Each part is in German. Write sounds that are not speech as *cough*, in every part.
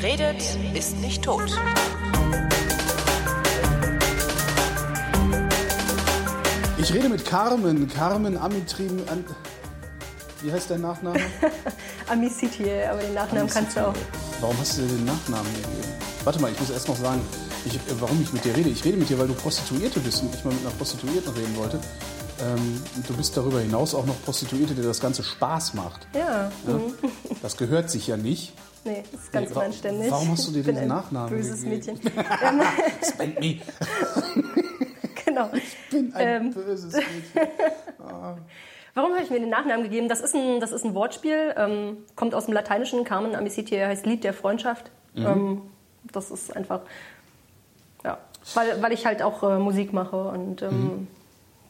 Wer redet, ist nicht tot. Ich rede mit Carmen. Carmen Amitrim. An Wie heißt dein Nachname? *laughs* Amicitier, aber den Nachnamen kannst du auch. Warum hast du dir den Nachnamen gegeben? Warte mal, ich muss erst noch sagen, ich, äh, warum ich mit dir rede. Ich rede mit dir, weil du Prostituierte bist und ich mal mit einer Prostituierten reden wollte. Ähm, du bist darüber hinaus auch noch Prostituierte, die das Ganze Spaß macht. Ja. Ja? Mhm. *laughs* Das gehört sich ja nicht. Nee, das ist ganz Nee, unanständig. warum hast du dir Ich diesen Nachnamen Böses gegeben? Mädchen. *laughs* ähm, Spend me. *laughs* genau. bin ein Ähm. böses *laughs* Mädchen. Warum habe ich mir den Nachnamen gegeben? Das ist ein, das ist ein Wortspiel, ähm, kommt aus dem Lateinischen. Carmen Amicitiae heißt Lied der Freundschaft. Mhm. Ähm, das ist einfach, ja, weil, weil ich halt auch äh, Musik mache und ähm, Mhm.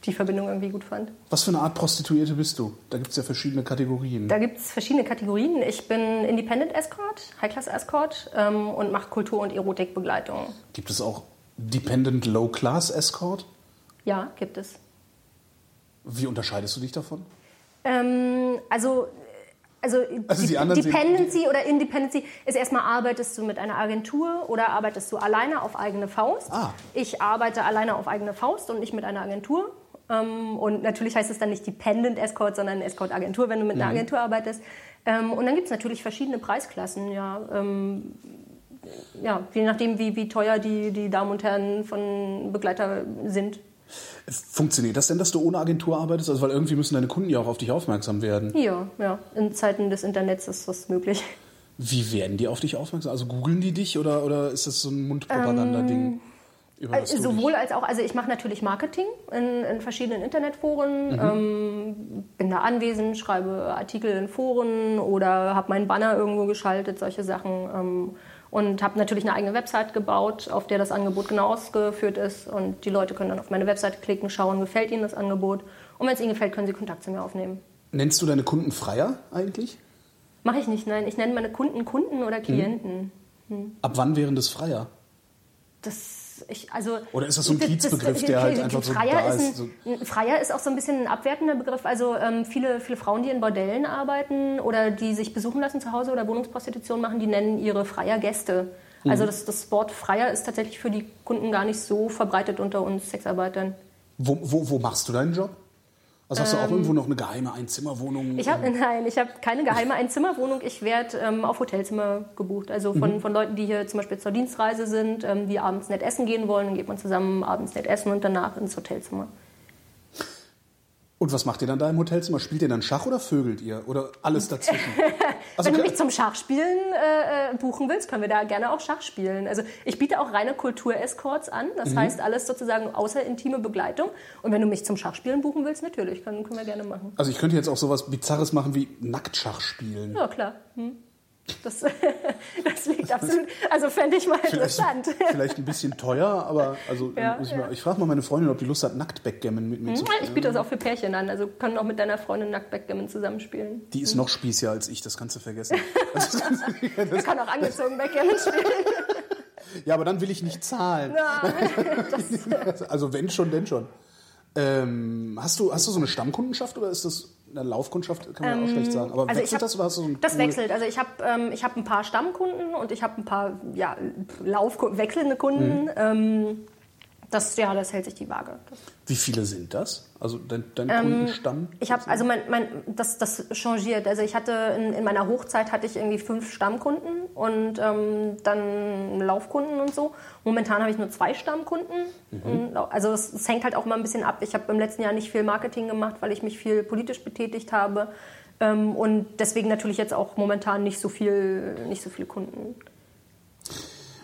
Die Verbindung irgendwie gut fand. Was für eine Art Prostituierte bist du? Da gibt es ja verschiedene Kategorien. Da gibt es verschiedene Kategorien. Ich bin Independent Escort, High-Class Escort ähm, und mache Kultur- und Erotikbegleitung. Gibt es auch Dependent Low Class Escort? Ja, gibt es. Wie unterscheidest du dich davon? Ähm, also, also, Also die sind- Dependency oder Independency ist erstmal, arbeitest du mit einer Agentur oder arbeitest du alleine auf eigene Faust. Ah. Ich arbeite alleine auf eigene Faust und nicht mit einer Agentur. Ähm, und natürlich heißt es dann nicht Dependent Escort, sondern Escort-Agentur, wenn du mit einer Mhm. Agentur arbeitest. Ähm, und dann gibt es natürlich verschiedene Preisklassen, ja. Ähm, ja, je nachdem, wie, wie teuer die, die Damen und Herren von Begleiter sind. Funktioniert das denn, dass du ohne Agentur arbeitest? Also, weil irgendwie müssen deine Kunden ja auch auf dich aufmerksam werden. Ja, ja. In Zeiten des Internets ist das möglich. Wie werden die auf dich aufmerksam? Also googeln die dich oder, oder ist das so ein Mundpropaganda-Ding? über Äh, Sowohl als auch, also ich mache natürlich Marketing in, in verschiedenen Internetforen, ähm, bin da anwesend, schreibe Artikel in Foren oder habe meinen Banner irgendwo geschaltet, solche Sachen. Ähm, und habe natürlich eine eigene Website gebaut, auf der das Angebot genau ausgeführt ist. Und die Leute können dann auf meine Website klicken, schauen, gefällt ihnen das Angebot. Und wenn es ihnen gefällt, können sie Kontakt zu mir aufnehmen. Nennst du deine Kunden Freier eigentlich? Mache ich nicht, nein. Ich nenne meine Kunden Kunden oder Klienten. Ab wann wären das Freier? Das, ich, also, Oder ist das so ein Kiezbegriff, der halt einfach so Freier da ist? ist, Ein, ein Freier ist auch so ein bisschen ein abwertender Begriff. Also ähm, viele, viele Frauen, die in Bordellen arbeiten oder die sich besuchen lassen zu Hause oder Wohnungsprostitution machen, die nennen ihre Freier Gäste. Mhm. Also das, das Wort Freier ist tatsächlich für die Kunden gar nicht so verbreitet unter uns Sexarbeitern. Wo, wo, wo machst du deinen Job? Also hast du auch irgendwo noch eine geheime Einzimmerwohnung? Ähm, Ich habe nein, ich habe keine geheime Einzimmerwohnung. Ich werde ähm, auf Hotelzimmer gebucht. Also von, Mhm. von Leuten, die hier zum Beispiel zur Dienstreise sind, ähm, die abends nett essen gehen wollen, dann geht man zusammen abends nett essen und danach ins Hotelzimmer. Und was macht ihr dann da im Hotelzimmer? Spielt ihr dann Schach oder vögelt ihr? Oder alles dazwischen? *laughs* Also, Wenn du mich zum Schachspielen äh, äh, buchen willst, können wir da gerne auch Schach spielen. Also ich biete auch reine Kultur-Escorts an. Mhm. Das heißt alles sozusagen außer intime Begleitung. Und wenn du mich zum Schachspielen buchen willst, natürlich, können, können wir gerne machen. also ich könnte jetzt auch sowas Bizarres machen wie Nacktschach spielen. Ja, klar. Hm. Das, *laughs* das liegt absolut. Also fände ich mal Vielleicht, interessant. vielleicht ein bisschen teuer, aber also Ja, muss ich, ja. ich frage mal meine Freundin, ob die Lust hat, Nackt-Backgammon mit mir zu spielen. Ich biete das auch für Pärchen an. Also können auch mit deiner Freundin nackt Backgammon zusammenspielen. Die ist noch spießiger als ich, das kannst du vergessen. Also, Wir können auch angezogen Backgammon spielen. *laughs* ja, aber dann will ich nicht zahlen. *laughs* Also wenn schon, denn schon. Ähm, hast, du, hast du so eine Stammkundenschaft oder ist das eine Laufkundschaft? Kann man ja auch schlecht sagen. Aber Also ich wechselt hab, das oder hast du so ein Das cool- wechselt. Also ich habe ähm, ich hab ein paar Stammkunden und ich habe ein paar ja, Lauf wechselnde Kunden. Mhm. Ähm, das, ja, das hält sich die Waage. Das, Wie viele sind das? Also dein, dein Ähm, Kundenstamm? ich habe also mein, mein das das changiert. Also ich hatte in, in meiner Hochzeit hatte ich irgendwie fünf Stammkunden und ähm, dann Laufkunden und so. Momentan habe ich nur zwei Stammkunden. Und, Also es, es hängt halt auch mal ein bisschen ab. Ich habe im letzten Jahr nicht viel Marketing gemacht, weil ich mich viel politisch betätigt habe. Ähm, und deswegen natürlich jetzt auch momentan nicht so viel, nicht so viele Kunden.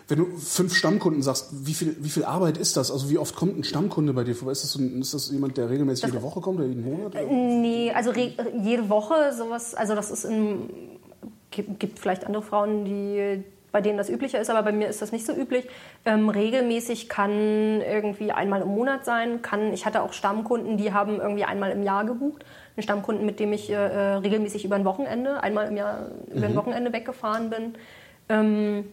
Wenn du fünf Stammkunden sagst, wie viel, wie viel Arbeit ist das? Also wie oft kommt ein Stammkunde bei dir vorbei? Ist das, so ein, ist das jemand, der regelmäßig jede Woche kommt oder jeden Monat? Oder? Nee, also jede Woche sowas, also das ist in, gibt, gibt vielleicht andere Frauen, die bei denen das üblicher ist, aber bei mir ist das nicht so üblich. Ähm, regelmäßig kann irgendwie einmal im Monat sein, kann, ich hatte auch Stammkunden, die haben irgendwie einmal im Jahr gebucht. Einen Stammkunden, mit dem ich äh, äh, regelmäßig über ein Wochenende, einmal im Jahr über ein Wochenende weggefahren bin. Ähm,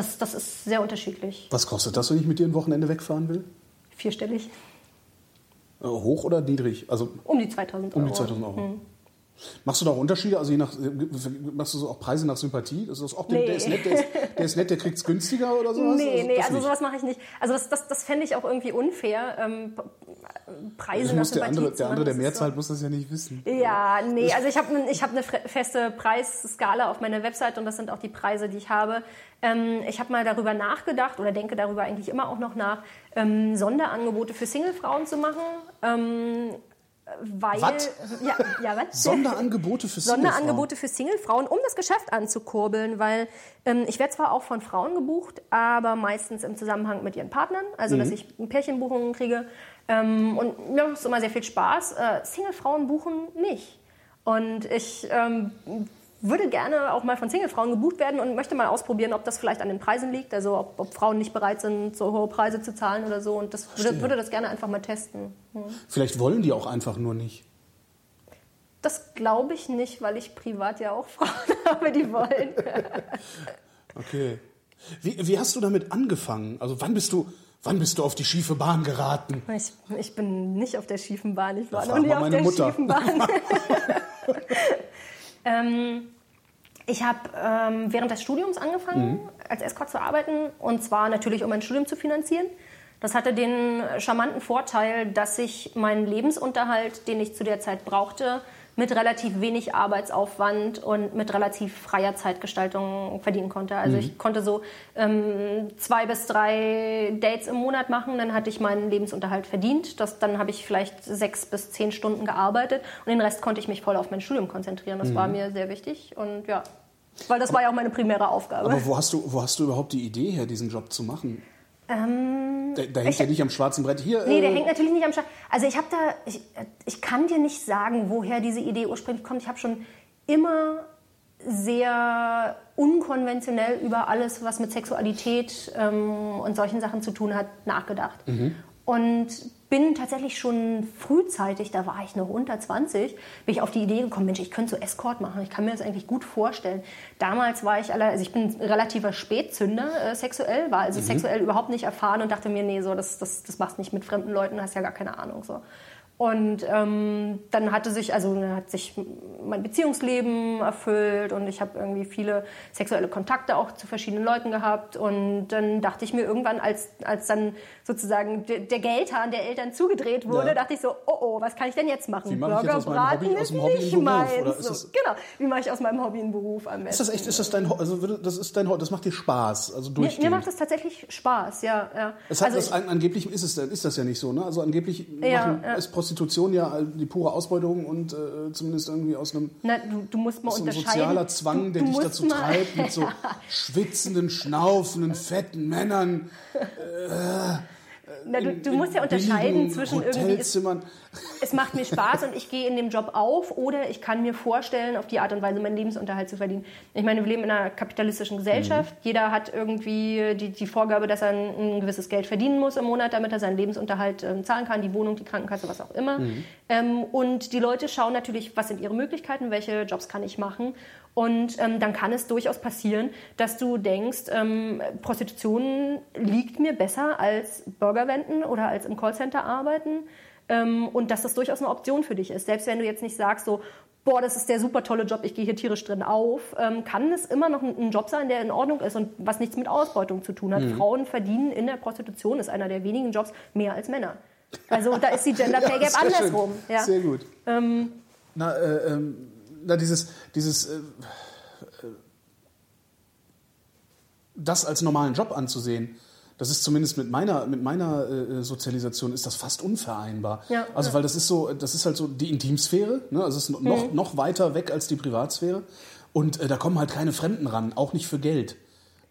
das, das ist sehr unterschiedlich. Was kostet das, wenn ich mit dir ein Wochenende wegfahren will? Vierstellig. Äh, Hoch oder niedrig? Also Um die 2000 Euro. um die 2000 Euro. Machst du da auch Unterschiede? Also je nach, machst du so auch Preise nach Sympathie? Das ist auch der, Nee. der ist nett, der ist, *laughs* der ist nett, der kriegt's günstiger oder sowas? Nee, nee, das also nicht. sowas mache ich nicht. Also das, das, das fände ich auch irgendwie unfair, ähm, Preise Das nach muss der Sympathie andere, der andere, der mehr ist so- zahlt, muss das ja nicht wissen. Ja, nee, also ich habe ich hab eine feste Preisskala auf meiner Website und das sind auch die Preise, die ich habe. Ähm, ich habe mal darüber nachgedacht oder denke darüber eigentlich immer auch noch nach, ähm, Sonderangebote für Singlefrauen zu machen. Ähm, weil, Was? Ja, ja, was? Sonderangebote für Sonderangebote für Singlefrauen, um das Geschäft anzukurbeln, weil ähm, ich werde zwar auch von Frauen gebucht, aber meistens im Zusammenhang mit ihren Partnern, also dass ich Pärchenbuchungen kriege. Ähm, und mir macht es immer sehr viel Spaß. Äh, Singlefrauen buchen nicht. Und ich ähm, würde gerne auch mal von Singlefrauen gebucht werden und möchte mal ausprobieren, ob das vielleicht an den Preisen liegt, also ob, ob Frauen nicht bereit sind, so hohe Preise zu zahlen oder so. Und das würde, würde das gerne einfach mal testen. Hm. Vielleicht wollen die auch einfach nur nicht. Das glaube ich nicht, weil ich privat ja auch *laughs* Frauen habe, die wollen. *laughs* Okay. Wie, wie hast du damit angefangen? Also wann bist du, wann bist du auf die schiefe Bahn geraten? Ich, ich bin nicht auf der schiefen Bahn. Ich war noch nie auf meine der Mutter. schiefen Bahn. *laughs* ähm, ich habe ähm, während des Studiums angefangen, Mhm. als Escort zu arbeiten. Und zwar natürlich, um mein Studium zu finanzieren. Das hatte den charmanten Vorteil, dass ich meinen Lebensunterhalt, den ich zu der Zeit brauchte, mit relativ wenig Arbeitsaufwand und mit relativ freier Zeitgestaltung verdienen konnte. Also Mhm. ich konnte so ähm, zwei bis drei Dates im Monat machen, dann hatte ich meinen Lebensunterhalt verdient. Das, dann habe ich vielleicht sechs bis zehn Stunden gearbeitet und den Rest konnte ich mich voll auf mein Studium konzentrieren. Das Mhm. war mir sehr wichtig und ja, weil das war ja auch meine primäre Aufgabe. Aber wo hast du, wo hast du überhaupt die Idee her, diesen Job zu machen? Da, da hängt ich- ja nicht am schwarzen Brett. Hier, Ähm, Nee, der äh, hängt natürlich nicht am Start. Also ich habe da, ich, ich kann dir nicht sagen, woher diese Idee ursprünglich kommt. Ich habe schon immer sehr unkonventionell über alles, was mit Sexualität ähm, und solchen Sachen zu tun hat, nachgedacht. Und bin tatsächlich schon frühzeitig, da war ich noch unter 20, bin ich auf die Idee gekommen, Mensch, ich könnte so Escort machen. Ich kann mir das eigentlich gut vorstellen. Damals war ich, alle, also ich bin ein relativer Spätzünder äh, sexuell, war also sexuell überhaupt nicht erfahren und dachte mir, nee, so, das, das, das machst nicht mit fremden Leuten, hast ja gar keine Ahnung. So. Und ähm, dann hatte sich, also dann hat sich mein Beziehungsleben erfüllt und ich habe irgendwie viele sexuelle Kontakte auch zu verschiedenen Leuten gehabt. Und dann dachte ich mir irgendwann, als, als dann sozusagen der, der Geldhahn der Eltern zugedreht wurde, Ja. dachte ich so, oh oh, was kann ich denn jetzt machen? Wie mache ich jetzt aus meinem Hobby- aus ist dem Hobby nicht meins. oder ist so, genau, wie mache ich aus meinem Hobby einen Beruf am ist besten? das echt, ist das dein, also das ist dein, das macht dir Spaß, also Mir, durchgehend. mir macht das tatsächlich Spaß, ja. ja. Es hat also, das, an, angeblich ist es ist das ja nicht so, ne? Also angeblich Ja, machen, ja. ist Prostitution ja die pure Ausbeutung und äh, zumindest irgendwie aus einem na, du, du musst mal so ein unterscheiden. sozialer Zwang, der dich dazu mal, treibt, mit so *laughs* schwitzenden, schnaufenden, fetten Männern. Na, du, du musst ja unterscheiden zwischen irgendwie, es, *laughs* es macht mir Spaß und ich gehe in dem Job auf oder ich kann mir vorstellen, auf die Art und Weise meinen Lebensunterhalt zu verdienen. Ich meine, wir leben in einer kapitalistischen Gesellschaft. Jeder hat irgendwie die, die Vorgabe, dass er ein, ein gewisses Geld verdienen muss im Monat, damit er seinen Lebensunterhalt ähm, zahlen kann, die Wohnung, die Krankenkasse, was auch immer. Ähm, und die Leute schauen natürlich, was sind ihre Möglichkeiten, welche Jobs kann ich machen. Und ähm, dann kann es durchaus passieren, dass du denkst, ähm, Prostitution liegt mir besser als Burgerwenden oder als im Callcenter arbeiten ähm, und dass das durchaus eine Option für dich ist. Selbst wenn du jetzt nicht sagst, so, boah, das ist der super tolle Job, ich gehe hier tierisch drin auf, ähm, kann es immer noch ein, ein Job sein, der in Ordnung ist und was nichts mit Ausbeutung zu tun hat. Frauen verdienen in der Prostitution, ist einer der wenigen Jobs, mehr als Männer. Also da ist die Gender Pay *laughs* Gap schön. andersrum. Ja. Sehr gut. na, äh, ähm, na, dieses, dieses äh, äh, das als normalen Job anzusehen, das ist zumindest mit meiner, mit meiner äh, Sozialisation ist das fast unvereinbar. Ja, also ja. weil das ist so, das ist halt so die Intimsphäre, ne? Also es ist Mhm. noch, noch weiter weg als die Privatsphäre. Und äh, da kommen halt keine Fremden ran, auch nicht für Geld.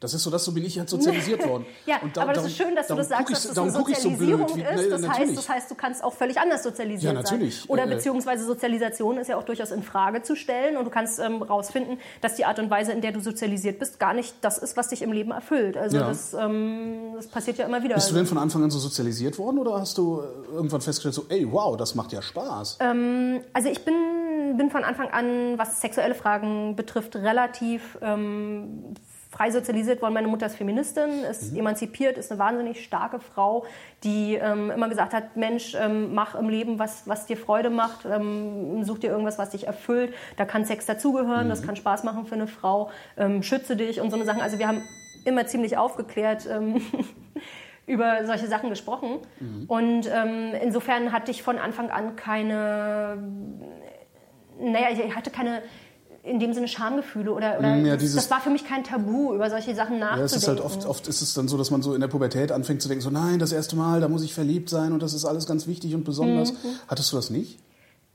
Das ist so, das so bin ich halt *laughs* sozialisiert worden. Ja, da- aber das darum- ist schön, dass du das sagst, dass so- das eine so Sozialisierung blöd, wie- ist. ne, Das heißt, das heißt, du kannst auch völlig anders sozialisiert Ja, natürlich. sein. Oder Äh, beziehungsweise Sozialisation ist ja auch durchaus in Frage zu stellen und du kannst ähm, rausfinden, dass die Art und Weise, in der du sozialisiert bist, gar nicht das ist, was dich im Leben erfüllt. Also Ja. das, ähm, das passiert ja immer wieder. Bist du denn von Anfang an so sozialisiert worden oder hast du äh, irgendwann festgestellt, so, ey, wow, das macht ja Spaß? Also ich bin, bin von Anfang an, was sexuelle Fragen betrifft, relativ ähm, frei sozialisiert worden. Meine Mutter ist Feministin, ist Mhm. emanzipiert, ist eine wahnsinnig starke Frau, die ähm, immer gesagt hat, Mensch, ähm, mach im Leben was, was dir Freude macht, ähm, such dir irgendwas, was dich erfüllt. Da kann Sex dazugehören, Mhm. das kann Spaß machen für eine Frau, ähm, schütze dich und so eine Sachen. Also wir haben immer ziemlich aufgeklärt ähm, *laughs* über solche Sachen gesprochen. Mhm. Und ähm, insofern hatte ich von Anfang an keine, naja, ich hatte keine in dem Sinne Schamgefühle oder, oder Mm, ja, das, dieses- das war für mich kein Tabu, über solche Sachen nachzudenken. Ja, es ist halt oft, oft ist es dann so, dass man so in der Pubertät anfängt zu denken, so nein, das erste Mal, da muss ich verliebt sein und das ist alles ganz wichtig und besonders. Mhm. Hattest du das nicht?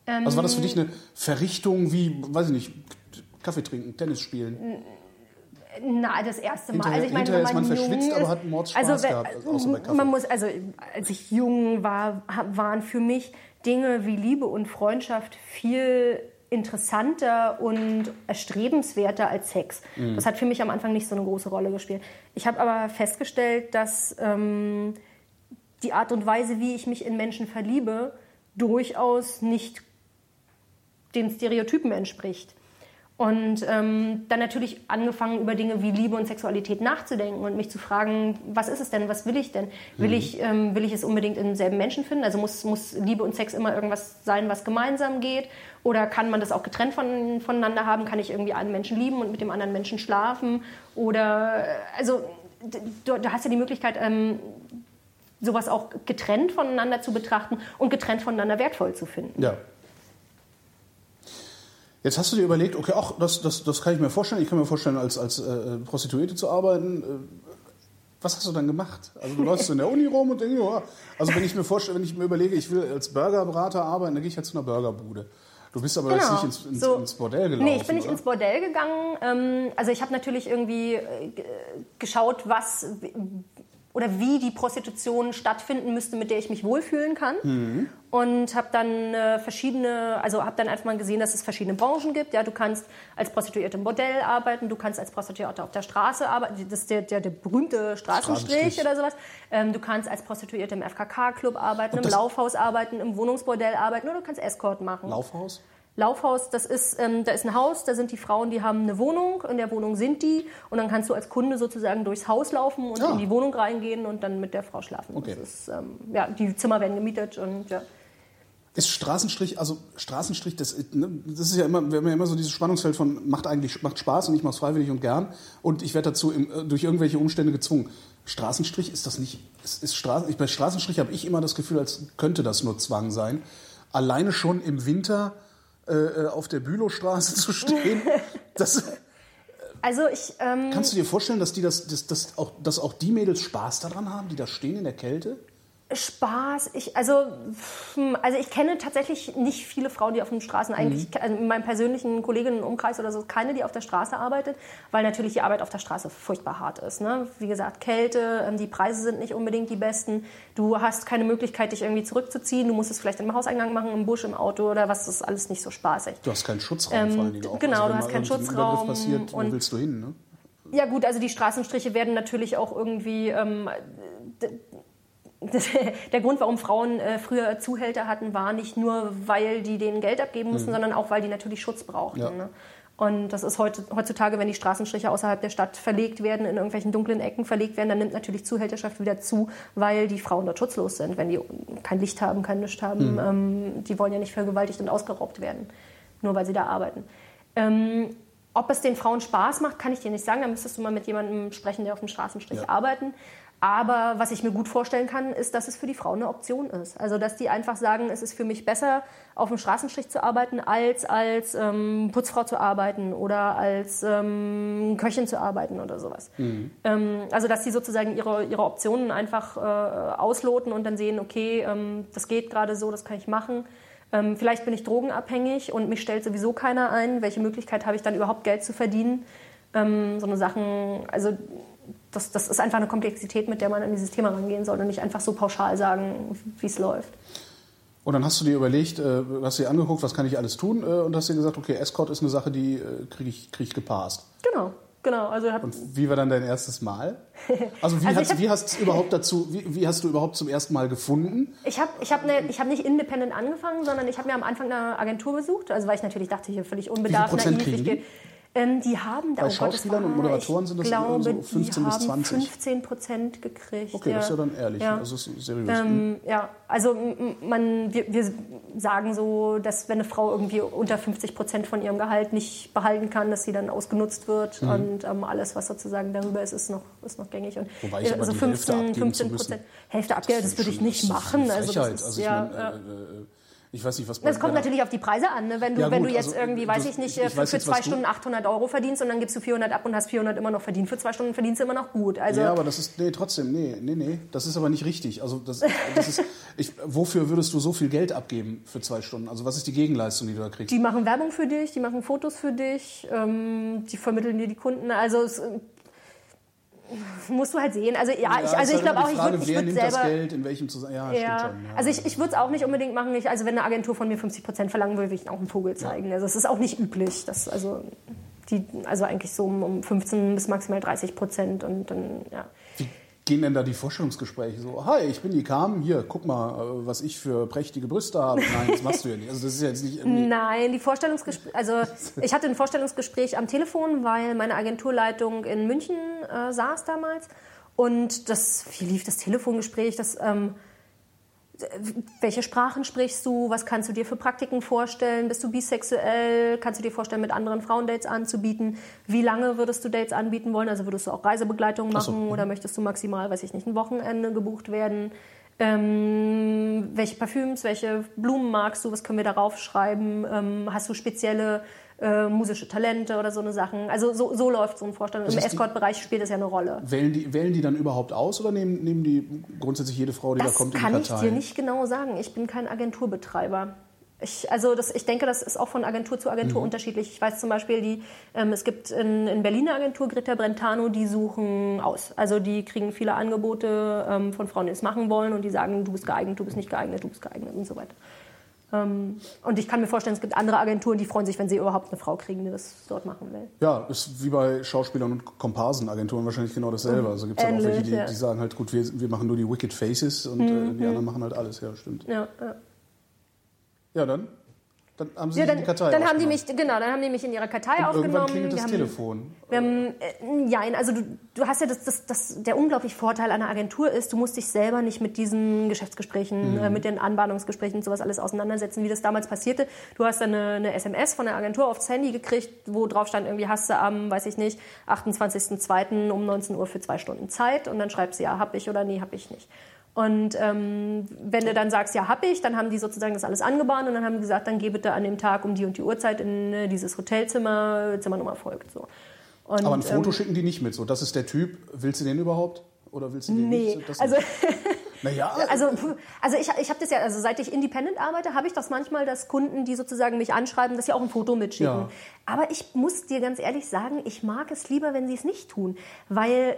Ähm, also war das für dich eine Verrichtung wie, weiß ich nicht, Kaffee trinken, Tennis spielen? Na, das erste Mal. Hinterher- also ich meine, wenn man jung verschwitzt, aber ist- hat einen Mordspaß also, gehabt, außer bei Kaffee. Man muss, also als ich jung war, waren für mich Dinge wie Liebe und Freundschaft viel interessanter und erstrebenswerter als Sex. Mhm. Das hat für mich am Anfang nicht so eine große Rolle gespielt. Ich habe aber festgestellt, dass ähm, die Art und Weise, wie ich mich in Menschen verliebe, durchaus nicht den Stereotypen entspricht. Und ähm, dann natürlich angefangen, über Dinge wie Liebe und Sexualität nachzudenken und mich zu fragen, was ist es denn, was will ich denn? Will, ich, ähm, will ich es unbedingt in denselben Menschen finden? Also muss, muss Liebe und Sex immer irgendwas sein, was gemeinsam geht? Oder kann man das auch getrennt von, voneinander haben? Kann ich irgendwie einen Menschen lieben und mit dem anderen Menschen schlafen? Oder, äh, also, du, du hast ja die Möglichkeit, ähm, sowas auch getrennt voneinander zu betrachten und getrennt voneinander wertvoll zu finden. Ja. Jetzt hast du dir überlegt, okay, ach, das, das, das kann ich mir vorstellen. Ich kann mir vorstellen, als, als äh, Prostituierte zu arbeiten. Äh, was hast du dann gemacht? Also du läufst in der Uni rum und denkst, ja, also wenn ich mir vorstelle, wenn ich mir überlege, ich will als Burgerberater arbeiten, dann gehe ich halt zu einer Burgerbude. Du bist aber jetzt nicht ins, ins, Genau. So- ins Bordell gelaufen. Nee, ich bin nicht oder? ins Bordell gegangen. Ähm, also ich habe natürlich irgendwie äh, geschaut, was oder wie die Prostitution stattfinden müsste, mit der ich mich wohlfühlen kann. Mhm. Und habe dann äh, verschiedene, also habe dann einfach mal gesehen, dass es verschiedene Branchen gibt. Ja, du kannst als Prostituierte im Bordell arbeiten, du kannst als Prostituierte auf der Straße arbeiten. Das ist der, der, der berühmte Straßenstrich, oder sowas. Ähm, du kannst als Prostituierte im FKK-Club arbeiten, im Laufhaus arbeiten, im Wohnungsbordell arbeiten oder du kannst Escort machen. Laufhaus? Laufhaus, das ist, ähm, da ist ein Haus, da sind die Frauen, die haben eine Wohnung, in der Wohnung sind die und dann kannst du als Kunde sozusagen durchs Haus laufen und Ah. in die Wohnung reingehen und dann mit der Frau schlafen. Okay. Das ist, ähm, ja, die Zimmer werden gemietet und ja. Ist Straßenstrich, also Straßenstrich, das, ist- ne, das ist ja immer, wir haben ja immer so dieses Spannungsfeld von macht eigentlich macht Spaß und ich mache es freiwillig und gern und ich werde dazu im, äh, durch irgendwelche Umstände gezwungen. Straßenstrich ist das nicht, ist, ist Straßen, ich, bei Straßenstrich habe ich immer das Gefühl, als könnte das nur Zwang sein. Alleine schon im Winter äh, äh, auf der Bülowstraße zu *laughs* stehen, das, Also ich, ähm, kannst du dir vorstellen, dass die das, das, das auch, dass auch die Mädels Spaß daran haben, die da stehen in der Kälte? Spaß, ich, also, hm, also ich kenne tatsächlich nicht viele Frauen, die auf den Straßen eigentlich, Mhm. also in meinem persönlichen Kolleginnenumkreis oder so, keine, die auf der Straße arbeitet, weil natürlich die Arbeit auf der Straße furchtbar hart ist. Ne? Wie gesagt, Kälte, ähm, die Preise sind nicht unbedingt die besten. Du hast keine Möglichkeit, dich irgendwie zurückzuziehen. Du musst es vielleicht im Hauseingang machen, im Busch, im Auto oder was. Das ist alles nicht so spaßig. Du hast keinen Schutzraum Ähm, vor allen Dingen auch. genau, also, du hast keinen Schutzraum passiert, wo und- willst du hin? Ne? Ja gut, also die Straßenstriche werden natürlich auch irgendwie ähm, das, *laughs* der Grund, warum Frauen äh, früher Zuhälter hatten, war nicht nur, weil die denen Geld abgeben mussten, sondern auch, weil die natürlich Schutz brauchten. Ja. Ne? Und das ist heute, heutzutage, wenn die Straßenstriche außerhalb der Stadt verlegt werden, in irgendwelchen dunklen Ecken verlegt werden, dann nimmt natürlich Zuhälterschaft wieder zu, weil die Frauen dort schutzlos sind, wenn die kein Licht haben, kein Licht haben. Ähm, die wollen ja nicht vergewaltigt und ausgeraubt werden, nur weil sie da arbeiten. Ähm, ob es den Frauen Spaß macht, kann ich dir nicht sagen. Da müsstest du mal mit jemandem sprechen, der auf dem Straßenstrich Ja. arbeiten. Aber was ich mir gut vorstellen kann, ist, dass es für die Frauen eine Option ist. Also, dass die einfach sagen, es ist für mich besser, auf dem Straßenstrich zu arbeiten, als als ähm, Putzfrau zu arbeiten oder als ähm, Köchin zu arbeiten oder sowas. Ähm, also, dass sie sozusagen ihre, ihre Optionen einfach äh, ausloten und dann sehen, okay, ähm, das geht gerade so, das kann ich machen. Ähm, vielleicht bin ich drogenabhängig und mich stellt sowieso keiner ein. Welche Möglichkeit habe ich dann überhaupt Geld zu verdienen? Ähm, so eine Sachen, also das, das ist einfach eine Komplexität, mit der man an dieses Thema rangehen soll und nicht einfach so pauschal sagen, wie es läuft. Und dann hast du dir überlegt, äh, hast dir angeguckt, was kann ich alles tun äh, und hast dir gesagt, okay, Escort ist eine Sache, die äh, kriege ich, krieg ich gepasst. Genau, genau. Also Und wie war dann dein erstes Mal? *laughs* Also wie Also hast, hab- wie hast überhaupt dazu, wie, wie hast du überhaupt zum ersten Mal gefunden? ich habe ich hab ne, ich hab nicht independent angefangen, sondern ich habe mir am Anfang eine Agentur besucht. Also weil ich natürlich dachte, hier völlig unbedarft, naiv. Ich die? Ähm, die haben da Bei oh Gott, das Schauspielern und war- Moderatoren ich sind das glaube, so die 15 bis haben 20. 15 Prozent gekriegt. Okay, das ist ja dann ehrlich. Ja. Also das ist seriös. Ähm, ja, also man, wir, wir sagen so, dass wenn eine Frau irgendwie unter 50 Prozent von ihrem Gehalt nicht behalten kann, dass sie dann ausgenutzt wird Mhm. und ähm, alles, was sozusagen darüber ist, ist noch, ist noch gängig. Und Wobei ich aber also die Hälfte abgeben zu müssen, Prozent, Hälfte abgeben, das, würde ich nicht das machen. Also das ist, Also ich ja, meine, ja. äh, äh, ich weiß nicht, was Das kommt natürlich auf die Preise an. Ne? Wenn du, Ja, wenn gut, du jetzt also, irgendwie, weiß das- ich nicht, ich äh, für, weiß für jetzt, zwei Stunden 800 Euro verdienst und dann gibst du 400 ab und hast 400 immer noch verdient. Für zwei Stunden verdienst du immer noch gut. Also ja, aber das ist, nee, trotzdem, nee, nee, nee, das ist aber nicht richtig. Also das, das ist, *laughs* ich, wofür würdest du so viel Geld abgeben für zwei Stunden? Also was ist die Gegenleistung, die du da kriegst? Die machen Werbung für dich, die machen Fotos für dich, ähm, die vermitteln dir die Kunden. Also es, äh, musst du halt sehen. Also ja, ich, ist also ich halt glaube immer auch, ich Frage, würde ich wer würd nimmt das selber... Geld, in welchem Zusammenhang? Ja, Ja, schon. Ja. also ich, ich würde es auch nicht unbedingt machen. Ich, also wenn eine Agentur von mir 50 Prozent verlangen würde, würde ich auch einen Vogel zeigen. Also es ist auch nicht üblich. Dass, also, die, also eigentlich so um, um 15 bis maximal 30 Prozent und dann, ja. Gehen denn da die Vorstellungsgespräche so? Hi, ich bin die Carmen, hier, guck mal, äh, was ich für prächtige Brüste habe. Nein, das machst du ja nicht. Also das ist jetzt nicht. Nein, die Vorstellungsgespräche, also ich hatte ein Vorstellungsgespräch am Telefon, weil meine Agenturleitung in München äh, saß damals und das, wie lief das Telefongespräch, das, ähm, welche Sprachen sprichst du, was kannst du dir für Praktiken vorstellen, bist du bisexuell, kannst du dir vorstellen, mit anderen Frauen Dates anzubieten, wie lange würdest du Dates anbieten wollen, also würdest du auch Reisebegleitung Ach so. machen oder möchtest du maximal, weiß ich nicht, ein Wochenende gebucht werden, ähm, welche Parfüms, welche Blumen magst du, was können wir darauf schreiben, ähm, hast du spezielle äh, musische Talente oder so eine Sachen. Also so, so läuft so ein Vorstellung. Das Im Escort-Bereich spielt das ja eine Rolle. Wählen die, wählen die dann überhaupt aus oder nehmen, nehmen die grundsätzlich jede Frau, die Das da kommt, in kann die ich Kartei? dir nicht genau sagen. Ich bin kein Agenturbetreiber. Ich, also das, ich denke, das ist auch von Agentur zu Agentur Mhm. unterschiedlich. Ich weiß zum Beispiel, die, ähm, es gibt in, in Berlin eine Agentur, Greta Brentano, die suchen aus. Also die kriegen viele Angebote ähm, von Frauen, die es machen wollen und die sagen, du bist geeignet, du bist nicht geeignet, du bist geeignet und so weiter. Ähm, und ich kann mir vorstellen, es gibt andere Agenturen, die freuen sich, wenn sie überhaupt eine Frau kriegen, die das dort machen will. Ja, ist wie bei Schauspielern und Komparsenagenturen wahrscheinlich genau dasselbe. Also gibt es auch welche, die, die sagen halt, gut, wir, wir machen nur die Wicked Faces und äh, Mhm. die anderen machen halt alles. Ja, stimmt. Ja, ja. Ja, dann, dann haben sie Ja, dann, in die Kartei dann haben die aufgenommen. mich, genau, dann haben die mich in ihre Kartei Und irgendwann aufgenommen. klingelt das haben- Telefon. Wir haben, äh, ja, also du, du hast ja das, das, das, der unglaubliche Vorteil einer Agentur ist, du musst dich selber nicht mit diesen Geschäftsgesprächen, äh, mit den Anbahnungsgesprächen und sowas alles auseinandersetzen, wie das damals passierte. Du hast dann eine, eine SMS von der Agentur aufs Handy gekriegt, wo drauf stand, irgendwie hast du am, weiß ich nicht, 28.02. um 19 Uhr für zwei Stunden Zeit und dann schreibst du ja, hab ich oder nee, hab ich nicht. Und ähm, wenn du dann sagst, ja, hab ich, dann haben die sozusagen das alles angebahnt und dann haben die gesagt, dann geh bitte an dem Tag um die und die Uhrzeit in äh, dieses Hotelzimmer, Zimmernummer folgt. So. Und, Aber ein Foto ähm, schicken die nicht mit. So, das ist der Typ. Willst du den überhaupt? Oder willst du den Nee, nicht? Das also, *laughs* naja, also, also ich, ich habe das ja, also seit ich independent arbeite, habe ich das manchmal, dass Kunden, die sozusagen mich anschreiben, dass sie auch ein Foto mitschicken. Ja. Aber ich muss dir ganz ehrlich sagen, ich mag es lieber, wenn sie es nicht tun, weil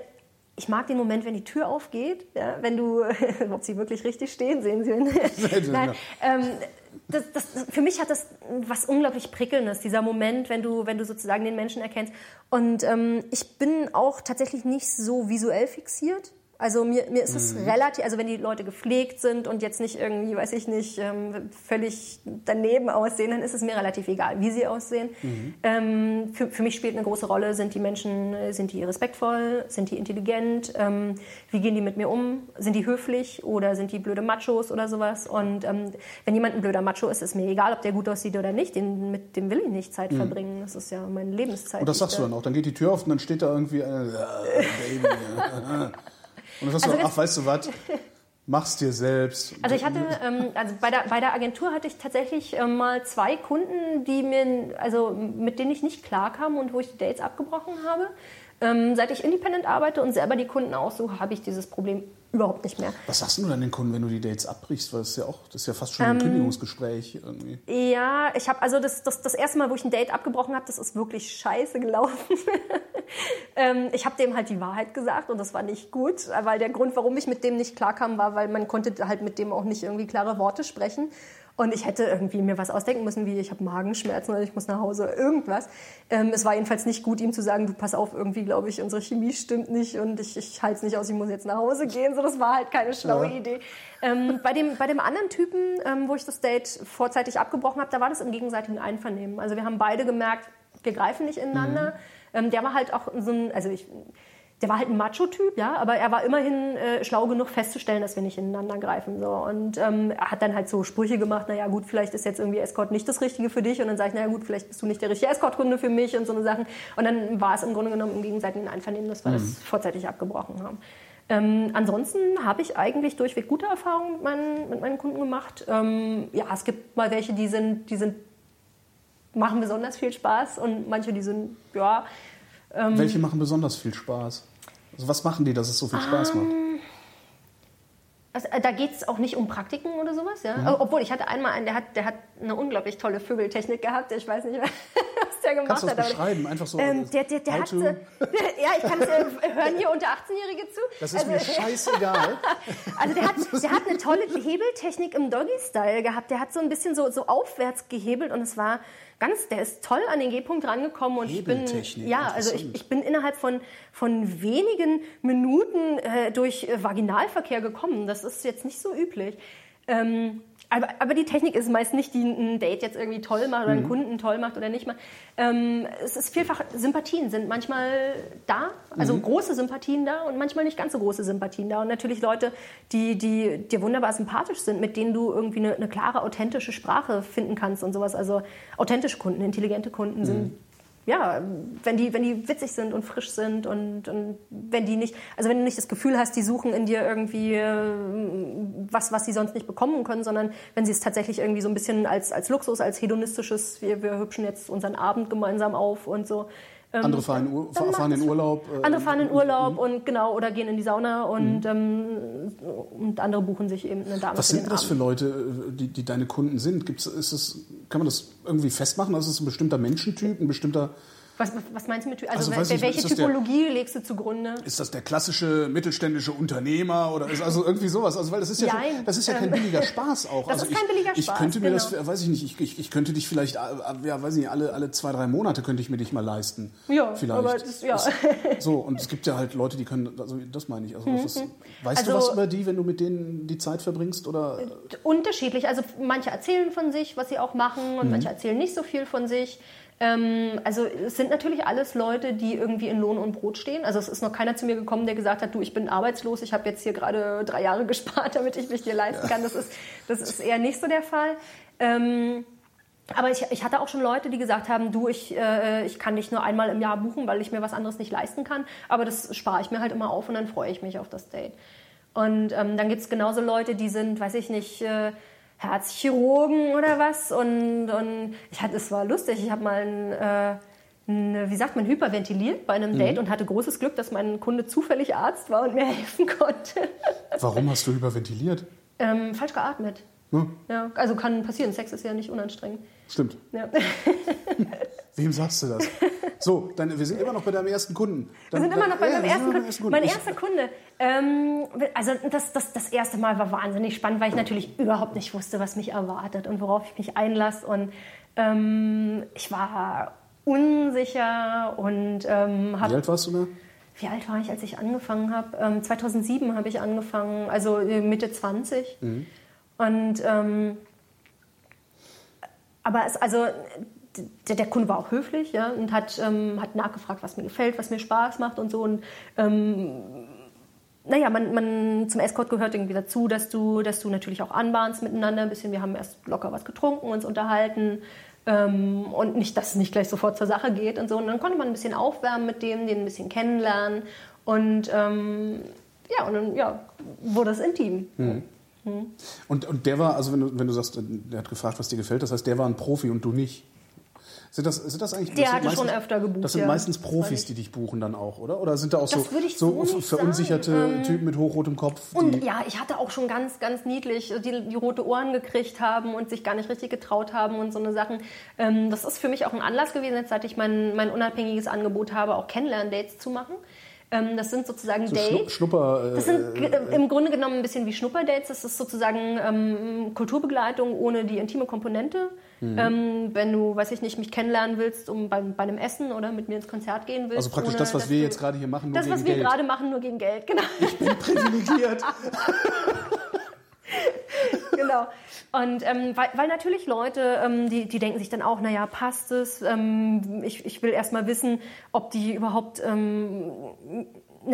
ich mag den Moment, wenn die Tür aufgeht, ja, wenn du, *laughs* ob sie wirklich richtig stehen, sehen sie. Nein, ähm, das, das, für mich hat das was unglaublich Prickelndes, dieser Moment, wenn du, wenn du sozusagen den Menschen erkennst. Und ähm, ich bin auch tatsächlich nicht so visuell fixiert. Also mir, mir ist es relativ, also wenn die Leute gepflegt sind und jetzt nicht irgendwie, weiß ich nicht, ähm, völlig daneben aussehen, dann ist es mir relativ egal, wie sie aussehen. Ähm, für, für mich spielt eine große Rolle, sind die Menschen, äh, sind die respektvoll, sind die intelligent, ähm, wie gehen die mit mir um, sind die höflich oder sind die blöde Machos oder sowas. Und wenn jemand ein blöder Macho ist, ist mir egal, ob der gut aussieht oder nicht, den, mit dem will ich nicht Zeit verbringen. Das ist ja meine Lebenszeit. und das sagst du da- dann auch. Dann geht die Tür auf und dann steht da irgendwie eine, äh, Baby. äh, und dann sagst Also du, ach, weißt du was? *laughs* Mach's dir selbst. Also ich hatte, ähm, also bei der, bei der Agentur hatte ich tatsächlich ähm, mal zwei Kunden, die mir, also mit denen ich nicht klarkam und wo ich die Dates abgebrochen habe. Ähm, seit ich independent arbeite und selber die Kunden aussuche, habe ich dieses Problem überhaupt nicht mehr. Was sagst du dann den Kunden, wenn du die Dates abbrichst? Weil das ist ja auch, das ist ja fast schon Ähm, ein Kündigungsgespräch irgendwie. Ja, ich habe also das, das, das erste Mal, wo ich ein Date abgebrochen habe, das ist wirklich scheiße gelaufen. *laughs* ähm, ich habe dem halt die Wahrheit gesagt und das war nicht gut, weil der Grund, warum ich mit dem nicht klarkam, war, weil man konnte halt mit dem auch nicht irgendwie klare Worte sprechen. Und ich hätte irgendwie mir was ausdenken müssen, wie ich habe Magenschmerzen oder ich muss nach Hause, irgendwas. Ähm, es war jedenfalls nicht gut, ihm zu sagen, du pass auf, irgendwie glaube ich, unsere Chemie stimmt nicht und ich, ich halte es nicht aus, ich muss jetzt nach Hause gehen. So, das war halt keine schlaue Ja. Idee. Ähm, bei, dem, bei dem anderen Typen, ähm, wo ich das Date vorzeitig abgebrochen habe, da war das im gegenseitigen Einvernehmen. Also wir haben beide gemerkt, wir greifen nicht ineinander. Ähm, der war halt auch so ein, also ich, der war halt ein Macho-Typ, ja, aber er war immerhin äh, schlau genug festzustellen, dass wir nicht ineinander greifen. So. Und ähm, er hat dann halt so Sprüche gemacht, naja gut, vielleicht ist jetzt irgendwie Escort nicht das Richtige für dich. Und dann sage ich, naja gut, vielleicht bist du nicht der richtige Escort-Kunde für mich und so eine Sachen. Und dann war es im Grunde genommen im gegenseitigen Einvernehmen, dass wir das vorzeitig abgebrochen haben. Ähm, ansonsten habe ich eigentlich durchweg gute Erfahrungen mit meinen, mit meinen Kunden gemacht. Ähm, ja, es gibt mal welche, die sind, die sind, machen besonders viel Spaß und manche, die sind, ja, Ähm, Welche machen besonders viel Spaß? Also was machen die, dass es so viel Spaß macht? Also, äh, da geht es auch nicht um Praktiken oder sowas, ja. Obwohl, ich hatte einmal einen, der hat, der hat eine unglaublich tolle Vögeltechnik gehabt. Ich weiß nicht, *laughs* was der gemacht Kannst du das hat. beschreiben? Einfach so. Ähm, der, der, der hat, äh, *laughs* ja, ich kann es, äh, hören hier unter 18-Jährige zu. Das ist Also- mir *laughs* scheißegal. Also der hat, der hat eine tolle Hebeltechnik im Doggy-Style gehabt. Der hat so ein bisschen so, so aufwärts gehebelt und es war ganz, der ist toll an den G-Punkt rangekommen und ich bin, ja, also ich, ich bin innerhalb von, von wenigen Minuten äh, durch äh, Vaginalverkehr gekommen. Das ist jetzt nicht so üblich. Ähm, aber, aber die Technik ist meist nicht, die ein Date jetzt irgendwie toll macht oder Mhm. einen Kunden toll macht oder nicht mal. Ähm, es ist vielfach, Sympathien sind manchmal da, also Mhm. große Sympathien da und manchmal nicht ganz so große Sympathien da. Und natürlich Leute, die, die dir wunderbar sympathisch sind, mit denen du irgendwie eine, eine klare, authentische Sprache finden kannst und sowas. Also authentische Kunden, intelligente Kunden Mhm. sind ja, wenn die, wenn die witzig sind und frisch sind und, und wenn die nicht, also wenn du nicht das Gefühl hast, die suchen in dir irgendwie äh, was, was sie sonst nicht bekommen können, sondern wenn sie es tatsächlich irgendwie so ein bisschen als, als Luxus, als hedonistisches, wir, wir hübschen jetzt unseren Abend gemeinsam auf und so. Ähm, Andere fahren, in Ur fahren in das- Urlaub. äh, Andere fahren in Mhm. Urlaub und genau, oder gehen in die Sauna und, ähm, und andere buchen sich eben eine Dame Was sind das für. Leute, die, die deine Kunden sind? Gibt's, ist es, kann man das irgendwie festmachen? Also ist es ein bestimmter Menschentyp, ein bestimmter, Was, was meinst du mit Also, Also, wel- ich, welche das der- Typologie legst du zugrunde? ist das der klassische mittelständische Unternehmer oder ist also irgendwie sowas? Also weil das ist ja, Jein. schon, das ist ja kein Ähm, billiger *laughs* Spaß auch. das also ist ich, kein billiger Ich Spaß, könnte mir genau. das, weiß ich nicht, ich, ich, ich könnte dich vielleicht, äh, ja, weiß ich nicht, alle, alle zwei, drei Monate könnte ich mir dich mal leisten. Ja, vielleicht. aber das- ja. Das, so, und es gibt ja halt Leute, die können, also das meine ich. Also, das, weißt du Also- was über die, wenn du mit denen die Zeit verbringst? Oder Unterschiedlich. Also manche erzählen von sich, was sie auch machen, und manche erzählen nicht so viel von sich. Ähm, also es sind natürlich alles Leute, die irgendwie in Lohn und Brot stehen. Also es ist noch keiner zu mir gekommen, der gesagt hat, du, ich bin arbeitslos, ich habe jetzt hier gerade drei Jahre *laughs* gespart, damit ich mich dir leisten kann. Das ist, das ist eher nicht so der Fall. Ähm, aber ich, ich hatte auch schon Leute, die gesagt haben, du, ich, äh, ich kann dich nur einmal im Jahr buchen, weil ich mir was anderes nicht leisten kann. Aber das spare ich mir halt immer auf und dann freue ich mich auf das Date. Und ähm, dann gibt es genauso Leute, die sind, weiß ich nicht, äh, Herzchirurgen oder was. Und, und ich hatte, es war lustig, ich habe mal ein, äh, ein, wie sagt man, hyperventiliert bei einem Date und hatte großes Glück, dass mein Kunde zufällig Arzt war und mir *laughs* helfen konnte. warum hast du überventiliert? ähm, falsch geatmet. Hm? Ja, also kann passieren. Sex ist ja nicht unanstrengend. Stimmt. Ja. *laughs* Wem sagst du das? *laughs* So, dann, wir sind immer noch bei deinem ersten Kunden. Wir sind immer noch bei ja, meinem ersten immer Kunden. Mein erster Kunde. Ähm, also das, das, das erste Mal war wahnsinnig spannend, weil ich natürlich überhaupt nicht wusste, was mich erwartet und worauf ich mich einlasse. Und ähm, ich war unsicher und ähm, Wie habe alt warst du da? wie alt war ich, als ich angefangen habe? Ähm, 2007 habe ich angefangen, also äh, Mitte 20. Und ähm, aber es, also der, der Kunde war auch höflich ja, und hat, ähm, hat nachgefragt, was mir gefällt, was mir Spaß macht und so. Und ähm, naja, man, man, zum Escort gehört irgendwie dazu, dass du, dass du natürlich auch anbahnst miteinander ein bisschen. Wir haben erst locker was getrunken, uns unterhalten ähm, und nicht, dass es nicht gleich sofort zur Sache geht und so. Und dann konnte man ein bisschen aufwärmen mit dem, den ein bisschen kennenlernen und ähm, ja, und dann ja, wurde es intim. Und, und der war, also wenn du, wenn du sagst, der hat gefragt, was dir gefällt, das heißt, der war ein Profi und du nicht. Sind das, sind das eigentlich Der das hatte schon öfter gebucht, Das sind ja. meistens Profis, die dich buchen dann auch, oder? Oder sind da auch so, so, so verunsicherte sagen. Ähm, Typen mit hochrotem Kopf? Und ja, ich hatte auch schon ganz, ganz niedlich, die, die rote Ohren gekriegt haben und sich gar nicht richtig getraut haben und so eine Sachen. Ähm, das ist für mich auch ein Anlass gewesen, jetzt seit ich mein, mein unabhängiges Angebot habe, auch Kennenlern-Dates zu machen. Ähm, das sind sozusagen so Dates. Schnupper. Das sind ge- im Grunde genommen ein bisschen wie Schnupperdates. Das ist sozusagen ähm, Kulturbegleitung ohne die intime Komponente. Mhm. Ähm, wenn du, weiß ich nicht, mich kennenlernen willst, um bei, bei einem Essen oder mit mir ins Konzert gehen willst. also praktisch ohne, das, was wir du- jetzt gerade hier machen, nur Das, gegen was wir Geld. gerade machen, nur gegen Geld, genau. Ich bin *laughs* privilegiert. *laughs* genau. Und ähm, weil, weil natürlich Leute, ähm, die, die denken sich dann auch, naja, passt es? Ähm, ich, ich will erst mal wissen, ob die überhaupt, ähm,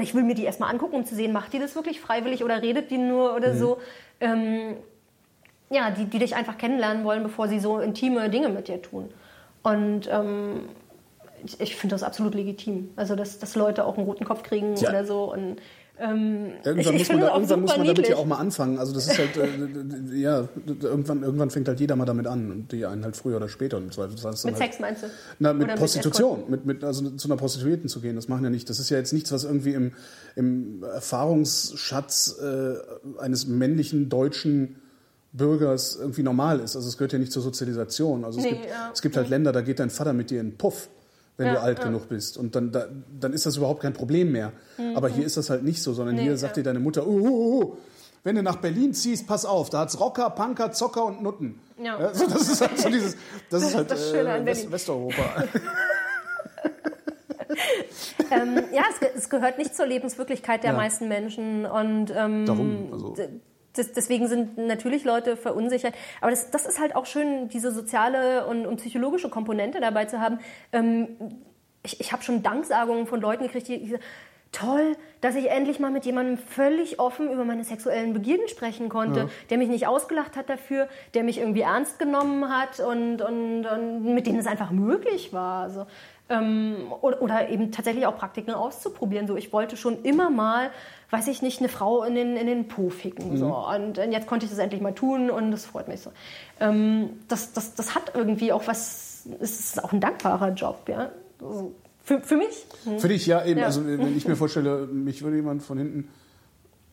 ich will mir die erst mal angucken, um zu sehen, macht die das wirklich freiwillig oder redet die nur oder so. Ähm, ja, die, die dich einfach kennenlernen wollen, bevor sie so intime Dinge mit dir tun. Und ähm, ich, ich finde das absolut legitim. Also, dass, dass Leute auch einen roten Kopf kriegen Ja. oder so. Und, ähm, Irgendwann, ich, ich muss, man, da, irgendwann muss man damit ja auch mal anfangen. Also das ist halt, äh, ja, irgendwann, irgendwann fängt halt jeder mal damit an und die einen halt früher oder später im Zweifel. Das heißt Mit halt, Sex meinst du? Na, mit Oder Prostitution, mit, mit, also zu einer Prostituierten zu gehen, das machen ja nicht. Das ist ja jetzt nichts, was irgendwie im, im Erfahrungsschatz äh, eines männlichen deutschen Bürgers irgendwie normal ist. Also es gehört ja nicht zur Sozialisation. Also es Nee, gibt, ja. es gibt halt Länder, da geht dein Vater mit dir in den Puff, wenn Ja, du alt ja. genug bist. Und dann, da, dann ist das überhaupt kein Problem mehr. Aber hier ist das halt nicht so, sondern Mhm. Nee, hier sagt dir deine Mutter, oh, oh, oh, wenn du nach Berlin ziehst, pass auf, da hat's Rocker, Punker, Zocker und Nutten. Ja. Also das ist halt so dieses, das ist halt Das Schöne an äh, West. Westeuropa. *laughs* ähm, ja, es, es gehört nicht zur Lebenswirklichkeit der meisten Menschen und ähm, Darum, also. Das, deswegen sind natürlich Leute verunsichert. Aber das, das ist halt auch schön, diese soziale und, und psychologische Komponente dabei zu haben. Ähm, ich ich habe schon Danksagungen von Leuten gekriegt, die, die sagen, toll, dass ich endlich mal mit jemandem völlig offen über meine sexuellen Begierden sprechen konnte, der mich nicht ausgelacht hat dafür, der mich irgendwie ernst genommen hat und, und, und mit dem es einfach möglich war. Also, ähm, oder, oder eben tatsächlich auch Praktiken auszuprobieren. So, ich wollte schon immer mal, weiß ich nicht, eine Frau in den, in den Po ficken. So. Und, und jetzt konnte ich das endlich mal tun und das freut mich so. Ähm, das, das, das hat irgendwie auch was, es ist auch ein dankbarer Job, ja. Also, für, für mich. Für dich, ja, eben. Ja. Also, wenn ich mir *laughs* vorstelle, mich würde jemand von hinten,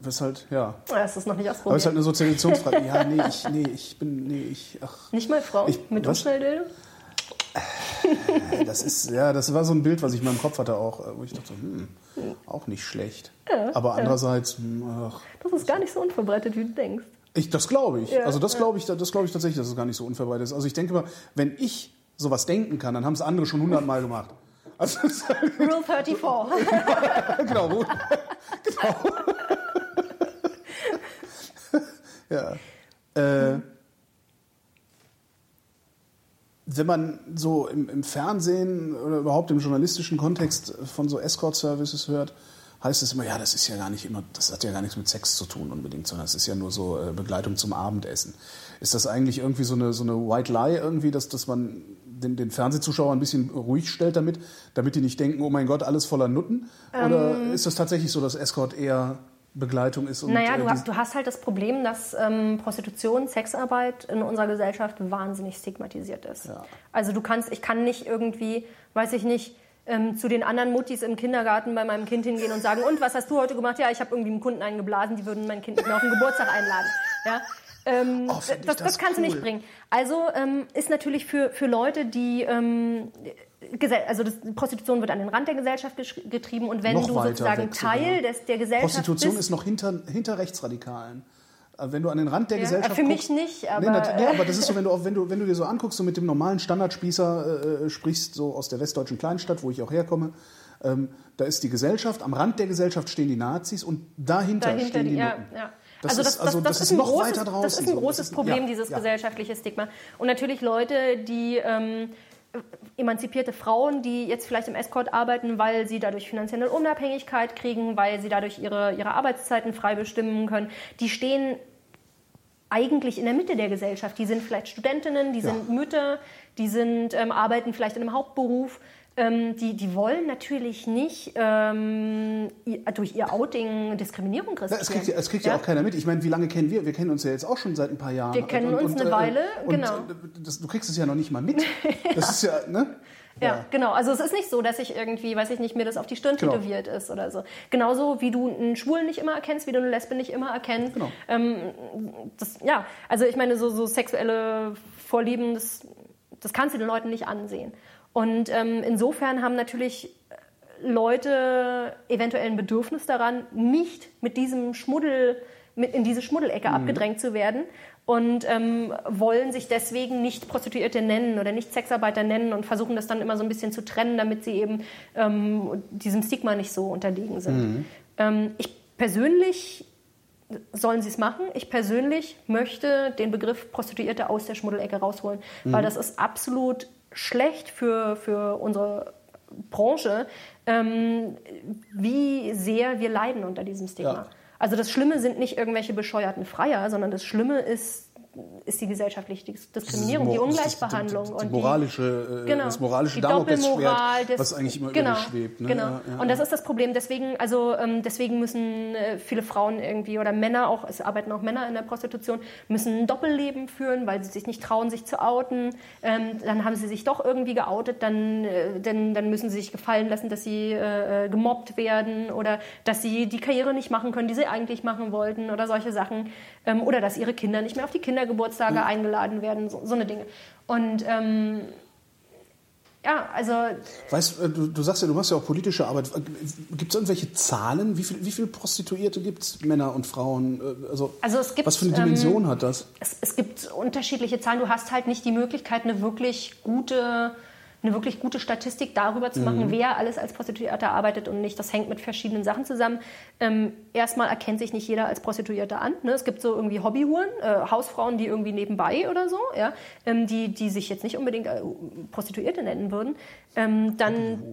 was halt, ja. Das ist noch nicht Aber es ist halt ausprobiert. eine Sozialisationsfrage. Ja, nee, *laughs* ich, nee, ich bin, nee, ich, ach. Nicht mal Frauen Ich- mit? Umschnelldildo? Das ist, ja, das war so ein Bild, was ich in meinem Kopf hatte auch, äh, wo ich dachte, hm, auch nicht schlecht. Aber andererseits, hm, ach, Das ist gar nicht so unverbreitet, wie du denkst. ich, das glaube ich. Ja, also das glaube ich, das glaube ich tatsächlich, dass es gar nicht so unverbreitet ist. Also ich denke mal, wenn ich sowas denken kann, dann haben es andere schon hundertmal gemacht. Also, halt- Rule 34. *laughs* genau, *laughs* genau. *laughs* ja. Äh, wenn man so im, im Fernsehen oder überhaupt im journalistischen Kontext von so Escort-Services hört, heißt es immer, ja, das ist ja gar nicht immer, das hat ja gar nichts mit Sex zu tun unbedingt, sondern es ist ja nur so äh, Begleitung zum Abendessen. Ist das eigentlich irgendwie so eine, so eine White Lie irgendwie, dass, dass man den, den Fernsehzuschauer ein bisschen ruhig stellt damit, damit die nicht denken, oh mein Gott, alles voller Nutten? Oder ist das tatsächlich so, dass Escort eher Begleitung ist? Und, Naja, äh, du die- hast, du hast halt das Problem, dass ähm, Prostitution, Sexarbeit in unserer Gesellschaft wahnsinnig stigmatisiert ist. Ja. Also du kannst, ich kann nicht irgendwie, weiß ich nicht, ähm, zu den anderen Muttis im Kindergarten bei meinem Kind hingehen und sagen, und was hast du heute gemacht? Ja, ich habe irgendwie einem Kunden eingeblasen, die würden mein Kind nicht mehr auf den Geburtstag einladen. Ja? Ähm, Oh, das, das das kannst du cool. nicht bringen. Also ähm, ist natürlich für, für Leute, die ähm, also das, Prostitution wird an den Rand der Gesellschaft getrieben und wenn Noch du sozusagen sogar. Teil des, der Gesellschaft Prostitution bist, ist noch hinter, hinter Rechtsradikalen. Äh, Wenn du an den Rand der Ja, Gesellschaft für mich guckst, nicht, aber- nee, nee, aber das ist so, wenn du, auch- wenn du, wenn du dir so anguckst, so mit dem normalen Standardspießer äh, sprichst, so aus der westdeutschen Kleinstadt, wo ich auch herkomme, ähm, da ist die Gesellschaft, am Rand der Gesellschaft stehen die Nazis und dahinter, dahinter stehen die, die, ja, ja. Das also ist- das, das, also das, das ist ist noch großes, weiter draußen Das ist ein so. Großes ist- Problem, ja, dieses ja. gesellschaftliche Stigma. Und natürlich Leute, die ähm, emanzipierte Frauen, die jetzt vielleicht im Escort arbeiten, weil sie dadurch finanzielle Unabhängigkeit kriegen, weil sie dadurch ihre, ihre Arbeitszeiten frei bestimmen können, die stehen eigentlich in der Mitte der Gesellschaft. Die sind vielleicht Studentinnen, die Ja. sind Mütter, die sind, ähm, arbeiten vielleicht in einem Hauptberuf. Ähm, die, die wollen natürlich nicht ähm, durch ihr Outing Diskriminierung Ja, riskieren. es kriegt, ja- es kriegt ja. auch keiner mit. Ich meine, wie lange kennen wir? Wir kennen uns ja jetzt auch schon seit ein paar Jahren. Wir kennen uns eine Weile, und, genau. äh, Das, du kriegst es ja noch nicht mal mit. *laughs* Das ist ja, ne? Ja, genau. Also es ist nicht so, dass ich irgendwie, weiß ich nicht, mir das auf die Stirn Genau. tätowiert ist oder so. Genauso wie du einen Schwulen nicht immer erkennst, wie du eine Lesbe nicht immer erkennst. Genau. Ähm, das, ja, also ich meine, so, so sexuelle Vorlieben, das, das kannst du den Leuten nicht ansehen. Und ähm, insofern haben natürlich Leute eventuell ein Bedürfnis daran, nicht mit diesem Schmuddel, mit in diese Schmuddelecke abgedrängt zu werden und ähm, wollen sich deswegen nicht Prostituierte nennen oder nicht Sexarbeiter nennen und versuchen das dann immer so ein bisschen zu trennen, damit sie eben ähm, diesem Stigma nicht so unterlegen sind. Ähm, ich persönlich sollen sie es machen. Ich persönlich möchte den Begriff Prostituierte aus der Schmuddelecke rausholen, Mhm. weil das ist absolut schlecht für, für unsere Branche, ähm, wie sehr wir leiden unter diesem Stigma. Ja. Also das Schlimme sind nicht irgendwelche bescheuerten Freier, sondern das Schlimme ist, ist die gesellschaftliche Diskriminierung, die Ungleichbehandlung. Die, die, und die moralische, äh, Genau. das moralische Damoklesschwert, Doppelmoral des- was eigentlich immer genau, über schwebt. Ne? Genau. Ja, ja. Und das ist das Problem. Deswegen, also ähm, deswegen müssen äh, viele Frauen irgendwie oder Männer auch, es arbeiten auch Männer in der Prostitution, müssen ein Doppelleben führen, weil sie sich nicht trauen, sich zu outen. Ähm, dann haben sie sich doch irgendwie geoutet, dann, äh, dann, dann müssen sie sich gefallen lassen, dass sie äh, gemobbt werden oder dass sie die Karriere nicht machen können, die sie eigentlich machen wollten oder solche Sachen. Ähm, oder dass ihre Kinder nicht mehr auf die Kindergeburtstage eingeladen werden, so, so eine Dinge. Und ähm, ja, also Weißt äh, du, du sagst ja, du machst ja auch politische Arbeit. Gibt es irgendwelche Zahlen? Wie, viel, wie viele Prostituierte gibt es, Männer und Frauen? Äh, Also, Also es gibt, was für eine ähm, Dimension hat das? es, es gibt unterschiedliche Zahlen. Du hast halt nicht die Möglichkeit, eine wirklich gute, eine wirklich gute Statistik darüber zu machen, wer alles als Prostituierter arbeitet und nicht. Das hängt mit verschiedenen Sachen zusammen. Ähm, erstmal erkennt sich nicht jeder als Prostituierter an. Ne? Es gibt so irgendwie Hobbyhuren, äh, Hausfrauen, die irgendwie nebenbei oder so, ja? ähm, die, die sich jetzt nicht unbedingt äh, Prostituierte nennen würden. Ähm, dann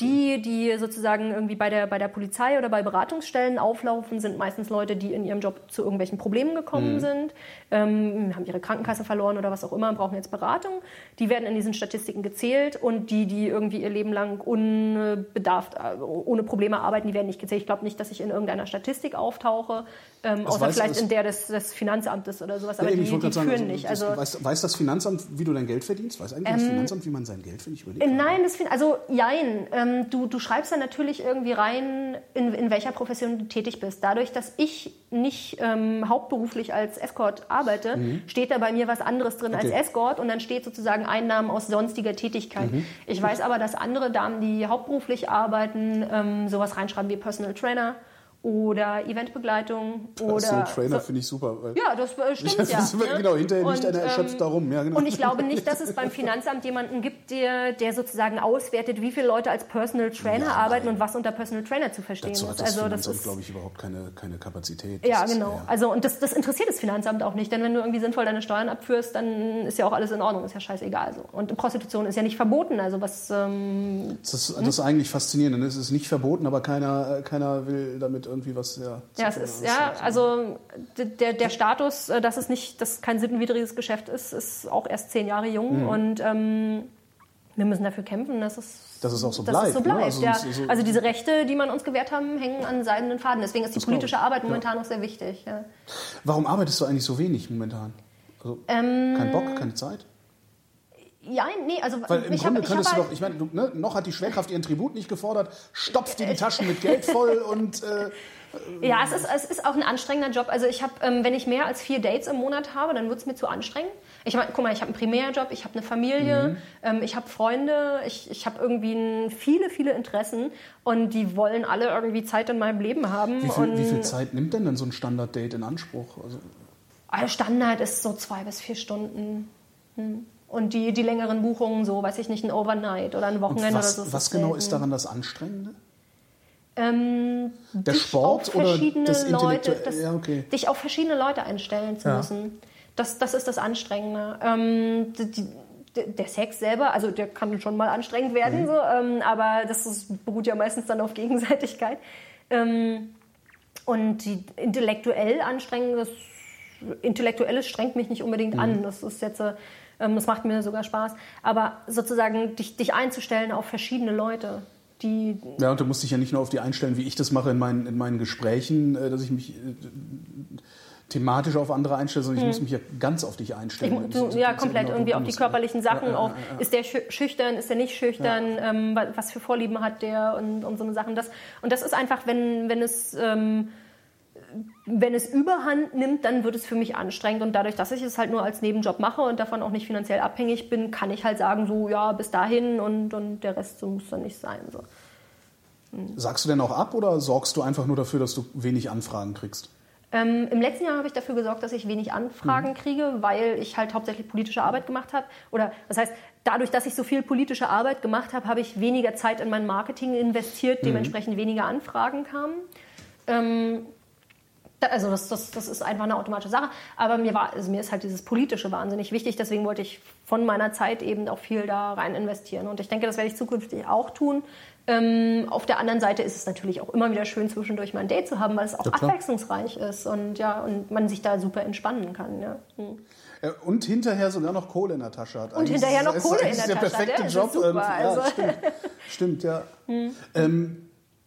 die, die sozusagen irgendwie bei der, bei der Polizei oder bei Beratungsstellen auflaufen, sind meistens Leute, die in ihrem Job zu irgendwelchen Problemen gekommen sind, ähm, haben ihre Krankenkasse verloren oder was auch immer, brauchen jetzt Beratung. Die werden in diesen Statistiken gezählt und die, die irgendwie ihr Leben lang unbedarft, äh, ohne Probleme arbeiten, die werden nicht gezählt. Ich glaube nicht, dass ich in irgendeiner Statistik auftauche, ähm, außer weiß- vielleicht in der des, des Finanzamtes oder sowas, aber Ja, die, die führen sagen, nicht. das- Also, weiß, weiß das Finanzamt, wie du dein Geld verdienst? Weiß eigentlich das Finanzamt, wie man sein Geld verdient? Äh. Nein, das find, also jein. Ähm, du, du schreibst dann natürlich irgendwie rein, in, in welcher Profession du tätig bist. Dadurch, dass ich nicht ähm, hauptberuflich als Escort arbeite, steht da bei mir was anderes drin Mhm. Okay. als Escort und dann steht sozusagen Einnahmen aus sonstiger Tätigkeit. Mhm. Ich weiß aber, dass andere Damen, die hauptberuflich arbeiten, ähm, sowas reinschreiben wie Personal Trainer oder Eventbegleitung oder Personal Trainer so, finde ich super. ja, das äh, stimmt *laughs* Das ja. ist- genau, hinterher liegt einer erschöpft ähm, da rum, ja, genau. Und ich glaube nicht, dass es beim Finanzamt jemanden gibt, der, der sozusagen auswertet, wie viele Leute als Personal Trainer Ja, arbeiten und was unter Personal Trainer zu verstehen Dazu hat ist. das Also das Finanzamt, ist glaube ich, überhaupt keine, keine Kapazität. Das ja, ist, genau. Also und das, das interessiert das Finanzamt auch nicht, denn wenn du irgendwie sinnvoll deine Steuern abführst, dann ist ja auch alles in Ordnung, ist ja scheißegal so. Und Prostitution ist ja nicht verboten, also was ähm, Das ist, das ist eigentlich faszinierend. Es ist nicht verboten, aber keiner, keiner will damit irgendwie was. Ja, Ja, es ist, ja, also d- der, der Status, äh, dass es nicht, dass kein sittenwidriges Geschäft ist, ist auch erst zehn Jahre jung Mhm. und ähm, wir müssen dafür kämpfen, dass es, Dass es auch so dass bleibt, Es so ne? bleibt Also ja. so- so- also diese Rechte, die man uns gewährt haben, hängen an seidenen Faden. Deswegen ist die politische Arbeit ja. momentan auch sehr wichtig. Ja. Warum arbeitest du eigentlich so wenig momentan? Also, Ähm, kein Bock, keine Zeit? Ja, nee, also Weil im ich Grunde habe könntest hab du doch, ich meine, ne, noch hat die Schwerkraft ihren Tribut nicht gefordert, stopft dir die Taschen mit Geld voll *laughs* und äh, Ja, es ist, es ist auch ein anstrengender Job. Also ich habe, ähm, wenn ich mehr als vier Dates im Monat habe, dann wird es mir zu anstrengend. Ich meine, guck mal, ich habe einen Primärjob, ich habe eine Familie, Mhm. ähm, ich habe Freunde, ich, ich habe irgendwie ein, viele, viele Interessen und die wollen alle irgendwie Zeit in meinem Leben haben. wie, viel, wie viel Zeit nimmt denn dann so ein Standard-Date in Anspruch? Also, Ah, Standard ist so zwei bis vier Stunden. Hm. Und die, die längeren Buchungen, so, weiß ich nicht, ein Overnight oder ein und Wochenende was, oder so. was genau ist daran das Anstrengende? Ähm, Der dich Sport auf oder verschiedene das Leute, das, ja, okay. dich auf verschiedene Leute einstellen zu Ja. müssen. Das, das ist das Anstrengende. Ähm, die, die, der Sex selber, also der kann schon mal anstrengend Mhm. werden, so, ähm, aber das ist, beruht ja meistens dann auf Gegenseitigkeit. Ähm, und die intellektuell anstrengend, das Intellektuelles strengt mich nicht unbedingt Mhm. an. Das ist jetzt, äh, das macht mir sogar Spaß. Aber sozusagen dich, dich einzustellen auf verschiedene Leute, die Ja, und du musst dich ja nicht nur auf die einstellen, wie ich das mache in meinen, in meinen Gesprächen, äh, dass ich mich äh, thematisch auf andere einstelle, sondern ich muss mich ja ganz auf dich Hm. Ich, einstellen. Das du, ja, ist komplett genau irgendwie auf die körperlichen Sachen, Ja, ja, auf ja, ja. ist der schü- schüchtern, ist der nicht schüchtern, ähm, wa- was für Vorlieben hat der und, und so eine Sachen. Das, und das ist einfach, wenn, wenn es ähm, wenn es überhand nimmt, dann wird es für mich anstrengend und dadurch, dass ich es halt nur als Nebenjob mache und davon auch nicht finanziell abhängig bin, kann ich halt sagen, so ja, bis dahin und, und der Rest so muss dann nicht sein. So. Sagst du denn auch ab oder sorgst du einfach nur dafür, dass du wenig Anfragen kriegst? Ähm, Im letzten Jahr habe ich dafür gesorgt, dass ich wenig Anfragen Mhm. kriege, weil ich halt hauptsächlich politische Arbeit gemacht habe. Oder das heißt, dadurch, dass ich so viel politische Arbeit gemacht habe, habe ich weniger Zeit in mein Marketing investiert, Mhm. dementsprechend weniger Anfragen kamen. Ähm, Also das, das, das ist einfach eine automatische Sache. Aber mir, war, also mir ist halt dieses Politische wahnsinnig wichtig. Deswegen wollte ich von meiner Zeit eben auch viel da rein investieren. Und ich denke, das werde ich zukünftig auch tun. Ähm, auf der anderen Seite ist es natürlich auch immer wieder schön, zwischendurch mal ein Date zu haben, weil es auch ja, abwechslungsreich ist und, ja, und man sich da super entspannen kann. Ja. Hm. Und hinterher sogar noch Kohle in der Tasche hat. Und Eigentlich hinterher noch Kohle in der, der Tasche hat. Der perfekte Job. Super, also. ja, stimmt. *laughs* stimmt, ja. Hm. Ähm,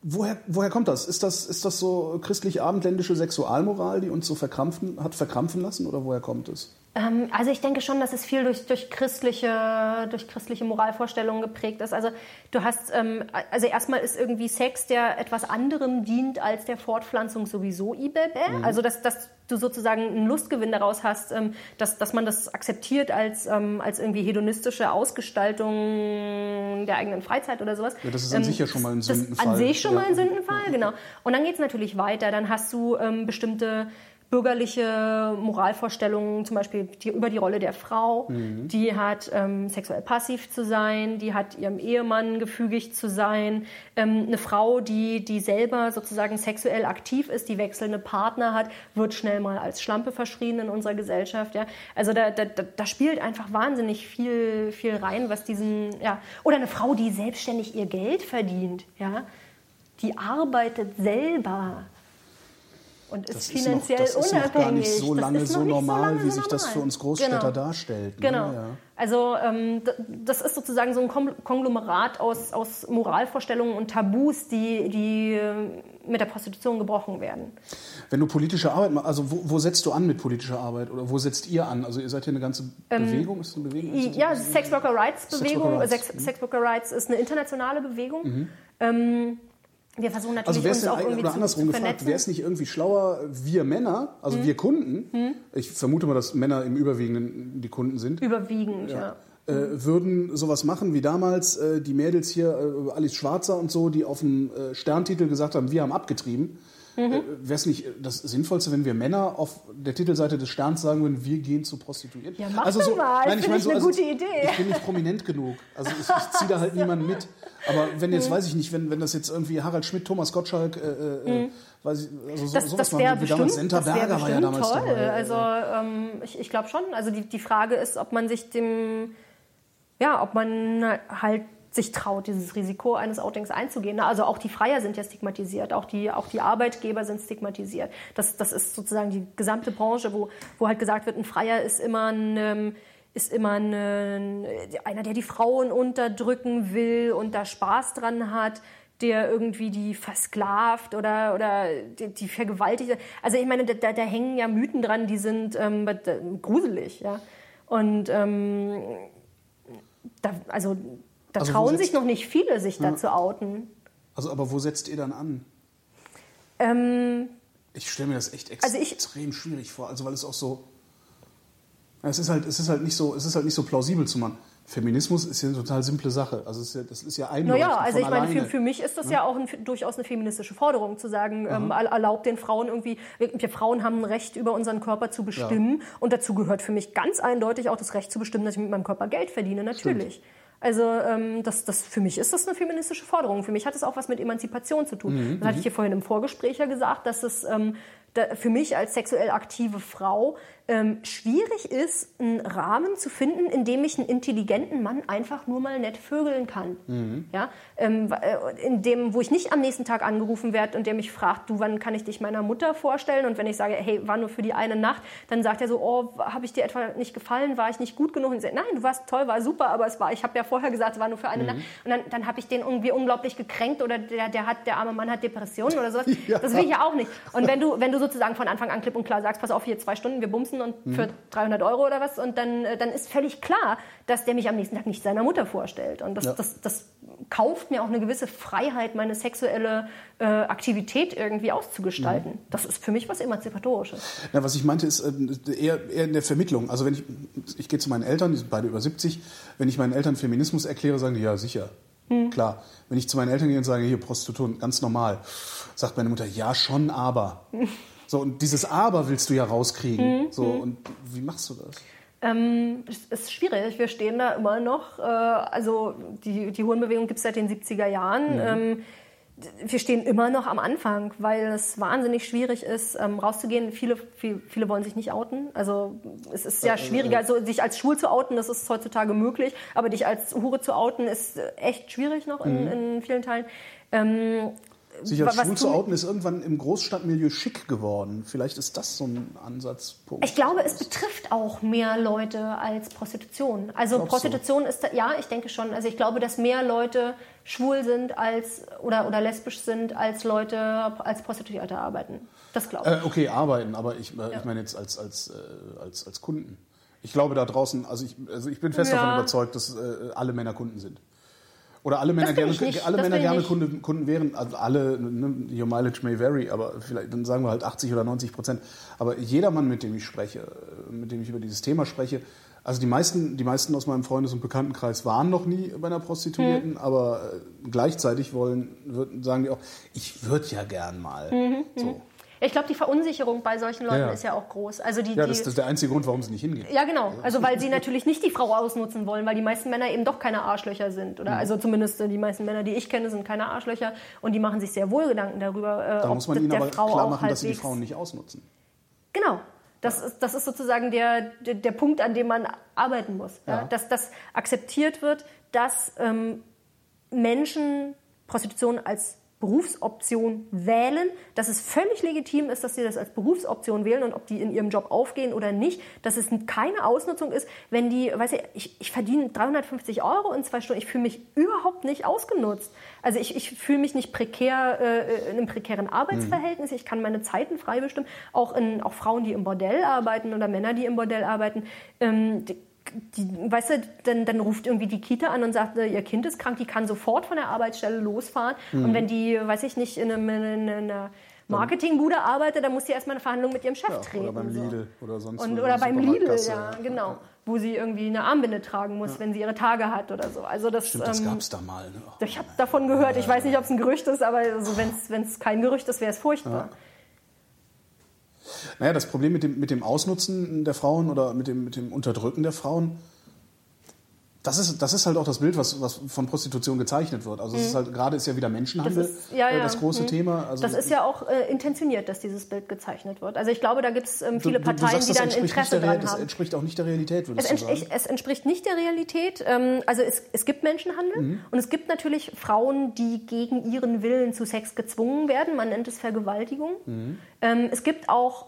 Woher, woher kommt das? Ist, das? ist das so christlich-abendländische Sexualmoral, die uns so verkrampfen, hat verkrampfen lassen oder woher kommt es? Ähm, also ich denke schon, dass es viel durch, durch, christliche, durch christliche Moralvorstellungen geprägt ist. Also du hast, ähm, also erstmal ist irgendwie Sex, der etwas anderem dient als der Fortpflanzung sowieso IBB. Mhm. Also dass, dass du sozusagen einen Lustgewinn daraus hast, ähm, dass, dass man das akzeptiert als, als irgendwie hedonistische Ausgestaltung der eigenen Freizeit oder sowas. Ja, das ist an ähm, sich ja schon mal ein Sündenfall. An sich schon ja. mal ein Sündenfall, genau. Und dann geht es natürlich weiter. Dann hast du ähm, bestimmte bürgerliche Moralvorstellungen, zum Beispiel die, über die Rolle der Frau. Mhm. Die hat ähm, sexuell passiv zu sein, die hat ihrem Ehemann gefügig zu sein. Ähm, eine Frau, die, die selber sozusagen sexuell aktiv ist, die wechselnde Partner hat, wird schnell mal als Schlampe verschrien in unserer Gesellschaft. Ja? Also da, da, da spielt einfach wahnsinnig viel, viel rein, was diesen, ja, oder eine Frau, die selbstständig ihr Geld verdient, ja, die arbeitet selber und ist das finanziell ist noch, das unabhängig. Ist noch gar nicht so lange so normal, so lange wie sich das für uns Großstädter genau. darstellt. Ne? Genau. Ja. Also ähm, das ist sozusagen so ein Konglomerat aus, aus Moralvorstellungen und Tabus, die, die äh, mit der Prostitution gebrochen werden. Wenn du politische Arbeit machst, also wo, wo, setzt du an mit politischer Arbeit oder wo setzt ihr an? Also ihr seid hier eine ganze ähm, Bewegung? Ist eine Bewegung? Ist ja, Sex Worker Rights Bewegung. Sex, Rights. Sex Worker Rights ist eine internationale Bewegung. Mhm. Ähm, wir versuchen natürlich also uns auch irgendwie oder andersrum zu gefragt, wäre es nicht irgendwie schlauer, wir Männer, also hm. wir Kunden, hm. ich vermute mal, dass Männer im Überwiegenden die Kunden sind. Überwiegend, ja. ja. Äh, würden sowas machen wie damals äh, die Mädels hier, äh, Alice Schwarzer und so, die auf dem äh, Sterntitel gesagt haben, wir haben abgetrieben. Mhm. Äh, Wäre es nicht das Sinnvollste, wenn wir Männer auf der Titelseite des Sterns sagen würden, wir gehen zu Prostituierten? Ja, mach also so, mal. Nein, ich meine so, eine also, gute Idee. Ich bin nicht prominent genug. Also ich, ich ziehe da halt *laughs* niemanden mit. Aber wenn jetzt, mhm. weiß ich nicht, wenn, wenn das jetzt irgendwie Harald Schmidt, Thomas Gottschalk, äh, äh, mhm. weiß ich, also so, das, sowas das war, wie damals Senta Berger war ja damals toll. Dabei. Also ähm, ich, ich glaube schon. Also die, die Frage ist, ob man sich dem, ja, ob man halt sich traut, dieses Risiko eines Outings einzugehen. Also auch die Freier sind ja stigmatisiert, auch die, auch die Arbeitgeber sind stigmatisiert. Das, das ist sozusagen die gesamte Branche, wo, wo halt gesagt wird, ein Freier ist immer ein, ähm, ist immer ein, einer, der die Frauen unterdrücken will und da Spaß dran hat der irgendwie die versklavt oder, oder die, die vergewaltigt. Also ich meine, da, da hängen ja Mythen dran, die sind ähm, gruselig. Ja? Und ähm, da, also da also trauen sich noch nicht viele, sich ja. da zu outen. Also, aber wo setzt ihr dann an? Ähm, ich stelle mir das echt ex also ich, extrem schwierig vor, also weil es auch so. Es ist halt, es ist halt nicht so, es ist halt nicht so plausibel zu machen. Feminismus ist ja eine total simple Sache. Also ist ja, das ist ja eindeutig. Naja, also ich meine, für, für, mich ist das ja, ja auch ein, durchaus eine feministische Forderung, zu sagen, ähm, erlaubt den Frauen irgendwie, wir, wir, Frauen haben ein Recht, über unseren Körper zu bestimmen. Ja. Und dazu gehört für mich ganz eindeutig auch das Recht zu bestimmen, dass ich mit meinem Körper Geld verdiene, natürlich. Stimmt. Also ähm, das, das, für mich ist das eine feministische Forderung. Für mich hat es auch was mit Emanzipation zu tun. Mhm, das hatte ich hier vorhin im Vorgespräch ja gesagt, dass es ähm, da, für mich als sexuell aktive Frau ähm, schwierig ist, einen Rahmen zu finden, in dem ich einen intelligenten Mann einfach nur mal nett vögeln kann. Mhm. Ja? Ähm, äh, in dem, wo ich nicht am nächsten Tag angerufen werde und der mich fragt, du, wann kann ich dich meiner Mutter vorstellen? Und wenn ich sage, hey, war nur für die eine Nacht, dann sagt er so, oh, habe ich dir etwa nicht gefallen? War ich nicht gut genug? Und ich sage, nein, du warst toll, war super, aber es war, ich habe ja vorher gesagt, es war nur für eine mhm. Nacht. Und dann, dann habe ich den irgendwie unglaublich gekränkt oder der, der, hat, der arme Mann hat Depressionen oder sowas. *laughs* Ja. Das will ich ja auch nicht. Und wenn du, wenn du sozusagen von Anfang an klipp und klar sagst, pass auf, hier zwei Stunden, wir bumsen und mhm. für 300 Euro oder was und dann, äh, dann ist völlig klar, dass der mich am nächsten Tag nicht seiner Mutter vorstellt. Und das, ja. das, das kauft mir auch eine gewisse Freiheit, meine sexuelle äh, Aktivität irgendwie auszugestalten. Mhm. Das ist für mich was Emanzipatorisches. Ja, was ich meinte, ist äh, eher, eher in der Vermittlung. Also wenn ich, ich gehe zu meinen Eltern, die sind beide über 70, wenn ich meinen Eltern Feminismus erkläre, sagen die, ja sicher, mhm. klar. Wenn ich zu meinen Eltern gehe und sage, hier Prostitution, ganz normal, sagt meine Mutter, ja schon, aber. *laughs* So, und dieses Aber willst du ja rauskriegen. Mhm. So, und wie machst du das? Ähm, es ist schwierig. Wir stehen da immer noch. Äh, also die, die Hurenbewegung gibt es seit den 70er Jahren. Mhm. Ähm, wir stehen immer noch am Anfang, weil es wahnsinnig schwierig ist, ähm, rauszugehen. Viele, viele, viele wollen sich nicht outen. Also es ist ja schwieriger, also sich als schwul zu outen, das ist heutzutage möglich, aber dich als Hure zu outen ist echt schwierig noch in, in vielen Teilen. Ähm, Sich als schwul zu outen ist irgendwann im Großstadtmilieu schick geworden. Vielleicht ist das so ein Ansatzpunkt. Ich glaube, es betrifft auch mehr Leute als Prostitution. Also Glaubst? Prostitution ist, da- ja, ich denke schon. Also ich glaube, dass mehr Leute schwul sind als oder, oder lesbisch sind, als Leute als Prostituierte arbeiten. Das glaube ich. Äh, okay, arbeiten, aber ich, äh, ich meine jetzt als, als, äh, als, als Kunden. Ich glaube da draußen, also ich, also ich bin fest Ja. davon überzeugt, dass äh, alle Männer Kunden sind. Oder alle Männer gerne, ich nicht. alle Männer gerne. Kunden, Kunden wären. Also alle, ne, your mileage may vary, aber vielleicht dann sagen wir halt 80 oder 90 Prozent. Aber jeder Mann, mit dem ich spreche, mit dem ich über dieses Thema spreche, also die meisten, die meisten aus meinem Freundes- und Bekanntenkreis waren noch nie bei einer Prostituierten, Mhm. aber äh, gleichzeitig wollen, würden, sagen die auch, ich würde ja gern mal. Mhm, So. Ich glaube, die Verunsicherung bei solchen Leuten Ja, ja. ist ja auch groß. Also die, Ja, das, das ist der einzige Grund, warum sie nicht hingehen. Ja, genau. Also weil sie natürlich nicht die Frau ausnutzen wollen, weil die meisten Männer eben doch keine Arschlöcher sind. Mhm. Oder also zumindest äh, die meisten Männer, die ich kenne, sind keine Arschlöcher und die machen sich sehr wohl Gedanken darüber, äh, Da ob muss man ihnen aber Frau klar machen, dass sie die Frauen nicht ausnutzen. Genau. Das ist, das ist sozusagen der, der, der Punkt, an dem man arbeiten muss. Ja? Ja. Dass das akzeptiert wird, dass ähm, Menschen Prostitution als Berufsoption wählen, dass es völlig legitim ist, dass sie das als Berufsoption wählen und ob die in ihrem Job aufgehen oder nicht, dass es keine Ausnutzung ist, wenn die, weiß ich, ich, ich verdiene 350 Euro in zwei Stunden, ich fühle mich überhaupt nicht ausgenutzt. Also ich, ich fühle mich nicht prekär äh, in einem prekären Arbeitsverhältnis, ich kann meine Zeiten frei bestimmen, auch, in, auch Frauen, die im Bordell arbeiten oder Männer, die im Bordell arbeiten, ähm, die, die, weißt du, dann, dann ruft irgendwie die Kita an und sagt, äh, ihr Kind ist krank, die kann sofort von der Arbeitsstelle losfahren. Und wenn die, weiß ich nicht, in, einem, in einer Marketingbude arbeitet, dann muss sie erstmal eine Verhandlung mit ihrem Chef Ja, treten. oder beim so. Lidl oder sonst Und, wo, oder beim Lidl, ja, ja. genau. Wo sie irgendwie eine Armbinde tragen muss, wenn sie ihre Tage hat oder so. Also das, Stimmt, das ähm, gab es da mal. Ne? Ich habe davon gehört. Ich weiß nicht, ob es ein Gerücht ist, aber also wenn es kein Gerücht ist, wäre es furchtbar. Naja, das Problem mit dem, mit dem Ausnutzen der Frauen oder mit dem, mit dem Unterdrücken der Frauen, das ist, das ist halt auch das Bild, was, was von Prostitution gezeichnet wird. Also es ist halt, gerade ist ja wieder Menschenhandel Mhm. Das ist- ja, äh, ja. das große Mhm. Thema. Also Das ist ja auch äh, intentioniert, dass dieses Bild gezeichnet wird. Also ich glaube, da gibt es ähm, viele du, du, du Parteien, sagst, die das dann Interesse der dran Das haben. entspricht auch nicht der Realität, würdest Es, du sagen. es entspricht nicht der Realität. Ähm, also es, es gibt Menschenhandel Mhm. und es gibt natürlich Frauen, die gegen ihren Willen zu Sex gezwungen werden. Man nennt es Vergewaltigung. Mhm. Ähm, es gibt auch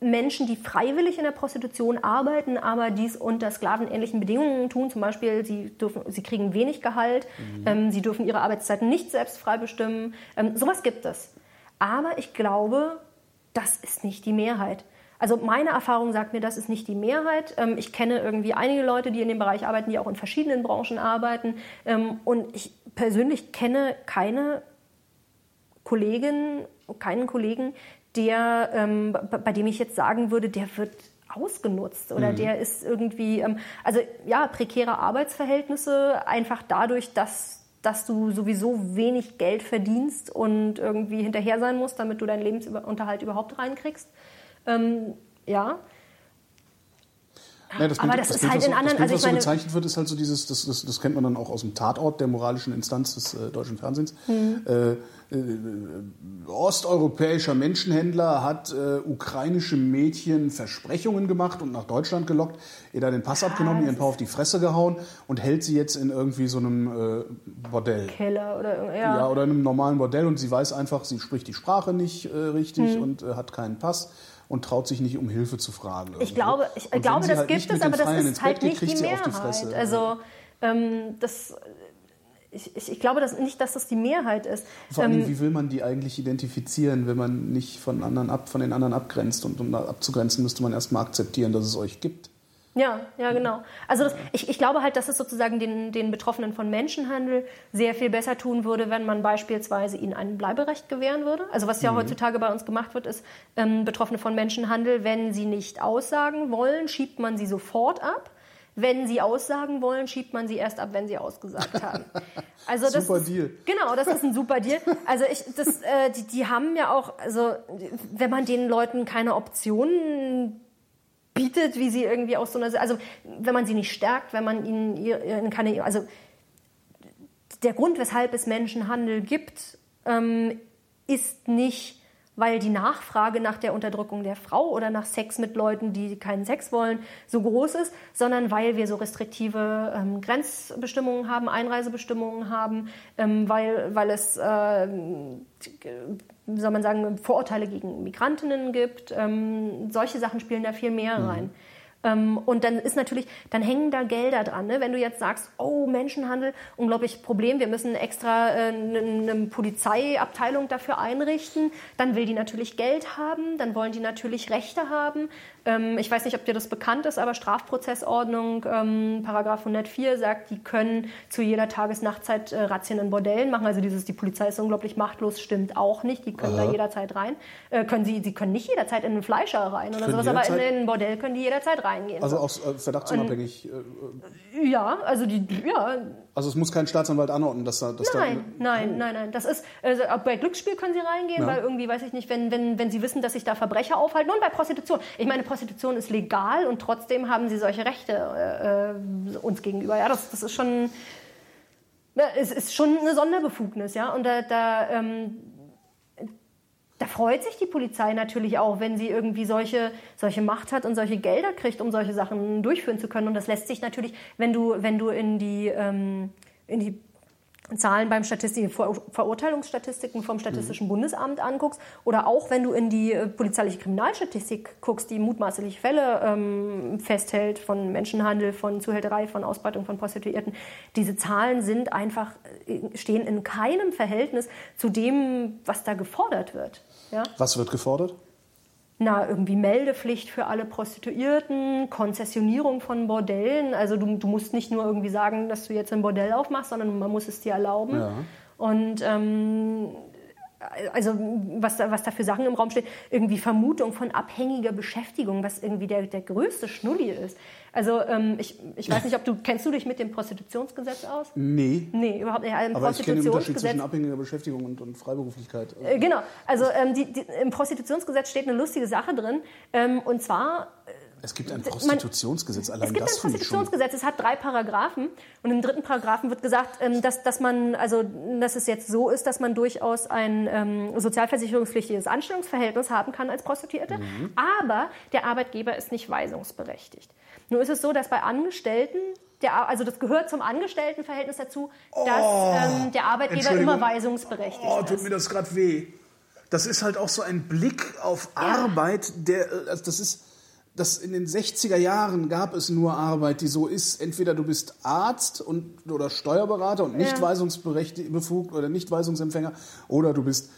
Menschen, die freiwillig in der Prostitution arbeiten, aber dies unter sklavenähnlichen Bedingungen tun. Zum Beispiel, sie, dürfen, sie kriegen wenig Gehalt, ähm, sie dürfen ihre Arbeitszeiten nicht selbst frei bestimmen. Ähm, sowas gibt es. Aber ich glaube, das ist nicht die Mehrheit. Also meine Erfahrung sagt mir, das ist nicht die Mehrheit. Ähm, Ich kenne irgendwie einige Leute, die in dem Bereich arbeiten, die auch in verschiedenen Branchen arbeiten. Ähm, Und ich persönlich kenne keine Kollegin, keinen Kollegen, der, ähm, bei dem ich jetzt sagen würde, der wird ausgenutzt oder der ist irgendwie, ähm, also ja, prekäre Arbeitsverhältnisse einfach dadurch, dass, dass du sowieso wenig Geld verdienst und irgendwie hinterher sein musst, damit du deinen Lebensunterhalt überhaupt reinkriegst. Ähm, ja, Ja, das Aber Bild, das ist Bild, halt was so, in anderen- Das Bild, also was so gezeichnet wird, ist halt so dieses, das, das, das kennt man dann auch aus dem Tatort der moralischen Instanz des äh, deutschen Fernsehens. Mhm. Äh, äh, osteuropäischer Menschenhändler hat äh, ukrainische Mädchen Versprechungen gemacht und nach Deutschland gelockt, ihr da den Pass abgenommen, ihren Paar auf die Fresse gehauen und hält sie jetzt in irgendwie so einem äh, Bordell. Keller oder Ja. ja. oder in einem normalen Bordell und sie weiß einfach, sie spricht die Sprache nicht äh, richtig Hm. und äh, hat keinen Pass und traut sich nicht, um Hilfe zu fragen. Ich glaube, ich Und wenn glaube das halt gibt es, aber das Freiern ist halt nicht die Mehrheit. die Fresse. Also ähm, das, ich, ich, ich glaube das nicht, dass das die Mehrheit ist. Vor allem, Ähm, wie will man die eigentlich identifizieren, wenn man nicht von, anderen ab, von den anderen abgrenzt? Und um da abzugrenzen, müsste man erstmal akzeptieren, dass es euch gibt. Ja, ja, genau. Also das, ich, ich glaube halt, dass es sozusagen den, den Betroffenen von Menschenhandel sehr viel besser tun würde, wenn man beispielsweise ihnen ein Bleiberecht gewähren würde. Also was ja heutzutage bei uns gemacht wird, ist, ähm, Betroffene von Menschenhandel, wenn sie nicht aussagen wollen, schiebt man sie sofort ab. Wenn sie aussagen wollen, schiebt man sie erst ab, wenn sie ausgesagt *laughs* haben. Also das Super ist, Deal. Genau, das ist ein super Deal. Also ich, das, äh, die, die haben ja auch, also wenn man den Leuten keine Optionen bietet, wie sie irgendwie aus so einer, also wenn man sie nicht stärkt, wenn man ihnen, ihnen keine, also der Grund, weshalb es Menschenhandel gibt, ähm, ist nicht weil die Nachfrage nach der Unterdrückung der Frau oder nach Sex mit Leuten, die keinen Sex wollen, so groß ist, sondern weil wir so restriktive ähm, Grenzbestimmungen haben, Einreisebestimmungen haben, ähm, weil, weil es, äh, wie soll man sagen, Vorurteile gegen Migrantinnen gibt. Ähm, solche Sachen spielen da viel mehr rein. Mhm. Ähm, und dann ist natürlich, dann hängen da Gelder dran. Ne? Wenn du jetzt sagst, oh, Menschenhandel, unglaublich Problem, wir müssen extra äh, eine Polizeiabteilung dafür einrichten, dann will die natürlich Geld haben, dann wollen die natürlich Rechte haben. Ähm, ich weiß nicht, ob dir das bekannt ist, aber Strafprozessordnung, ähm, Paragraph 104 sagt, die können zu jeder Tages-Nachtzeit äh, Razzien in Bordellen machen. Also dieses, die Polizei ist unglaublich machtlos, stimmt auch nicht. Die können Aha. da jederzeit rein. Äh, können sie, sie können nicht jederzeit in einen Fleischer rein oder sowas, aber in, in ein Bordell können die jederzeit reingehen. Also auch äh, verdachtsunabhängig? Äh, ja, also die, ja. Also es muss kein Staatsanwalt anordnen, dass da... Dass nein, da, nein, nein, nein. Das ist, also bei Glücksspiel können sie reingehen, ja. weil irgendwie, weiß ich nicht, wenn, wenn, wenn sie wissen, dass sich da Verbrecher aufhalten und bei Prostitution. Ich meine, Prostitution ist legal und trotzdem haben sie solche Rechte äh, äh, uns gegenüber. Ja, das, das ist schon, es ist schon eine Sonderbefugnis, ja. Und da, da, ähm, da freut sich die Polizei natürlich auch, wenn sie irgendwie solche, solche Macht hat und solche Gelder kriegt, um solche Sachen durchführen zu können. Und das lässt sich natürlich, wenn du, wenn du in die, ähm, in die Zahlen beim Statistik, Ver Verurteilungsstatistiken vom Statistischen mhm. Bundesamt anguckst oder auch wenn du in die äh, polizeiliche Kriminalstatistik guckst, die mutmaßliche Fälle ähm, festhält von Menschenhandel, von Zuhälterei, von Ausbeutung von Prostituierten, diese Zahlen sind einfach, äh, stehen in keinem Verhältnis zu dem, was da gefordert wird. Ja? Was wird gefordert? na, irgendwie Meldepflicht für alle Prostituierten, Konzessionierung von Bordellen. Also du, du musst nicht nur irgendwie sagen, dass du jetzt ein Bordell aufmachst, sondern man muss es dir erlauben. Ja. Und ähm, also was da, was da für Sachen im Raum stehen, irgendwie Vermutung von abhängiger Beschäftigung, was irgendwie der, der größte Schnulli ist. Also ähm, ich, ich weiß nicht, ob du, kennst du dich mit dem Prostitutionsgesetz aus? Nee. Nee, überhaupt nicht. Im Aber ich kenne den Unterschied zwischen abhängiger Beschäftigung und, und Freiberuflichkeit. Äh, genau, also ähm, die, die, im Prostitutionsgesetz steht eine lustige Sache drin. Ähm, und zwar es gibt ein Prostitutionsgesetz, man, allein Es gibt das ein Prostitutionsgesetz, es hat drei Paragraphen und im dritten Paragraphen wird gesagt, ähm, dass, dass man, also dass es jetzt so ist, dass man durchaus ein ähm, sozialversicherungspflichtiges Anstellungsverhältnis haben kann als Prostituierte, mhm. aber der Arbeitgeber ist nicht weisungsberechtigt. Nur ist es so, dass bei Angestellten der, also das gehört zum Angestelltenverhältnis dazu, dass oh, ähm, der Arbeitgeber immer weisungsberechtigt ist. Oh, tut mir das gerade weh. Das ist halt auch so ein Blick auf ja. Arbeit, der, also das ist, das in den 60er Jahren gab es nur Arbeit, die so ist. Entweder du bist Arzt und, oder Steuerberater und nicht ja. weisungsberechtigt befugt oder nicht Weisungsempfänger oder du bist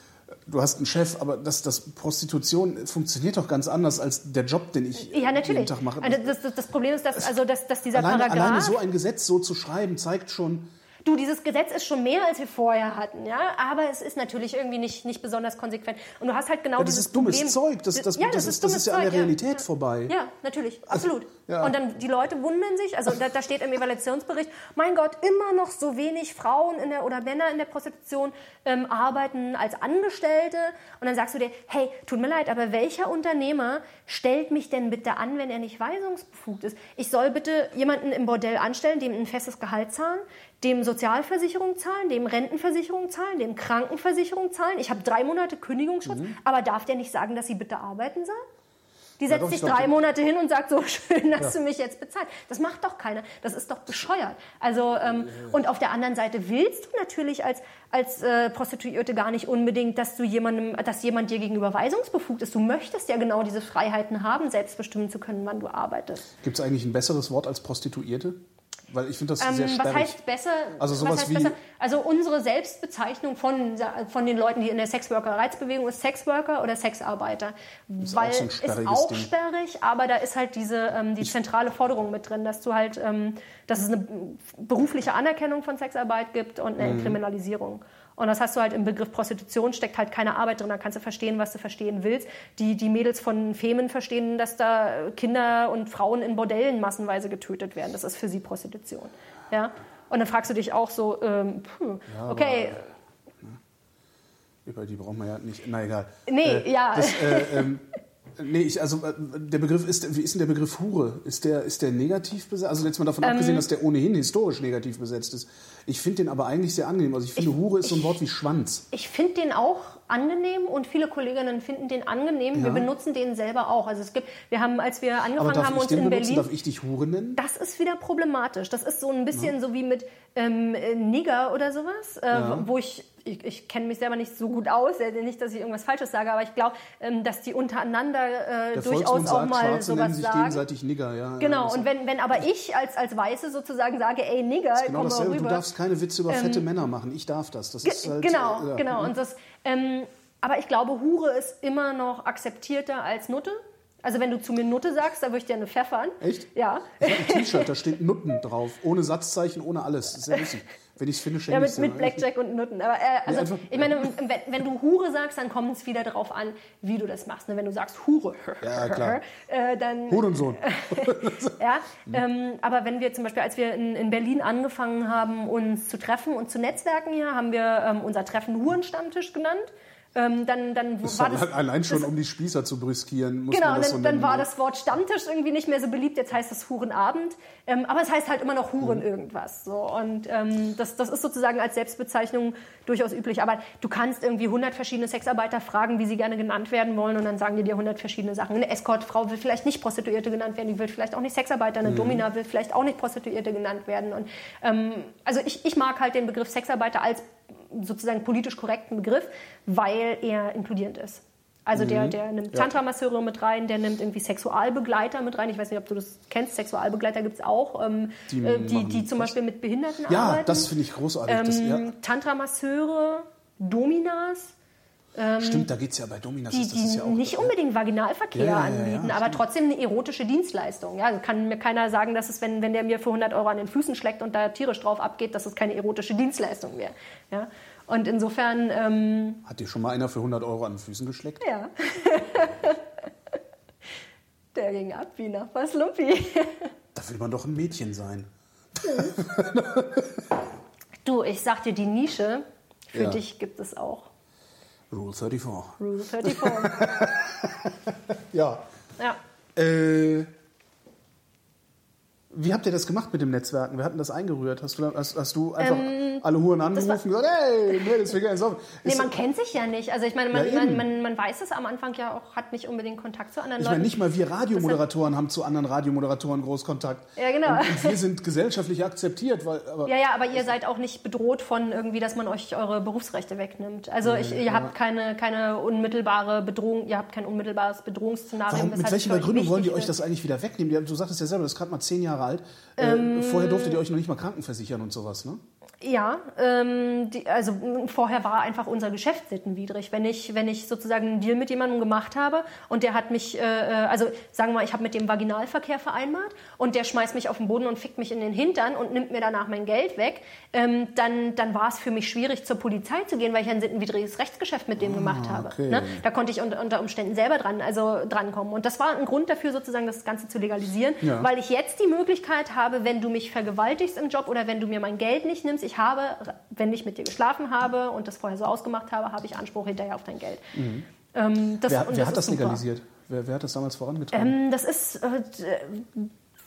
du hast einen Chef, aber das, das Prostitution funktioniert doch ganz anders als der Job, den ich ja, jeden Tag mache. Also das, das, das, Problem ist, dass, also, dass, dass dieser alleine, Paragraph... Alleine so ein Gesetz so zu schreiben, zeigt schon, Du, dieses Gesetz ist schon mehr, als wir vorher hatten, ja, aber es ist natürlich irgendwie nicht, nicht besonders konsequent. Und du hast halt genau ja, dieses ist dummes Problem. Zeug, das, das, ja, das, das ist, das ist ja an der Realität ja. vorbei. Ja, natürlich, also, absolut. Ja. Und dann die Leute wundern sich, also da, da, steht im Evaluationsbericht, mein Gott, immer noch so wenig Frauen in der, oder Männer in der Prostitution ähm, arbeiten als Angestellte. Und dann sagst du dir, hey, tut mir leid, aber welcher Unternehmer stellt mich denn bitte an, wenn er nicht weisungsbefugt ist? Ich soll bitte jemanden im Bordell anstellen, dem ein festes Gehalt zahlen, dem Sozialversicherung zahlen, dem Rentenversicherung zahlen, dem Krankenversicherung zahlen. Ich habe drei Monate Kündigungsschutz, mhm. aber darf der nicht sagen, dass sie bitte arbeiten soll? Die setzt ja, sich drei Monate hin und sagt so *laughs* schön, dass ja. du mich jetzt bezahlt. Das macht doch keiner. Das ist doch bescheuert. Also ähm, und auf der anderen Seite willst du natürlich als als äh, Prostituierte gar nicht unbedingt, dass du jemandem, dass jemand dir gegenüber weisungsbefugt ist. Du möchtest ja genau diese Freiheiten haben, selbst bestimmen zu können, wann du arbeitest. Gibt es eigentlich ein besseres Wort als Prostituierte? Weil ich finde das ähm, sehr sperrig. Was heißt besser? Also sowas heißt wie besser? Also unsere Selbstbezeichnung von, von den Leuten, die in der Sexworker-Reizbewegung ist Sexworker oder Sexarbeiter. Ist Weil auch so ist auch Ding. sperrig, aber da ist halt diese ähm, die zentrale Forderung mit drin, dass du halt, ähm, dass es eine berufliche Anerkennung von Sexarbeit gibt und eine mhm. Kriminalisierung. Und das hast du halt im Begriff Prostitution, steckt halt keine Arbeit drin, da kannst du verstehen, was du verstehen willst. Die, die Mädels von Femen verstehen, dass da Kinder und Frauen in Bordellen massenweise getötet werden. Das ist für sie Prostitution. Ja? Und dann fragst du dich auch so, ähm, pff, ja, okay. Aber, ne? Über die brauchen wir ja nicht, na egal. Nee, äh, ja. Das, äh, ähm, Nee, ich, also äh, der Begriff ist, wie ist denn der Begriff Hure? Ist der, ist der negativ besetzt? Also jetzt mal davon Ähm. abgesehen, dass der ohnehin historisch negativ besetzt ist. Ich finde den aber eigentlich sehr angenehm. Also ich finde, Hure ist so ein Wort wie Schwanz. Ich finde den auch angenehm und viele Kolleginnen finden den angenehm. Wir Ja. benutzen den selber auch. Also es gibt, wir haben, als wir angefangen haben, uns in benutzen? Berlin Darf ich dich Hure nennen? Das ist wieder problematisch. Das ist so ein bisschen so wie mit ähm, äh, Nigger oder sowas, äh, wo ich, ich, ich kenne mich selber nicht so gut aus, äh, nicht, dass ich irgendwas Falsches sage, aber ich glaube, ähm, dass die untereinander äh, durchaus auch sagt, mal Schwarze nennen sowas sich sagen. gegenseitig Nigger. Ja, Genau, ja, und wenn, wenn aber ich als, als Weiße sozusagen sage, ey Nigger, genau komm mal rüber. Du darfst keine Witze über fette Männer machen. Ich darf das. Das ist halt, genau, äh, ja. genau. Und das, ähm, aber ich glaube, Hure ist immer noch akzeptierter als Nutte. Also wenn du zu mir Nutte sagst, da würde ich dir eine pfeffern. Echt? Ja. Ich habe ein T-Shirt, da steht Nutten drauf. Ohne Satzzeichen, ohne alles. Das ist sehr lustig. Wenn ich es finde, schenke Ja, mit, mit Blackjack und Nutten. Aber äh, also, einfach- ich meine, wenn, wenn du Hure sagst, dann kommt es wieder darauf an, wie du das machst. Ne? Wenn du sagst Hure, Ja, klar. *laughs* äh, dann Hurensohn. *laughs* ja. Ähm, aber wenn wir zum Beispiel, als wir in, in Berlin angefangen haben, uns zu treffen und zu netzwerken hier, haben wir ähm, unser Treffen Hurenstammtisch genannt. Ähm, dann dann Das war das allein schon, um die Spießer zu brüskieren, muss Genau, man das dann, so dann war ne? das Wort Stammtisch irgendwie nicht mehr so beliebt. Jetzt heißt es Hurenabend. Ähm, aber es heißt halt immer noch Huren Mhm. irgendwas. So. Und ähm, das, das ist sozusagen als Selbstbezeichnung durchaus üblich. Aber du kannst irgendwie 100 verschiedene Sexarbeiter fragen, wie sie gerne genannt werden wollen. Und dann sagen die dir 100 verschiedene Sachen. Eine Escortfrau will vielleicht nicht Prostituierte genannt werden. Die will vielleicht auch nicht Sexarbeiter. Mhm. Eine Domina will vielleicht auch nicht Prostituierte genannt werden. Und, ähm, also ich, ich mag halt den Begriff Sexarbeiter als sozusagen politisch korrekten Begriff, weil er inkludierend ist. Also der, der nimmt Ja. Tantra-Masseure mit rein, der nimmt irgendwie Sexualbegleiter mit rein. Ich weiß nicht, ob du das kennst. Sexualbegleiter gibt es auch, ähm, Die äh, die, die zum? Beispiel mit Behinderten Ja, arbeiten. das finde ich großartig. das, ja. ähm, Tantra-Masseure, Dominas, Stimmt, da geht es ja bei Dominas. die, die ja nicht unbedingt Vaginalverkehr Ja, ja, ja, anbieten, aber trotzdem eine erotische Dienstleistung. Ja, also kann mir keiner sagen, dass es, wenn, wenn der mir für 100 Euro an den Füßen schlägt und da tierisch drauf abgeht, dass es keine erotische Dienstleistung wäre. Ja? Und insofern, ähm, Hat dir schon mal einer für 100 Euro an den Füßen geschleckt? ja. *laughs* der ging ab wie nach was Lumpi. Da will man doch ein Mädchen sein. Du, ich sag dir, die Nische für dich gibt es auch. Rule 34. Rule 34. Ja. ja. Äh, wie habt ihr das gemacht mit dem Netzwerken? Wir hatten das eingerührt. Hast du, hast, hast du einfach alle Huren angerufen und gesagt, hey, Mädels, wir gehen saufen? Nee, Ist- man kennt sich ja nicht. Also ich meine, man, Ja, man, man, man weiß es am Anfang ja auch, hat nicht unbedingt Kontakt zu anderen Ich Leuten. meine, nicht mal wir Radiomoderatoren haben zu anderen Radiomoderatoren Großkontakt. Ja, genau. Und, und wir *laughs* sind gesellschaftlich akzeptiert, weil, aber Ja, ja, aber ihr seid auch nicht bedroht von irgendwie, dass man euch eure Berufsrechte wegnimmt. Also ich, ihr habt keine, keine unmittelbare Bedrohung, ihr habt kein unmittelbares Bedrohungsszenario. warum, mit welcher Begründung wollen die euch ist. das eigentlich wieder wegnehmen? Du sagtest ja selber, du bist gerade mal zehn Jahre alt. Ähm, Äh, vorher durftet ihr euch noch nicht mal krankenversichern und sowas, ne? Ja, ähm, die, also vorher war einfach unser Geschäft sittenwidrig. Wenn ich, wenn ich sozusagen einen Deal mit jemandem gemacht habe und der hat mich, äh, äh, also sagen wir mal, ich habe mit dem Vaginalverkehr vereinbart und der schmeißt mich auf den Boden und fickt mich in den Hintern und nimmt mir danach mein Geld weg, ähm, dann, dann war es für mich schwierig, zur Polizei zu gehen, weil ich ein sittenwidriges Rechtsgeschäft mit dem gemacht habe. okay. Ne? Da konnte ich unter, unter Umständen selber dran, also drankommen. Und das war ein Grund dafür, sozusagen das Ganze zu legalisieren, Ja. weil ich jetzt die Möglichkeit habe, wenn du mich vergewaltigst im Job oder wenn du mir mein Geld nicht nimmst, ich habe, wenn ich mit dir geschlafen habe und das vorher so ausgemacht habe, habe ich Anspruch hinterher auf dein Geld. Ähm, das, Wer, wer das hat das legalisiert? Wer, wer hat das damals vorangetragen? Ähm, das ist äh,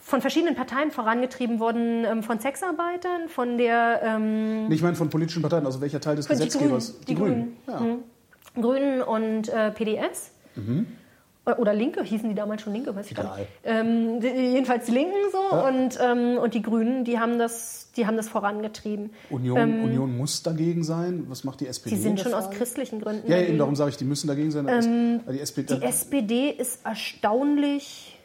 von verschiedenen Parteien vorangetrieben worden, ähm, von Sexarbeitern, von der ähm, ich meine von politischen Parteien, also welcher Teil des Von die Gesetzgebers? Grünen. Die Grünen. Ja. Mhm. Grünen und äh, PDS. Äh, Oder Linke, hießen die damals schon Linke, weiß ich gar nicht. Ähm, die, jedenfalls die Linken so und, ähm, und die Grünen, die haben das, die haben das vorangetrieben. Union, Union muss dagegen sein. Was macht die SPD? Die Ähm, sind schon aus Frage? christlichen Gründen. Ja, ja, eben darum sage ich, die müssen dagegen sein. die SPD, Die SPD ist erstaunlich.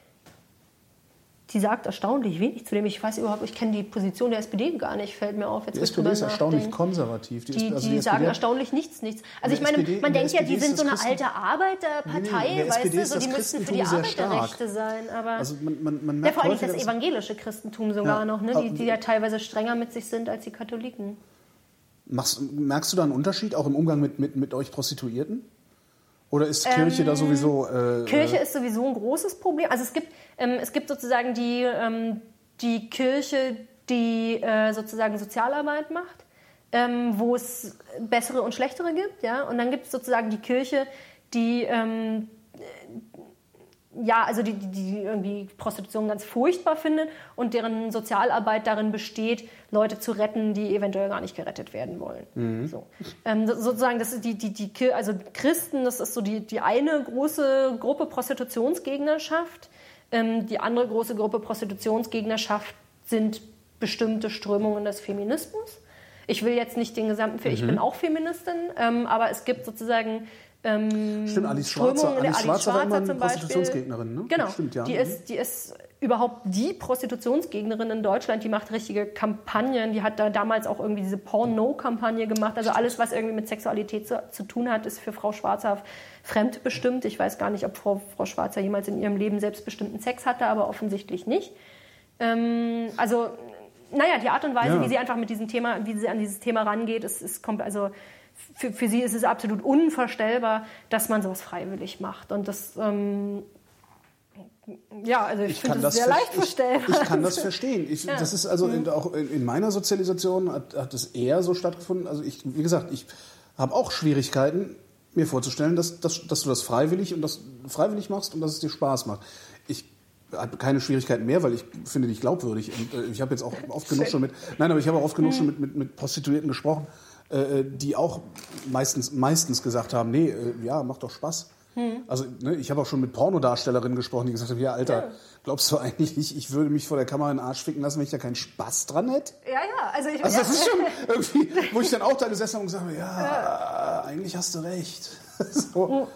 Die sagt erstaunlich wenig zu dem. Ich weiß überhaupt, ich kenne die Position der SPD gar nicht, fällt mir auf. Jetzt die SPD ist erstaunlich konservativ. Die, ist- also die, sagen SPD erstaunlich nichts, nichts. Also ich meine, SPD man denkt ja, die sind so eine das alte Christen- Arbeiterpartei, Nee, weißt du, so, die müssten für die. Arbeiterrechte sein. Aber Also man, man, man ja, merkt vor allem das evangelische Christentum sogar Ja. noch, ne? Die, die ja teilweise strenger mit sich sind als die Katholiken. Machst, merkst du da einen Unterschied auch im Umgang mit, mit, mit euch Prostituierten? Oder ist Kirche da sowieso... Äh, Ähm, Kirche ist sowieso ein großes Problem. Also es gibt, ähm, es gibt sozusagen die, ähm, die Kirche, die äh, sozusagen Sozialarbeit macht, ähm, wo es bessere und schlechtere gibt. Ja? Und dann gibt es sozusagen die Kirche, die, ähm, ja, also die, die, irgendwie Prostitution ganz furchtbar finden und deren Sozialarbeit darin besteht, Leute zu retten, die eventuell gar nicht gerettet werden wollen. Mhm. So. Ähm, sozusagen, das ist die, die, die, also Christen, das ist so die, die eine große Gruppe Prostitutionsgegnerschaft. Ähm, die andere große Gruppe Prostitutionsgegnerschaft sind bestimmte Strömungen des Feminismus. Ich will jetzt nicht den gesamten, mhm. ich bin auch Feministin, ähm, aber es gibt sozusagen ähm, Stimmt, Alice Schwarzer, Alice, Alice Schwarzer, war immer eine Prostitutionsgegnerin, ne? Genau, Stimmt, ja. die, ist, die ist überhaupt die Prostitutionsgegnerin in Deutschland, die macht richtige Kampagnen, die hat da damals auch irgendwie diese Porn-No-Kampagne gemacht, also alles, was irgendwie mit Sexualität zu, zu, tun hat, ist für Frau Schwarzer fremdbestimmt. Ich weiß gar nicht, ob Frau, Frau Schwarzer jemals in ihrem Leben selbstbestimmten Sex hatte, aber offensichtlich nicht. Ähm, also, naja, die Art und Weise, ja. wie sie einfach mit diesem Thema, wie sie an dieses Thema rangeht, ist, ist also für, für sie ist es absolut unvorstellbar, dass man sowas freiwillig macht. Und das, ähm, ja, also ich, ich finde das sehr leicht vorstellbar. Ich, ich, kann das verstehen. Ich, ja. Das ist also in, auch in, in, meiner Sozialisation hat, hat es eher so stattgefunden. Also ich, wie gesagt, ich habe auch Schwierigkeiten, mir vorzustellen, dass, dass, dass du das freiwillig und das freiwillig machst und dass es dir Spaß macht. Ich habe keine Schwierigkeiten mehr, weil ich finde dich glaubwürdig. Und äh, ich habe jetzt auch oft genug schon mit, nein, aber ich habe auch oft genug schon mit, mit, mit Prostituierten gesprochen äh, die auch meistens, meistens gesagt haben, nee, äh, ja, macht doch Spaß. Hm. Also ne, ich habe auch schon mit Pornodarstellerinnen gesprochen, die gesagt haben, ja, Alter, ja. glaubst du eigentlich, ich würde mich vor der Kamera in den Arsch ficken lassen, wenn ich da keinen Spaß dran hätte? Ja, ja. Also, ich, also das ja. ist schon *laughs* irgendwie, wo ich dann auch da gesessen habe und gesagt habe, ja, ja. eigentlich hast du recht. *laughs* so.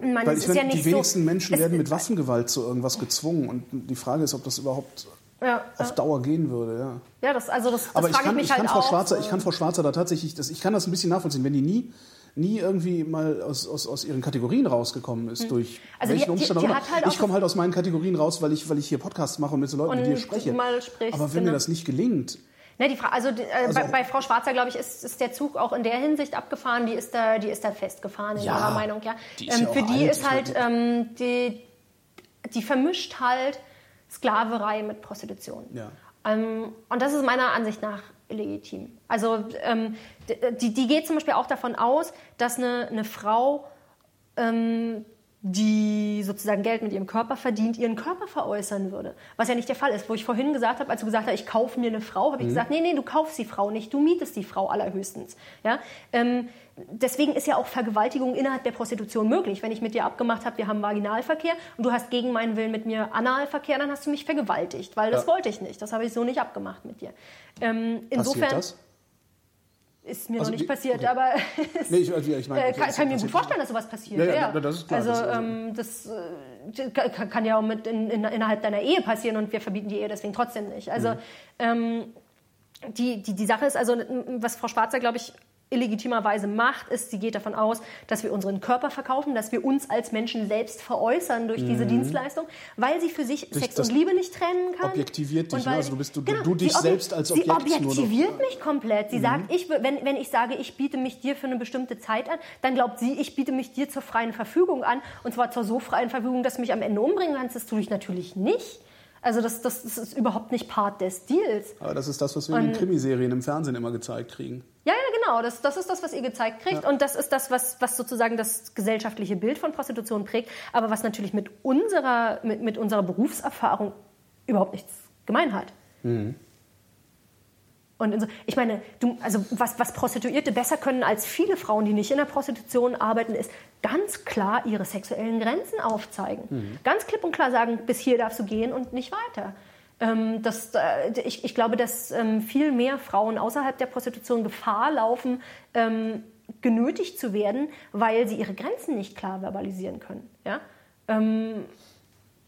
Man, Weil ich meine, ja die wenigsten so, Menschen werden mit Waffengewalt zu irgendwas gezwungen und die Frage ist, ob das überhaupt ja, auf. Dauer gehen würde. Ja, ja das, also das, das Aber ich kann, ich, ich kann Frau Schwarzer, ich kann Frau Schwarzer da tatsächlich, das, ich kann das ein bisschen nachvollziehen, wenn die nie nie irgendwie mal aus, aus, aus ihren Kategorien rausgekommen ist, hm. durch also welchen Umstand auch immer. Halt ich komme halt aus meinen Kategorien raus, weil ich, weil ich hier Podcasts mache und mit so Leuten wie dir spreche. Sprichst, Aber wenn genau. mir das nicht gelingt, Ne, die Frage, also, äh, also bei, bei, Frau Schwarzer, glaube ich, ist, ist, der Zug auch in der Hinsicht abgefahren. Die ist da, die ist da festgefahren in ja, ihrer Meinung. Ja. Die ähm, ja für die alt, ist halt ähm, die, die vermischt halt Sklaverei mit Prostitution. Ja. Ähm, und das ist meiner Ansicht nach illegitim. Also ähm, die, die geht zum Beispiel auch davon aus, dass eine, eine Frau, ähm, die sozusagen Geld mit ihrem Körper verdient, ihren Körper veräußern würde. Was ja nicht der Fall ist. Wo ich vorhin gesagt habe, als du gesagt hast, ich kaufe mir eine Frau, habe ich mhm. gesagt, nee, nee, du kaufst die Frau nicht, du mietest die Frau allerhöchstens. Ja? Ähm, deswegen ist ja auch Vergewaltigung innerhalb der Prostitution möglich. Wenn ich mit dir abgemacht habe, wir haben Vaginalverkehr und du hast gegen meinen Willen mit mir Analverkehr, dann hast du mich vergewaltigt, weil das ja. wollte ich nicht. Das habe ich so nicht abgemacht mit dir. Ähm, insofern Passiert das? Ist mir also noch nicht passiert, okay. aber nee, ich, also, ich meine, äh, kann, kann mir gut vorstellen, dass sowas passiert. Ja, ja, ja. das ist klar. Also, das, ähm, das äh, kann ja auch mit in, in, innerhalb deiner Ehe passieren und wir verbieten die Ehe deswegen trotzdem nicht. Also mhm. ähm, die, die, die Sache ist also, was Frau Schwarzer, glaube ich, illegitimerweise macht, ist, sie geht davon aus, dass wir unseren Körper verkaufen, dass wir uns als Menschen selbst veräußern durch mhm. diese Dienstleistung, weil sie für sich Sex und Liebe nicht trennen kann. Objektiviert dich, ne? also du bist du, genau, du dich selbst als Objekt. Sie objektiviert mich komplett. Sie mhm. sagt, ich, wenn, wenn ich sage, ich biete mich dir für eine bestimmte Zeit an, dann glaubt sie, ich biete mich dir zur freien Verfügung an und zwar zur so freien Verfügung, dass du mich am Ende umbringen kannst. Das tue ich natürlich nicht. Also das, das, das, ist überhaupt nicht Part des Deals. Aber das ist das, was wir und in den Krimiserien im Fernsehen immer gezeigt kriegen. Ja, ja, genau. Das, das ist das, was ihr gezeigt kriegt. Ja. Und das ist das, was, was sozusagen das gesellschaftliche Bild von Prostitution prägt. Aber was natürlich mit unserer, mit, mit unserer Berufserfahrung überhaupt nichts gemein hat. Mhm. Und so, ich meine, du, also was, was Prostituierte besser können als viele Frauen, die nicht in der Prostitution arbeiten, ist ganz klar ihre sexuellen Grenzen aufzeigen. Mhm. Ganz klipp und klar sagen, bis hier darfst du gehen und nicht weiter. Ähm, das, äh, ich, ich, glaube, dass ähm, viel mehr Frauen außerhalb der Prostitution Gefahr laufen, ähm, genötigt zu werden, weil sie ihre Grenzen nicht klar verbalisieren können. Ja? Ähm,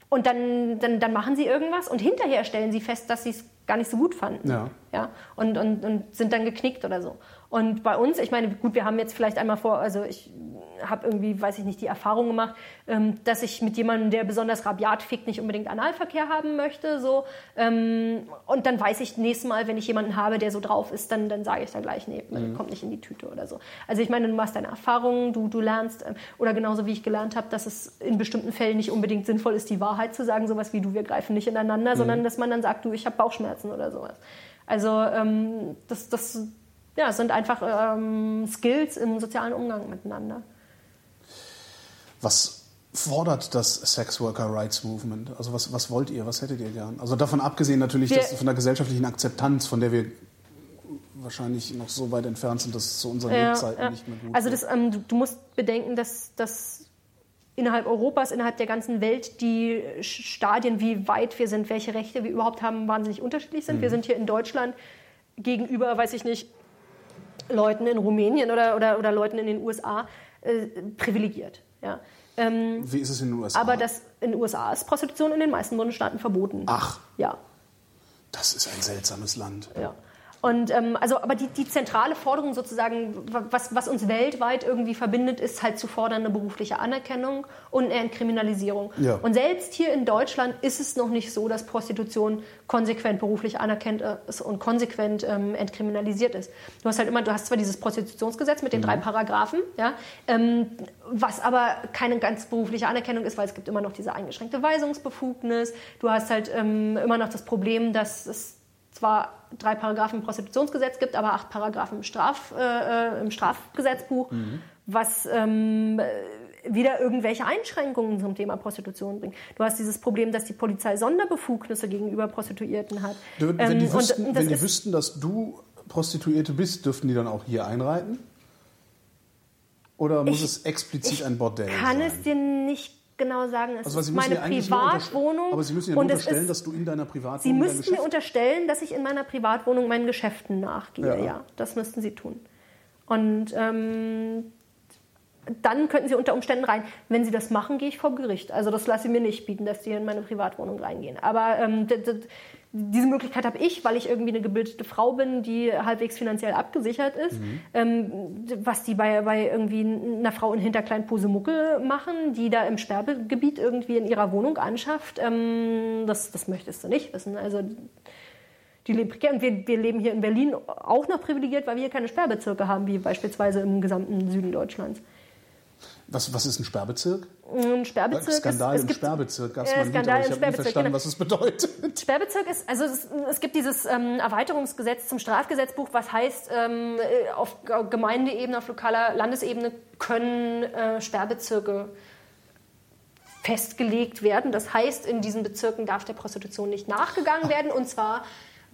und dann, dann, dann machen sie irgendwas und hinterher stellen sie fest, dass sie es gar nicht so gut fanden. Ja. Ja? Und, und, und sind dann geknickt oder so. Und bei uns, ich meine, gut, wir haben jetzt vielleicht einmal vor, also ich habe irgendwie, weiß ich nicht, die Erfahrung gemacht, ähm, dass ich mit jemandem, der besonders rabiat fickt, nicht unbedingt Analverkehr haben möchte. So. Ähm, und dann weiß ich nächstes Mal, wenn ich jemanden habe, der so drauf ist, dann, dann sage ich da gleich, nee, mhm. kommt nicht in die Tüte oder so. Also ich meine, du machst deine Erfahrungen, du, du lernst, ähm, oder genauso wie ich gelernt habe, dass es in bestimmten Fällen nicht unbedingt sinnvoll ist, die Wahrheit zu sagen, sowas wie du, wir greifen nicht ineinander, mhm. sondern dass man dann sagt, du, ich habe Bauchschmerzen oder sowas. Also ähm, das, das ja, sind einfach ähm, Skills im sozialen Umgang miteinander. Was fordert das Sex Worker Rights Movement? Also was, was wollt ihr, was hättet ihr gern? Also davon abgesehen natürlich Wir- dass von der gesellschaftlichen Akzeptanz, von der wir wahrscheinlich noch so weit entfernt sind, dass es zu unseren Lebzeiten ja. nicht mehr gut Also das, ähm, du, du musst bedenken, dass, dass innerhalb Europas, innerhalb der ganzen Welt die Stadien, wie weit wir sind, welche Rechte wir überhaupt haben, wahnsinnig unterschiedlich sind. Wir sind hier in Deutschland gegenüber, weiß ich nicht, Leuten in Rumänien oder, oder, oder Leuten in den USA äh, privilegiert. Ja. Ähm, Wie ist es in den USA? aber das, in den USA ist Prostitution in den meisten Bundesstaaten verboten. Ach, Ja. das ist ein seltsames Land. Ja. Und ähm, also, aber die, die zentrale Forderung sozusagen, wa- was, was uns weltweit irgendwie verbindet, ist halt zu fordern eine berufliche Anerkennung und eine Entkriminalisierung. Ja. Und selbst hier in Deutschland ist es noch nicht so, dass Prostitution konsequent beruflich anerkannt ist und konsequent ähm, entkriminalisiert ist. Du hast halt immer, du hast zwar dieses Prostitutionsgesetz mit den drei Paragraphen, ja, ähm, was aber keine ganz berufliche Anerkennung ist, weil es gibt immer noch diese eingeschränkte Weisungsbefugnis. Du hast halt ähm, immer noch das Problem, dass es zwar drei Paragraphen im Prostitutionsgesetz gibt, aber acht Paragraphen im, Straf, äh, äh, im Strafgesetzbuch, was ähm, äh, wieder irgendwelche Einschränkungen zum Thema Prostitution bringt. Du hast dieses Problem, dass die Polizei Sonderbefugnisse gegenüber Prostituierten hat. Wenn, Ähm, die, wüssten, und wenn die wüssten, dass du Prostituierte bist, dürften die dann auch hier einreiten? Oder muss Ich- es explizit ein Bordell kann sein? es dir nicht genau sagen. Es also, ist Sie meine Privatwohnung. Aber Sie müssen ja und unterstellen, ist, dass du in deiner Sie Privatwohnung dein müssten mir unterstellen, dass ich in meiner Privatwohnung meinen Geschäften nachgehe. Ja. Ja, das müssten Sie tun. Und ähm, dann könnten Sie unter Umständen rein. Wenn Sie das machen, gehe ich vor Gericht. Also das lasse ich mir nicht bieten, dass die in meine Privatwohnung reingehen. Aber ähm, diese Möglichkeit habe ich, weil ich irgendwie eine gebildete Frau bin, die halbwegs finanziell abgesichert ist. Ähm, was die bei, bei irgendwie einer Frau in Hinterklein Posemuckel machen, die da im Sperrgebiet irgendwie in ihrer Wohnung anschafft, ähm, das, das möchtest du nicht wissen. Also die leben prekär. Und wir, wir leben hier in Berlin auch noch privilegiert, weil wir hier keine Sperrbezirke haben, wie beispielsweise im gesamten Süden Deutschlands. Was, was ist ein Sperrbezirk? Ein Sperrbezirk Skandal ist, es im gibt, Sperrbezirk. Gab's Ja, mal ein Lied, Skandal aber ich habe Sperrbezirk, verstanden, genau. was es bedeutet. Sperrbezirk ist, also es, es gibt dieses ähm, Erweiterungsgesetz zum Strafgesetzbuch, was heißt, ähm, äh, auf Gemeindeebene, auf lokaler Landesebene können äh, Sperrbezirke festgelegt werden. Das heißt, in diesen Bezirken darf der Prostitution nicht nachgegangen werden und zwar,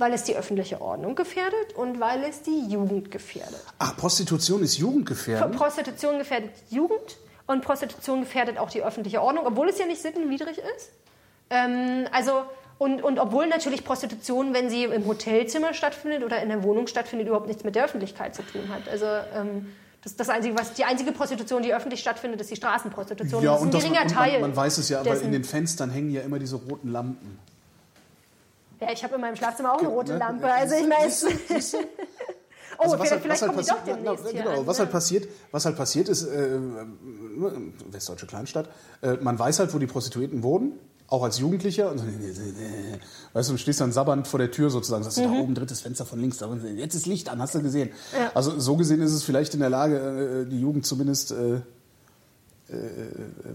weil es die öffentliche Ordnung gefährdet und weil es die Jugend gefährdet. Ach, Prostitution ist jugendgefährdend? Prostitution gefährdet Jugend und Prostitution gefährdet auch die öffentliche Ordnung, obwohl es ja nicht sittenwidrig ist. Ähm, also und, und obwohl natürlich Prostitution, wenn sie im Hotelzimmer stattfindet oder in der Wohnung stattfindet, überhaupt nichts mit der Öffentlichkeit zu tun hat. Also ähm, das, das einzige, was, die einzige Prostitution, die öffentlich stattfindet, ist die Straßenprostitution. Ja, das ist ein und, geringer und Teil. man, man weiß es ja, aber in den Fenstern hängen ja immer diese roten Lampen. Ja, ich habe in meinem Schlafzimmer auch eine rote Ne? Lampe. Also ich meine, *laughs* oh, Also was vielleicht, halt- vielleicht was halt kommen die doch passiert- demnächst na, genau, an, was ja. halt passiert, was halt passiert ist, äh, westdeutsche Kleinstadt, äh, man weiß halt, wo die Prostituierten wohnen, auch als Jugendlicher. Und, weißt du, du stehst dann sabbernd vor der Tür sozusagen, sagst du, Mhm. da oben drittes Fenster von links, da jetzt ist Licht an, hast du gesehen. Also so gesehen ist es vielleicht in der Lage, äh, die Jugend zumindest äh, äh,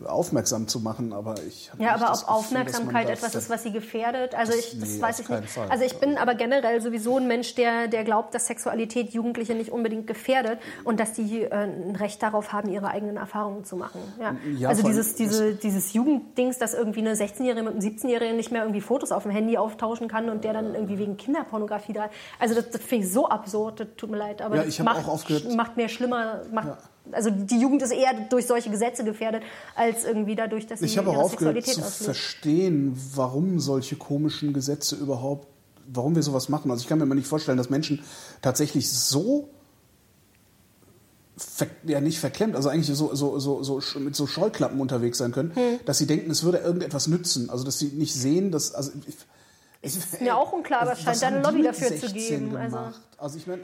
aufmerksam zu machen, aber ich habe Ja, aber ob Gefühl, Aufmerksamkeit etwas ist, was sie gefährdet, also ich, das nee, weiß ich nicht. Fall. Also ich bin aber generell sowieso ein Mensch, der, der glaubt, dass Sexualität Jugendliche nicht unbedingt gefährdet und dass die äh, ein Recht darauf haben, ihre eigenen Erfahrungen zu machen. Ja. Ja, also dieses, diese, dieses Jugenddings, dass irgendwie eine 16-Jährige mit einem 17-Jährigen nicht mehr irgendwie Fotos auf dem Handy auftauschen kann und der dann irgendwie wegen Kinderpornografie da. Also das, das finde ich so absurd, das tut mir leid. Aber Ja, das ich macht, auch aufgehört- macht mehr schlimmer. Macht, Also die Jugend ist eher durch solche Gesetze gefährdet, als irgendwie dadurch, dass sie Ich habe auch aufgehört zu auslebt. verstehen, warum solche komischen Gesetze überhaupt, warum wir sowas machen. Also ich kann mir mal nicht vorstellen, dass Menschen tatsächlich so ja nicht verklemmt, also eigentlich so, so, so, so mit so Scheuklappen unterwegs sein können, Hm. dass sie denken, es würde irgendetwas nützen. Also dass sie nicht sehen, dass also ich, Ist mir auch unklar, aber es scheint da eine Lobby dafür zu 16 geben. Also, Gemacht? Also ich meine,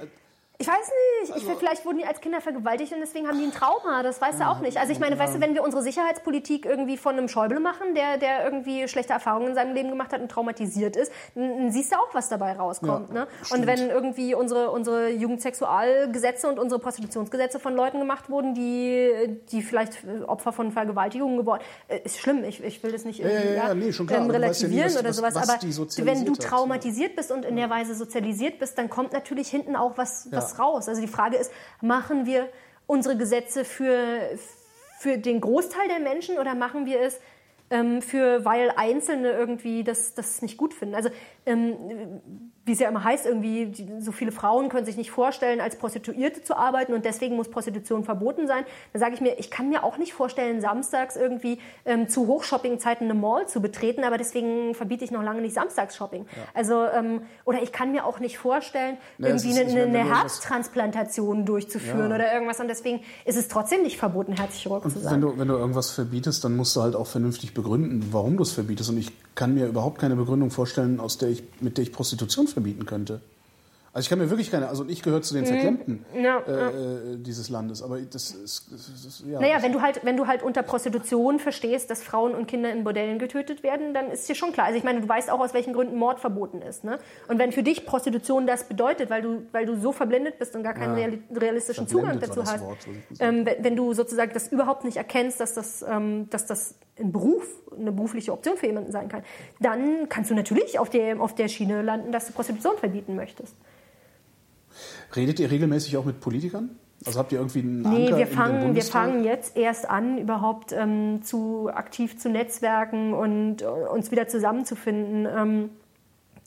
ich weiß nicht. Ich, vielleicht wurden die als Kinder vergewaltigt und deswegen haben die ein Trauma. Das weißt du auch nicht. Also ich meine, weißt du, wenn wir unsere Sicherheitspolitik irgendwie von einem Schäuble machen, der, der irgendwie schlechte Erfahrungen in seinem Leben gemacht hat und traumatisiert ist, dann, siehst du auch, was dabei rauskommt. Ja, ne? stimmt. Und wenn irgendwie unsere, unsere Jugendsexualgesetze und unsere Prostitutionsgesetze von Leuten gemacht wurden, die, die vielleicht Opfer von Vergewaltigungen geworden äh, ist schlimm. Ich, ich will das nicht irgendwie, ja, ja, nee, schon klar. ähm, Aber weißt ja nie, relativieren was- oder was- sowas. was aber die sozialisiert wenn du hat, ja. traumatisiert bist und in der Weise sozialisiert bist, dann kommt natürlich hinten auch was, was Ja. raus. Also die Frage ist, machen wir unsere Gesetze für, für den Großteil der Menschen oder machen wir es ähm, für, weil Einzelne irgendwie das, das nicht gut finden? Also ähm, wie es ja immer heißt, irgendwie die, so viele Frauen können sich nicht vorstellen, als Prostituierte zu arbeiten und deswegen muss Prostitution verboten sein. Da sage ich mir, ich kann mir auch nicht vorstellen, samstags irgendwie ähm, zu Hochshoppingzeiten eine Mall zu betreten, aber deswegen verbiete ich noch lange nicht Samstagsshopping. Ja. Also ähm, oder ich kann mir auch nicht vorstellen, ja, irgendwie eine, eine, eine Herztransplantation durchzuführen ja. oder irgendwas und deswegen ist es trotzdem nicht verboten, Herzchirurg zu sein. Wenn du, wenn du irgendwas verbietest, dann musst du halt auch vernünftig begründen, warum du es verbietest und ich kann mir überhaupt keine Begründung vorstellen, aus der ich, mit der ich Prostitution verbieten könnte. Also ich kann mir wirklich keine, also ich gehöre zu den mhm. Verklemmten ja, äh, ja. Äh, dieses Landes, aber das ist, das ist ja. Naja, wenn du halt, wenn du halt unter Prostitution verstehst, dass Frauen und Kinder in Bordellen getötet werden, dann ist dir schon klar. Also ich meine, du weißt auch, aus welchen Gründen Mord verboten ist, ne? Und wenn für dich Prostitution das bedeutet, weil du, weil du so verblendet bist und gar keinen ja, realistischen Zugang dazu hast, Wort, ähm, wenn du sozusagen das überhaupt nicht erkennst, dass das, ähm, dass das ein Beruf, eine berufliche Option für jemanden sein kann, dann kannst du natürlich auf der, auf der Schiene landen, dass du Prostitution verbieten möchtest. Redet ihr regelmäßig auch mit Politikern? Also habt ihr irgendwie einen Anker Nee, wir fangen, wir fangen jetzt erst an, überhaupt ähm, zu aktiv zu netzwerken und äh, uns wieder zusammenzufinden. Ähm,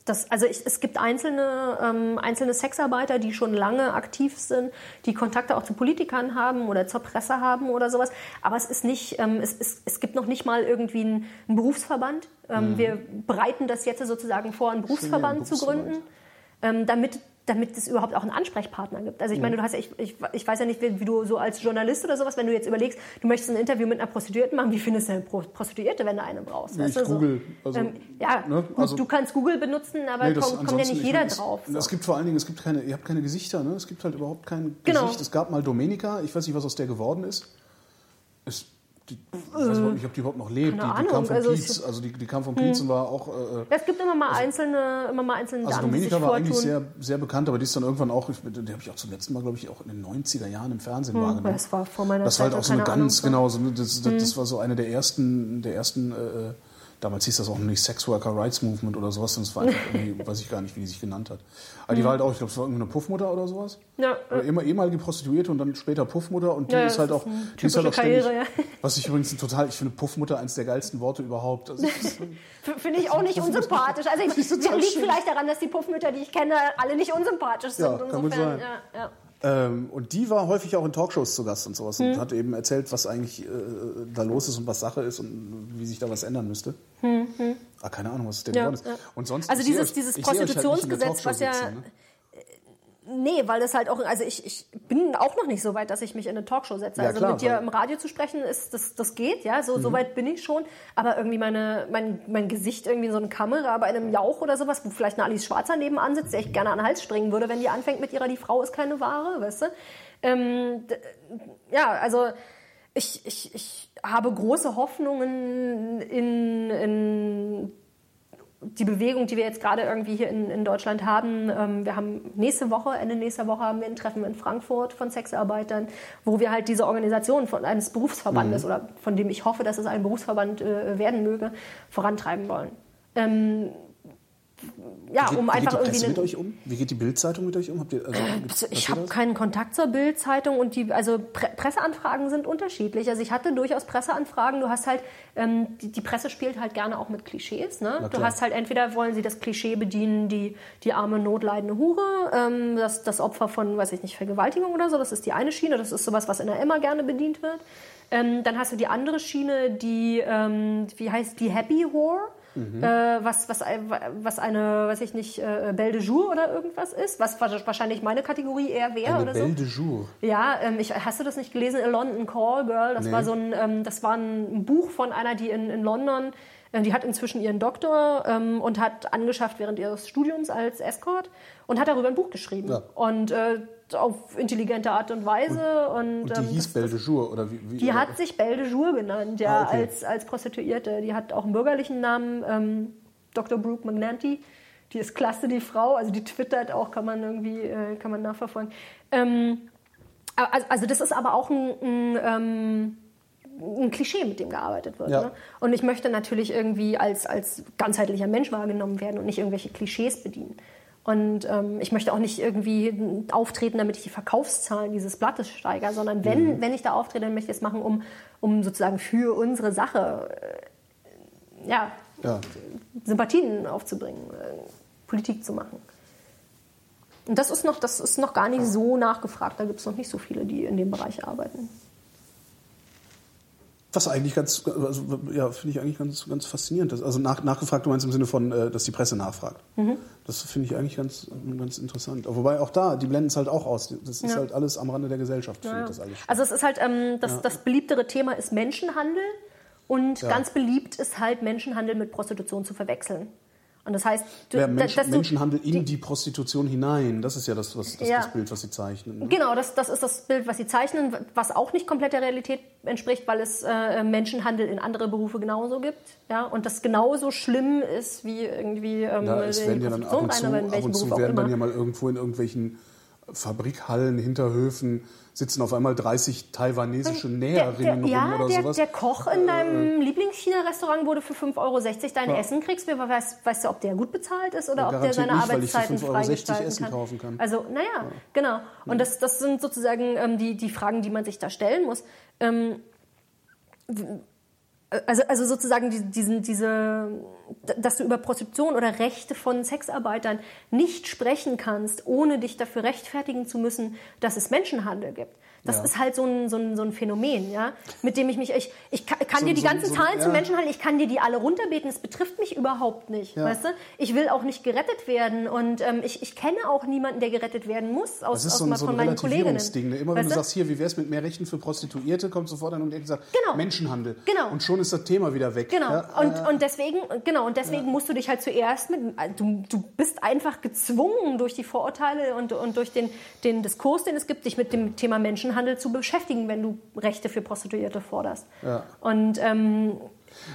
das, also ich, es gibt einzelne, ähm, einzelne Sexarbeiter, die schon lange aktiv sind, die Kontakte auch zu Politikern haben oder zur Presse haben oder sowas. Aber es ist nicht, ähm, es, es, es gibt noch nicht mal irgendwie einen, einen Berufsverband. Ähm, mhm. Wir bereiten das jetzt sozusagen vor, einen Berufsverband zu gründen, ähm, damit damit es überhaupt auch einen Ansprechpartner gibt. Also ich meine, du hast ja, ich, ich, ich weiß ja nicht, wie, wie, du so als Journalist oder sowas, wenn du jetzt überlegst, du möchtest ein Interview mit einer Prostituierten machen, wie findest du eine Prostituierte, wenn du eine brauchst? Weißt ich du, Google. Also, ähm, ja, ne? also, du kannst Google benutzen, aber nee, kommt, kommt ja nicht jeder meine, drauf. So. Es gibt vor allen Dingen, es gibt keine, ihr habt keine Gesichter, ne? es gibt halt überhaupt kein genau. Gesicht. Es gab mal Domenica, ich weiß nicht, was aus der geworden ist. Es die, ich weiß nicht, ob die überhaupt noch lebt. Die, die, kam vom also Kiez, also die, die kam vom Kiez hm. und war auch. Äh, es gibt immer mal also, einzelne, immer mal einzelne Also Domenica war eigentlich sehr, sehr bekannt, aber die ist dann irgendwann auch, die habe ich auch zum letzten Mal, glaube ich, auch in den 90er Jahren im Fernsehen hm, wahrgenommen. Das war vor meiner Das war halt auch so eine ganz, Ahnung. genau, so, das, das, hm. das, war so eine der ersten, der ersten äh, Damals hieß das auch nicht Sex Worker Rights Movement oder sowas, es war einfach *laughs* irgendwie, weiß ich gar nicht, wie die sich genannt hat. Aber die mhm. war halt auch, ich glaube, es war irgendwie eine Puffmutter oder sowas. Ja. Oder immer ehemalige Prostituierte und dann später Puffmutter und die ja, ist halt auch, die ist halt auch ständig, Karriere, ja. was ich übrigens total, ich finde Puffmutter eines der geilsten Worte überhaupt. Also, *laughs* finde ich auch nicht unsympathisch. Also *laughs* ich, liegt vielleicht daran, dass die Puffmütter, die ich kenne, alle nicht unsympathisch sind. Ja, kann Insofern, ja, ja. Ähm, und die war häufig auch in Talkshows zu Gast und sowas mhm. und hat eben erzählt, was eigentlich äh, da los ist und was Sache ist und wie sich da was ändern müsste. Mhm. Ah, keine Ahnung, was es denn ja, ist. Ja. Und sonst, also dieses, euch, dieses halt Prostitutionsgesetz, halt was ja sitzen, ne? Nee, weil das halt auch, also ich, ich bin auch noch nicht so weit, dass ich mich in eine Talkshow setze. Ja, also klar, mit dir im Radio zu sprechen, ist, das, das geht, ja, so, mhm. so weit bin ich schon. Aber irgendwie meine, mein, mein Gesicht irgendwie in so eine Kamera bei einem Jauch oder sowas, wo vielleicht eine Alice Schwarzer nebenan sitzt, der ich gerne an den Hals springen würde, wenn die anfängt mit ihrer, die Frau ist keine Ware, weißt du? Ähm, ja, also ich, ich, ich habe große Hoffnungen in, in die Bewegung, die wir jetzt gerade irgendwie hier in, in Deutschland haben, ähm, wir haben nächste Woche, Ende nächster Woche haben wir ein Treffen in Frankfurt von Sexarbeitern, wo wir halt diese Organisation von eines Berufsverbandes mhm. oder von dem ich hoffe, dass es ein Berufsverband äh, werden möge, vorantreiben wollen. Ähm, ja, geht, um einfach wie geht die Presse mit euch um? Wie geht die Bildzeitung mit euch um? Habt ihr, also, also ich habe keinen Kontakt zur Bildzeitung und die, also Pre Presseanfragen sind unterschiedlich. Also ich hatte durchaus Presseanfragen. Du hast halt, ähm, die, die, Presse spielt halt gerne auch mit Klischees. Ne? Du hast halt entweder wollen sie das Klischee bedienen, die, die arme, notleidende Hure, ähm, das, das Opfer von, weiß ich nicht, Vergewaltigung oder so. Das ist die eine Schiene. Das ist sowas, was in der Emma gerne bedient wird. Ähm, dann hast du die andere Schiene, die, ähm, wie heißt die Happy Whore. Mhm. Äh, was, was, was eine, weiß ich nicht, äh, Belle de Jour oder irgendwas ist, was wahrscheinlich meine Kategorie eher wäre oder Belle so. de Jour. Ja, ähm, ich, hast du das nicht gelesen? A London Call Girl, das nee. war so ein, ähm, das war ein Buch von einer, die in, in London äh, die hat inzwischen ihren Doktor ähm, und hat angeschafft während ihres Studiums als Escort und hat darüber ein Buch geschrieben. Ja. Und äh, auf intelligente Art und Weise. Und, und die ähm, hieß Belle de Jour, oder wie? wie die oder? hat sich Belle de Jour genannt, ja, ah, okay. als, als Prostituierte. Die hat auch einen bürgerlichen Namen, ähm, Dr. Brooke McNanty. Die ist klasse, die Frau. Also die twittert auch, kann man irgendwie, äh, kann man nachverfolgen. Ähm, also, also, das ist aber auch ein, ein ähm, ein Klischee, mit dem gearbeitet wird. Ja. Ne? Und ich möchte natürlich irgendwie als, als ganzheitlicher Mensch wahrgenommen werden und nicht irgendwelche Klischees bedienen. Und ähm, ich möchte auch nicht irgendwie auftreten, damit ich die Verkaufszahlen dieses Blattes steigere, sondern wenn, wenn ich da auftrete, dann möchte ich es machen, um, um sozusagen für unsere Sache äh, ja, Ja. Sympathien aufzubringen, äh, Politik zu machen. Und das ist noch, das ist noch gar nicht so nachgefragt. Da gibt es noch nicht so viele, die in dem Bereich arbeiten. Was eigentlich ganz, also, ja, finde ich eigentlich ganz, ganz faszinierend. Das- Also nach, nachgefragt, du meinst im Sinne von, äh, dass die Presse nachfragt. Mhm. Das finde ich eigentlich ganz, ganz interessant. Wobei auch da, die blenden es halt auch aus. Das ist Ja. halt alles am Rande der Gesellschaft, Ja, findet ja. das alles. Also es ist halt, ähm, das, das beliebtere Thema ist Menschenhandel und Ja. ganz beliebt ist halt Menschenhandel mit Prostitution zu verwechseln. Und das heißt, du, Ja, Mensch, dass du- Menschenhandel in die, Prostitution hinein, das ist ja das, was, das, Ja. das Bild, was sie zeichnen. ne? Genau, das, das ist das Bild, was sie zeichnen, was auch nicht komplett der Realität entspricht, weil es äh, Menschenhandel in andere Berufe genauso gibt. Ja, und das genauso schlimm ist wie irgendwie ähm, Ja, es werden ja dann ab und zu, ab und zu werden dann ja mal irgendwo in irgendwelchen Fabrikhallen, Hinterhöfen sitzen auf einmal 30 taiwanesische Näherinnen rum ja, oder der, sowas. der Koch in deinem Lieblings-China-Restaurant, wo du für 5,60 Euro dein Essen kriegst, wer weiß, weißt du, ob der gut bezahlt ist oder Ja, ob der seine nicht, weil ich für Arbeitszeiten 5,60 Euro Essen kann. kaufen kann. Also, naja, genau. Und das, das sind sozusagen ähm, die, die Fragen, die man sich da stellen muss. Ähm, also, also sozusagen die- diesen, diese, dass du über Prostitution oder Rechte von Sexarbeitern nicht sprechen kannst, ohne dich dafür rechtfertigen zu müssen, dass es Menschenhandel gibt. Das Ja. ist halt so ein, so, ein, so ein Phänomen, ja, mit dem ich mich, ich, ich kann, So- dir die so- ganzen so- Zahlen ja. zum Menschenhandel, ich kann dir die alle runterbeten, es betrifft mich überhaupt nicht, Ja. weißt du? Ich will auch nicht gerettet werden und ähm, ich, ich kenne auch niemanden, der gerettet werden muss aus, Das ist aus, so ein, so von ein meinen Kolleginnen. Ne? Immer wenn Weißt du sagst, hier, wie wäre es mit mehr Rechten für Prostituierte, kommt sofort einer und sagt, Genau. Menschenhandel. Genau. Und schon ist das Thema wieder weg. Genau. Ja, und, äh, und deswegen, genau, und deswegen musst du dich halt zuerst mit, du, du bist einfach gezwungen durch die Vorurteile und, und durch den, den Diskurs, den es gibt, dich mit dem Thema Menschenhandel zu beschäftigen, wenn du Rechte für Prostituierte forderst. Ja. Und ähm,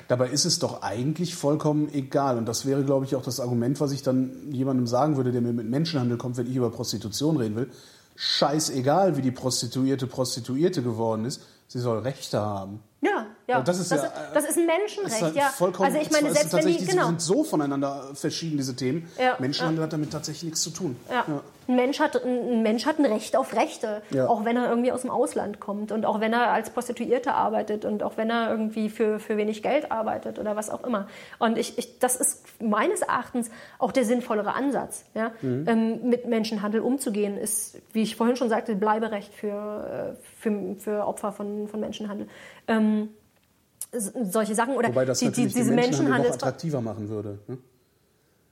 Dabei ist es doch eigentlich vollkommen egal. Und das wäre, glaube ich, auch das Argument, was ich dann jemandem sagen würde, der mir mit Menschenhandel kommt, wenn ich über Prostitution reden will. Scheißegal, wie die Prostituierte Prostituierte geworden ist. Sie soll Rechte haben. ja, ja, Ja, das ist ja, ist, das ist ein Das Menschenrecht, ist halt ja. vollkommen, also ich meine, selbst wenn die, genau. sind so voneinander verschieden, diese Themen. Ja, Menschenhandel hat damit tatsächlich nichts zu tun. Ja. Ein, Mensch hat, ein Mensch hat ein Recht auf Rechte, Ja. auch wenn er irgendwie aus dem Ausland kommt und auch wenn er als Prostituierte arbeitet und auch wenn er irgendwie für, für wenig Geld arbeitet oder was auch immer. Und ich, ich, das ist meines Erachtens auch der sinnvollere Ansatz. Ja? Mhm. Ähm, mit Menschenhandel umzugehen ist, wie ich vorhin schon sagte, Bleiberecht für, äh, für, für Opfer von, von Menschenhandel. Ähm, solche Sachen oder Wobei das die, die, diese Menschenhandel noch attraktiver machen würde. Ne?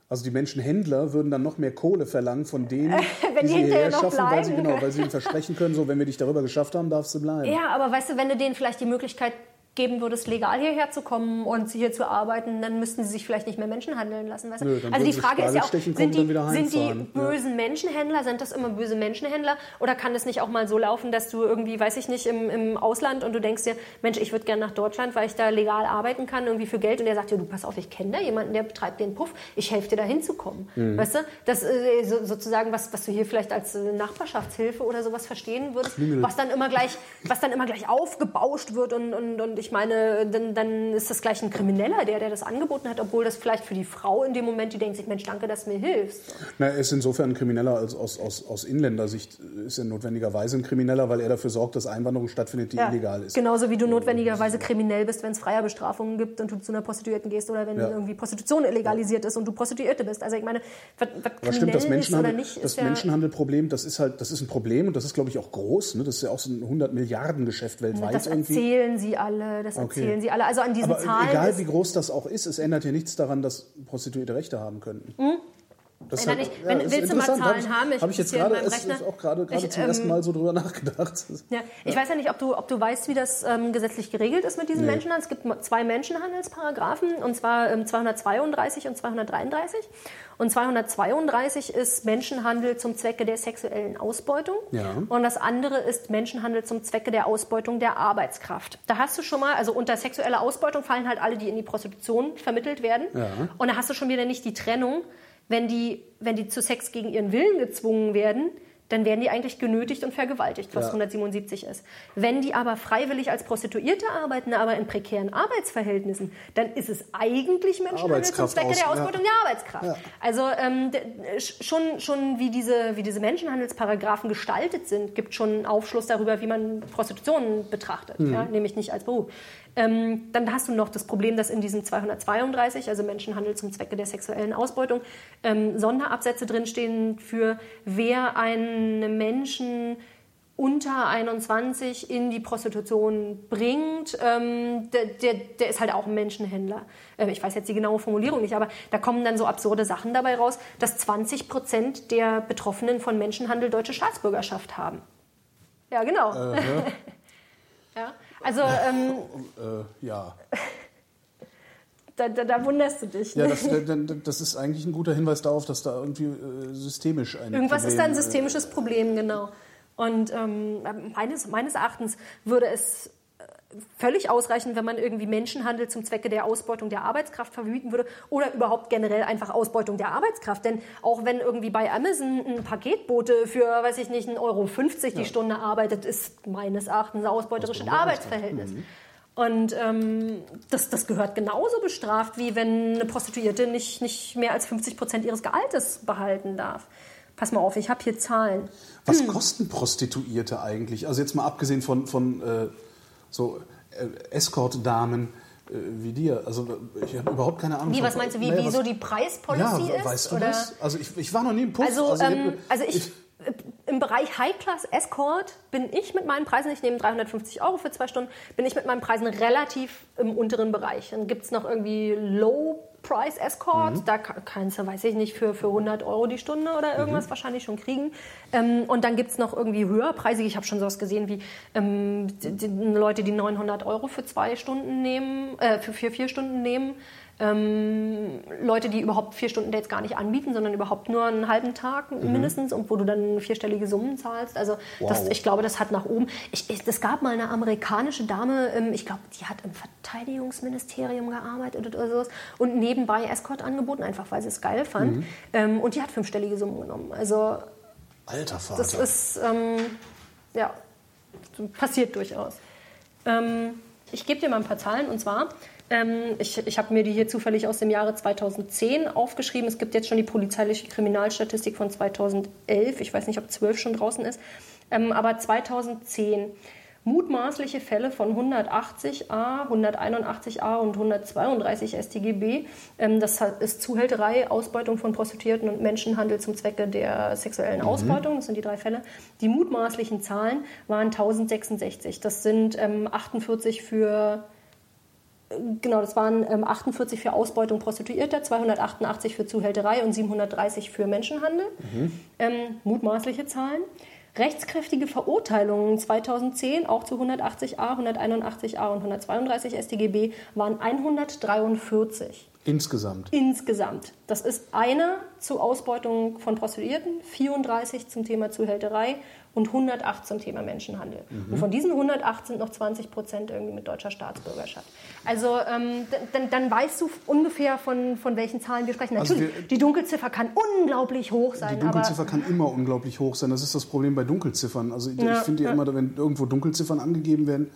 Also die Menschenhändler würden dann noch mehr Kohle verlangen von denen, Wenn die sie hinterher hierher schaffen, weil sie, bleiben. genau, weil sie ihnen versprechen können, so wenn wir dich darüber geschafft haben, darfst du bleiben. Ja, aber weißt du, wenn du denen vielleicht die Möglichkeit geben würdest, legal hierher zu kommen und hier zu arbeiten, dann müssten sie sich vielleicht nicht mehr Menschen handeln lassen. Weißt du? Nö, also die Frage ist ja auch, sind die, sind die heimfahren. Ja. bösen Menschenhändler, sind das immer böse Menschenhändler? Oder kann es nicht auch mal so laufen, dass du irgendwie, weiß ich nicht, im, im Ausland und du denkst dir, Mensch, ich würde gerne nach Deutschland, weil ich da legal arbeiten kann, irgendwie für Geld und der sagt dir, du pass auf, ich kenne da jemanden, der betreibt den Puff, ich helfe dir da hinzukommen. Mhm. Weißt du? Das äh, so, sozusagen, was, was du hier vielleicht als äh, Nachbarschaftshilfe oder sowas verstehen würdest, was dann immer gleich, was dann immer gleich aufgebauscht wird und, und, und ich meine, dann, dann ist das gleich ein Krimineller, der, der das angeboten hat, obwohl das vielleicht für die Frau in dem Moment, die denkt sich, Mensch, danke, dass du mir hilfst. Na, er ist insofern ein Krimineller als aus, aus, aus Inländersicht ist er notwendigerweise ein Krimineller, weil er dafür sorgt, dass Einwanderung stattfindet, die illegal ist. Genauso wie du notwendigerweise kriminell bist, wenn es Freierbestrafungen gibt und du zu einer Prostituierten gehst oder wenn Ja. irgendwie Prostitution illegalisiert ist und du Prostituierte bist. Also ich meine, was, was Aber stimmt, das kriminell ist oder Menschenhandel, nicht, das ist ja... Menschenhandelproblem, das ist halt, das ist ein Problem und das ist, glaube ich, auch groß. Ne? Das ist ja auch so ein 100 Milliarden Geschäft weltweit das irgendwie. erzählen sie alle, das Okay. erzählen sie alle. Also an diesen Aber Zahlen egal wie groß das auch ist, es ändert ja nichts daran, dass Prostituierte Rechte haben könnten. Das Ändert nicht. Wenn- ist willst du mal. Zahlen Hab haben? ich, Ich hab ich jetzt gerade, es ist auch gerade, gerade Ich, zum ersten ähm, Mal so drüber *laughs* nachgedacht. Ja, ich weiß ja nicht, ob du, ob du weißt, wie das ähm, gesetzlich geregelt ist mit diesem Nee. Menschenhandel. Es gibt zwei Menschenhandelsparagraphen, und zwar ähm, 232 und 233. Und 232 ist Menschenhandel zum Zwecke der sexuellen Ausbeutung. Ja. Und das andere ist Menschenhandel zum Zwecke der Ausbeutung der Arbeitskraft. Da hast du schon mal, also unter sexuelle Ausbeutung fallen halt alle, die in die Prostitution vermittelt werden. Ja. Und da hast du schon wieder nicht die Trennung, wenn die, wenn die zu Sex gegen ihren Willen gezwungen werden, dann werden die eigentlich genötigt und vergewaltigt, was Ja. 177 ist. Wenn die aber freiwillig als Prostituierte arbeiten, aber in prekären Arbeitsverhältnissen, dann ist es eigentlich Menschenhandel zum Zwecke aus- der ja. Ausbeutung der Arbeitskraft. Ja. Also ähm, schon, schon wie diese, wie diese Menschenhandelsparagraphen gestaltet sind, gibt schon einen Aufschluss darüber, wie man Prostitution betrachtet, Mhm. ja, nämlich nicht als Beruf. Ähm, dann hast du noch das Problem, dass in diesem 232, also Menschenhandel zum Zwecke der sexuellen Ausbeutung, ähm, Sonderabsätze drinstehen für wer einen Menschen unter 21 in die Prostitution bringt, ähm, der, der, der ist halt auch ein Menschenhändler. Ähm, ich weiß jetzt die genaue Formulierung nicht, aber da kommen dann so absurde Sachen dabei raus, dass 20 Prozent der Betroffenen von Menschenhandel deutsche Staatsbürgerschaft haben. Ja, genau. ja. *laughs* Also ähm, Äh, ja. *laughs* da, da, da wunderst du dich. Ja, ne? das, *laughs* das das ist eigentlich ein guter Hinweis darauf, dass da irgendwie äh, systemisch ein Irgendwas Problem, ist da ein äh, systemisches Problem, genau. Und ähm, meines, meines Erachtens würde es äh, völlig ausreichen, wenn man irgendwie Menschenhandel zum Zwecke der Ausbeutung der Arbeitskraft verbieten würde oder überhaupt generell einfach Ausbeutung der Arbeitskraft. Denn auch wenn irgendwie bei Amazon ein Paketbote für, weiß ich nicht, 1,50 Euro die Stunde arbeitet, ist meines Erachtens ein ausbeuterisches Arbeitsverhältnis. Und ähm, das, das gehört genauso bestraft, wie wenn eine Prostituierte nicht, nicht mehr als 50 Prozent ihres Gehaltes behalten darf. Pass mal auf, ich habe hier Zahlen. Was Hm. kosten Prostituierte eigentlich? Also jetzt mal abgesehen von, von äh, so äh, Escort-Damen äh, wie dir. Also äh, ich habe überhaupt keine Ahnung. Wie, was meinst du, wie, Naja, wie so die Preispolicy ja, ist? weißt du oder? das? Also ich, ich war noch nie im Puff. Also, ich ähm, hab- also ich, im Bereich High-Class Escort bin ich mit meinen Preisen, ich nehme 350 Euro für zwei Stunden, bin ich mit meinen Preisen relativ im unteren Bereich. Dann gibt es noch irgendwie Low-Price Escort, Mhm. da ka- kannst du, weiß ich nicht, für, für 100 Euro die Stunde oder irgendwas Mhm. wahrscheinlich schon kriegen. Ähm, und dann gibt es noch irgendwie höherpreisige, ich habe schon sowas gesehen wie ähm, die, die Leute, die 900 Euro für zwei Stunden nehmen, äh, für, für vier Stunden nehmen. Ähm, Leute, die überhaupt vier Stunden Dates gar nicht anbieten, sondern überhaupt nur einen halben Tag mindestens und wo du dann vierstellige Summen zahlst. Also das, Wow. ich glaube, das hat nach oben. Ich, ich, es gab mal eine amerikanische Dame, ähm, ich glaube, die hat im Verteidigungsministerium gearbeitet oder sowas und nebenbei Escort angeboten, einfach weil sie es geil fand. Ähm, und die hat fünfstellige Summen genommen. Also Alter Vater. das ist, ähm, ja, passiert durchaus. Ähm, ich gebe dir mal ein paar Zahlen und zwar, ähm, ich, ich habe mir die hier zufällig aus dem Jahre 2010 aufgeschrieben. Es gibt jetzt schon die polizeiliche Kriminalstatistik von 2011. Ich weiß nicht, ob 12 schon draußen ist. Ähm, aber 2010 mutmaßliche Fälle von 180a, 181a und 132 StGB. Ähm, das ist Zuhälterei, Ausbeutung von Prostituierten und Menschenhandel zum Zwecke der sexuellen Ausbeutung. Das sind die drei Fälle. Die mutmaßlichen Zahlen waren 1066. Das sind ähm, 48 für Genau, das waren ähm, 48 für Ausbeutung Prostituierter, 288 für Zuhälterei und 730 für Menschenhandel. Ähm, mutmaßliche Zahlen. Rechtskräftige Verurteilungen 2010 auch zu 180a, 181a und 132 StGB waren 143 Insgesamt. insgesamt. Das ist eine zur Ausbeutung von Prostituierten, 34 zum Thema Zuhälterei und 108 zum Thema Menschenhandel. Mhm. Und von diesen 108 sind noch 20 Prozent irgendwie mit deutscher Staatsbürgerschaft. Also ähm, dann, dann weißt du ungefähr, von, von welchen Zahlen wir sprechen. Also Natürlich, wir- die Dunkelziffer kann unglaublich hoch sein. Die Dunkelziffer kann immer unglaublich hoch sein. Das ist das Problem bei Dunkelziffern. Also ich, Ja, finde ja. immer, wenn irgendwo Dunkelziffern angegeben werden,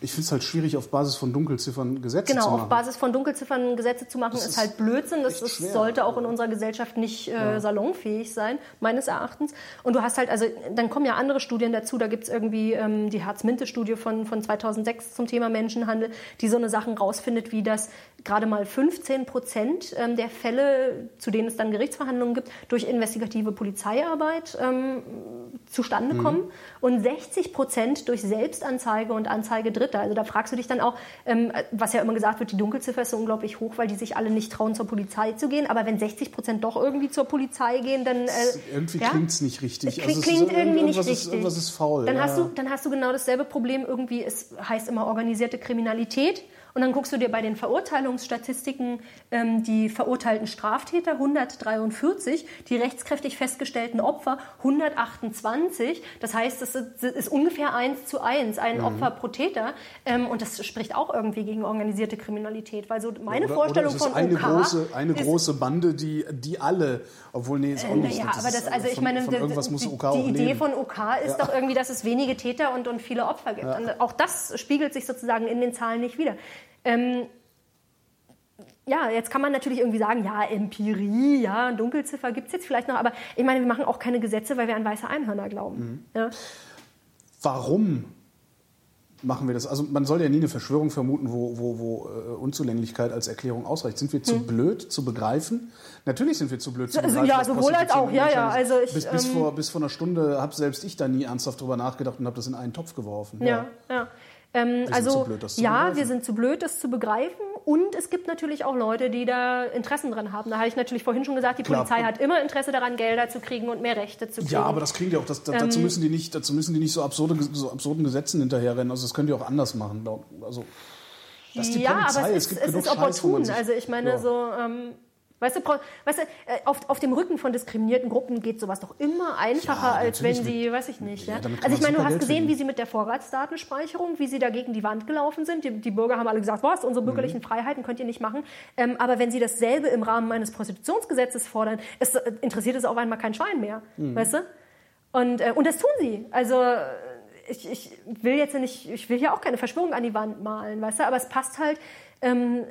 ich finde es halt schwierig, auf Basis von Dunkelziffern Gesetze Genau, zu machen. auf Basis von Dunkelziffern Gesetze zu machen, ist, ist halt Blödsinn. Das schwer. sollte auch in unserer Gesellschaft nicht äh, salonfähig sein, meines Erachtens. Und du hast halt, also dann kommen ja andere Studien dazu. Da gibt es irgendwie ähm, die Harz-Minte-Studie von, von 2006 zum Thema Menschenhandel, die so eine Sachen rausfindet, wie das gerade mal 15 Prozent ähm, der Fälle, zu denen es dann Gerichtsverhandlungen gibt, durch investigative Polizeiarbeit ähm, zustande Mhm. kommen und 60 Prozent durch Selbstanzeige und Anzeige Dritter. Also da fragst du dich dann auch, ähm, was ja immer gesagt wird, die Dunkelziffer ist so unglaublich hoch, weil die sich alle nicht trauen, zur Polizei zu gehen. Aber wenn 60 Prozent doch irgendwie zur Polizei gehen, dann... Äh, Irgendwie ja? klingt es nicht richtig. Also klingt irgendwie nicht richtig. Ist, irgendwas ist faul. Dann, ja. hast du, dann hast du genau dasselbe Problem. Irgendwie, es heißt immer organisierte Kriminalität. Und dann guckst du dir bei den Verurteilungsstatistiken ähm, die verurteilten Straftäter 143, die rechtskräftig festgestellten Opfer 128. Das heißt, das ist, das ist ungefähr eins zu eins, ein mhm. Opfer pro Täter. Ähm, und das spricht auch irgendwie gegen organisierte Kriminalität, weil so meine oder, Vorstellung oder von eine OK große, eine ist, große Bande, die, die alle, obwohl nee, ist auch äh, nicht. naja, aber das, also ich von, meine, von irgendwas muss die, OK die auch Idee von OK ist Ja. doch irgendwie, dass es wenige Täter und, und viele Opfer gibt. Und auch das spiegelt sich sozusagen in den Zahlen nicht wieder. Ähm, ja, jetzt kann man natürlich irgendwie sagen, ja, Empirie, ja, Dunkelziffer gibt es jetzt vielleicht noch, aber ich meine, wir machen auch keine Gesetze, weil wir an weiße Einhörner glauben. Mhm. Ja? Warum machen wir das? Also man soll ja nie eine Verschwörung vermuten, wo, wo, wo äh, Unzulänglichkeit als Erklärung ausreicht. Sind wir zu blöd zu begreifen? Natürlich sind wir zu blöd zu Hm. Also, begreifen. ja, sowohl als auch, ja, ja, also ich, bis, bis, ähm, vor, bis vor einer Stunde habe selbst ich da nie ernsthaft drüber nachgedacht und habe das in einen Topf geworfen. Ja, ja. Ähm, sind also zu blöd, das zu ja, begreifen. wir sind zu blöd, das zu begreifen. Und es gibt natürlich auch Leute, die da Interessen dran haben. Da habe ich natürlich vorhin schon gesagt, die Klar. Polizei hat immer Interesse daran, Gelder zu kriegen und mehr Rechte zu kriegen. Ja, aber das kriegen die auch. Das, da, Ähm, dazu müssen die nicht, dazu müssen die nicht so, absurde, so absurden Gesetzen hinterherrennen. Also das können die auch anders machen. Also das ist die ja, Polizei. aber es ist, es genug ist opportun. also ich meine Ja. so, ähm, weißt du, weißt du äh, auf, auf dem Rücken von diskriminierten Gruppen geht sowas doch immer einfacher, Ja, als wenn sie, weiß ich nicht. Ja, Ja, Also ich meine, du hast Geld gesehen, verdienen. wie sie mit der Vorratsdatenspeicherung, wie sie da gegen die Wand gelaufen sind. Die, die Bürger haben alle gesagt, was, unsere bürgerlichen Freiheiten könnt ihr nicht machen. Ähm, aber wenn sie dasselbe im Rahmen eines Prostitutionsgesetzes fordern, es, äh, interessiert es auf einmal kein Schwein mehr, weißt du? Und, äh, und das tun sie. Also äh, ich, ich will jetzt nicht, ich will hier auch keine Verschwörung an die Wand malen, weißt du, aber es passt halt, ähm,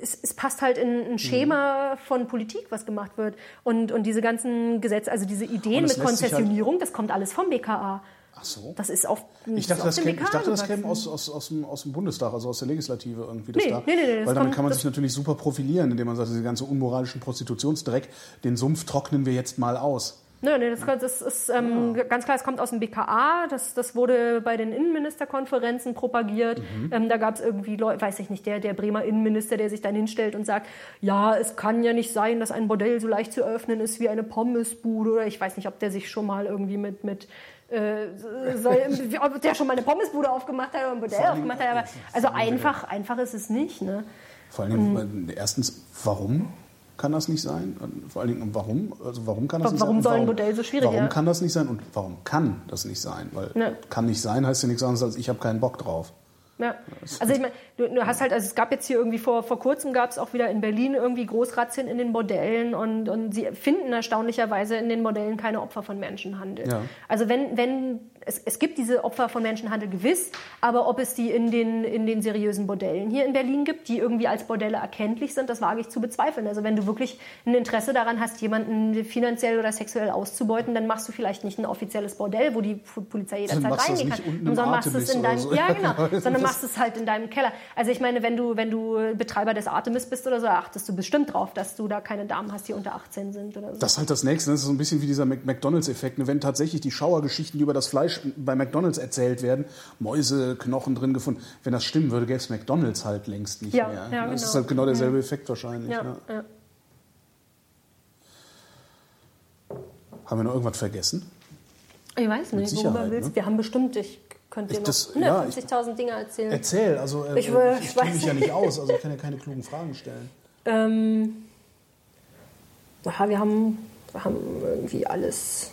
es, es passt halt in ein Schema von Politik, was gemacht wird. Und, und diese ganzen Gesetze, also diese Ideen mit halt- Konzessionierung, das kommt alles vom BKA. Ach so. Das ist auf, Ich dachte, das käme, ich dachte, das käme aus, aus, aus, dem, aus dem Bundestag, also aus der Legislative irgendwie. Das Nee, da. nee, nee, nee, Weil damit kann man sich natürlich super profilieren, indem man sagt, diese ganze unmoralischen Prostitutionsdreck, den Sumpf trocknen wir jetzt mal aus. Nö, nee, das, das ist ähm, ganz klar, es kommt aus dem BKA. Das, das wurde bei den Innenministerkonferenzen propagiert. Mhm. Ähm, da gab es irgendwie, Leute, weiß ich nicht, der, der Bremer Innenminister, der sich dann hinstellt und sagt, ja, es kann ja nicht sein, dass ein Bordell so leicht zu öffnen ist wie eine Pommesbude. Oder ich weiß nicht, ob der sich schon mal irgendwie mit... mit äh, soll, *laughs* ob der schon mal eine Pommesbude aufgemacht hat oder ein Bordell allem, aufgemacht hat. Aber, also einfach, einfach ist es nicht. Ne? Vor allen Dingen, erstens, warum kann das nicht sein? Vor allen Dingen, warum? Also warum kann das nicht Warum sein? Und soll ein Bordell so schwierig, Warum ja? kann das nicht sein und warum kann das nicht sein? Weil Ja. kann nicht sein heißt ja nichts anderes als ich habe keinen Bock drauf. Ja. Also ich meine, du, du hast halt, also es gab jetzt hier irgendwie vor, vor kurzem gab es auch wieder in Berlin irgendwie Großrazzien in den Bordellen und, und sie finden erstaunlicherweise in den Bordellen keine Opfer von Menschenhandel. Ja. Also wenn, wenn es, es gibt diese Opfer von Menschenhandel gewiss, aber ob es die in den, in den seriösen Bordellen hier in Berlin gibt, die irgendwie als Bordelle erkenntlich sind, das wage ich zu bezweifeln. Also wenn du wirklich ein Interesse daran hast, jemanden finanziell oder sexuell auszubeuten, dann machst du vielleicht nicht ein offizielles Bordell, wo die Polizei jederzeit reingehen kann, sondern machst es in deinem, so. ja *laughs* genau, sondern Das- machst es halt in deinem Keller. Also ich meine, wenn du, wenn du Betreiber des Artemis bist oder so, achtest du bestimmt drauf, dass du da keine Damen hast, die unter 18 sind oder so. Das ist halt das Nächste. Das ist so ein bisschen wie dieser McDonalds-Effekt. ne? Wenn tatsächlich die Schauergeschichten über das Fleisch bei McDonalds erzählt werden, Mäuse, Knochen drin gefunden, wenn das stimmen würde, gäbe es McDonalds halt längst nicht Ja, mehr. ja, das genau. ist halt genau derselbe Effekt wahrscheinlich. ja, ne? Haben wir noch irgendwas vergessen? Ich weiß nicht, worüber willst ne? Wir haben bestimmt, ich könnte dir Ich- noch ja, ich- 150.000 Dinge erzählen. Erzähl, also äh, Ich will- ich, ich mich ja nicht. aus, also ich kann ja keine klugen Fragen stellen. Ähm, ja, wir haben, wir haben irgendwie alles,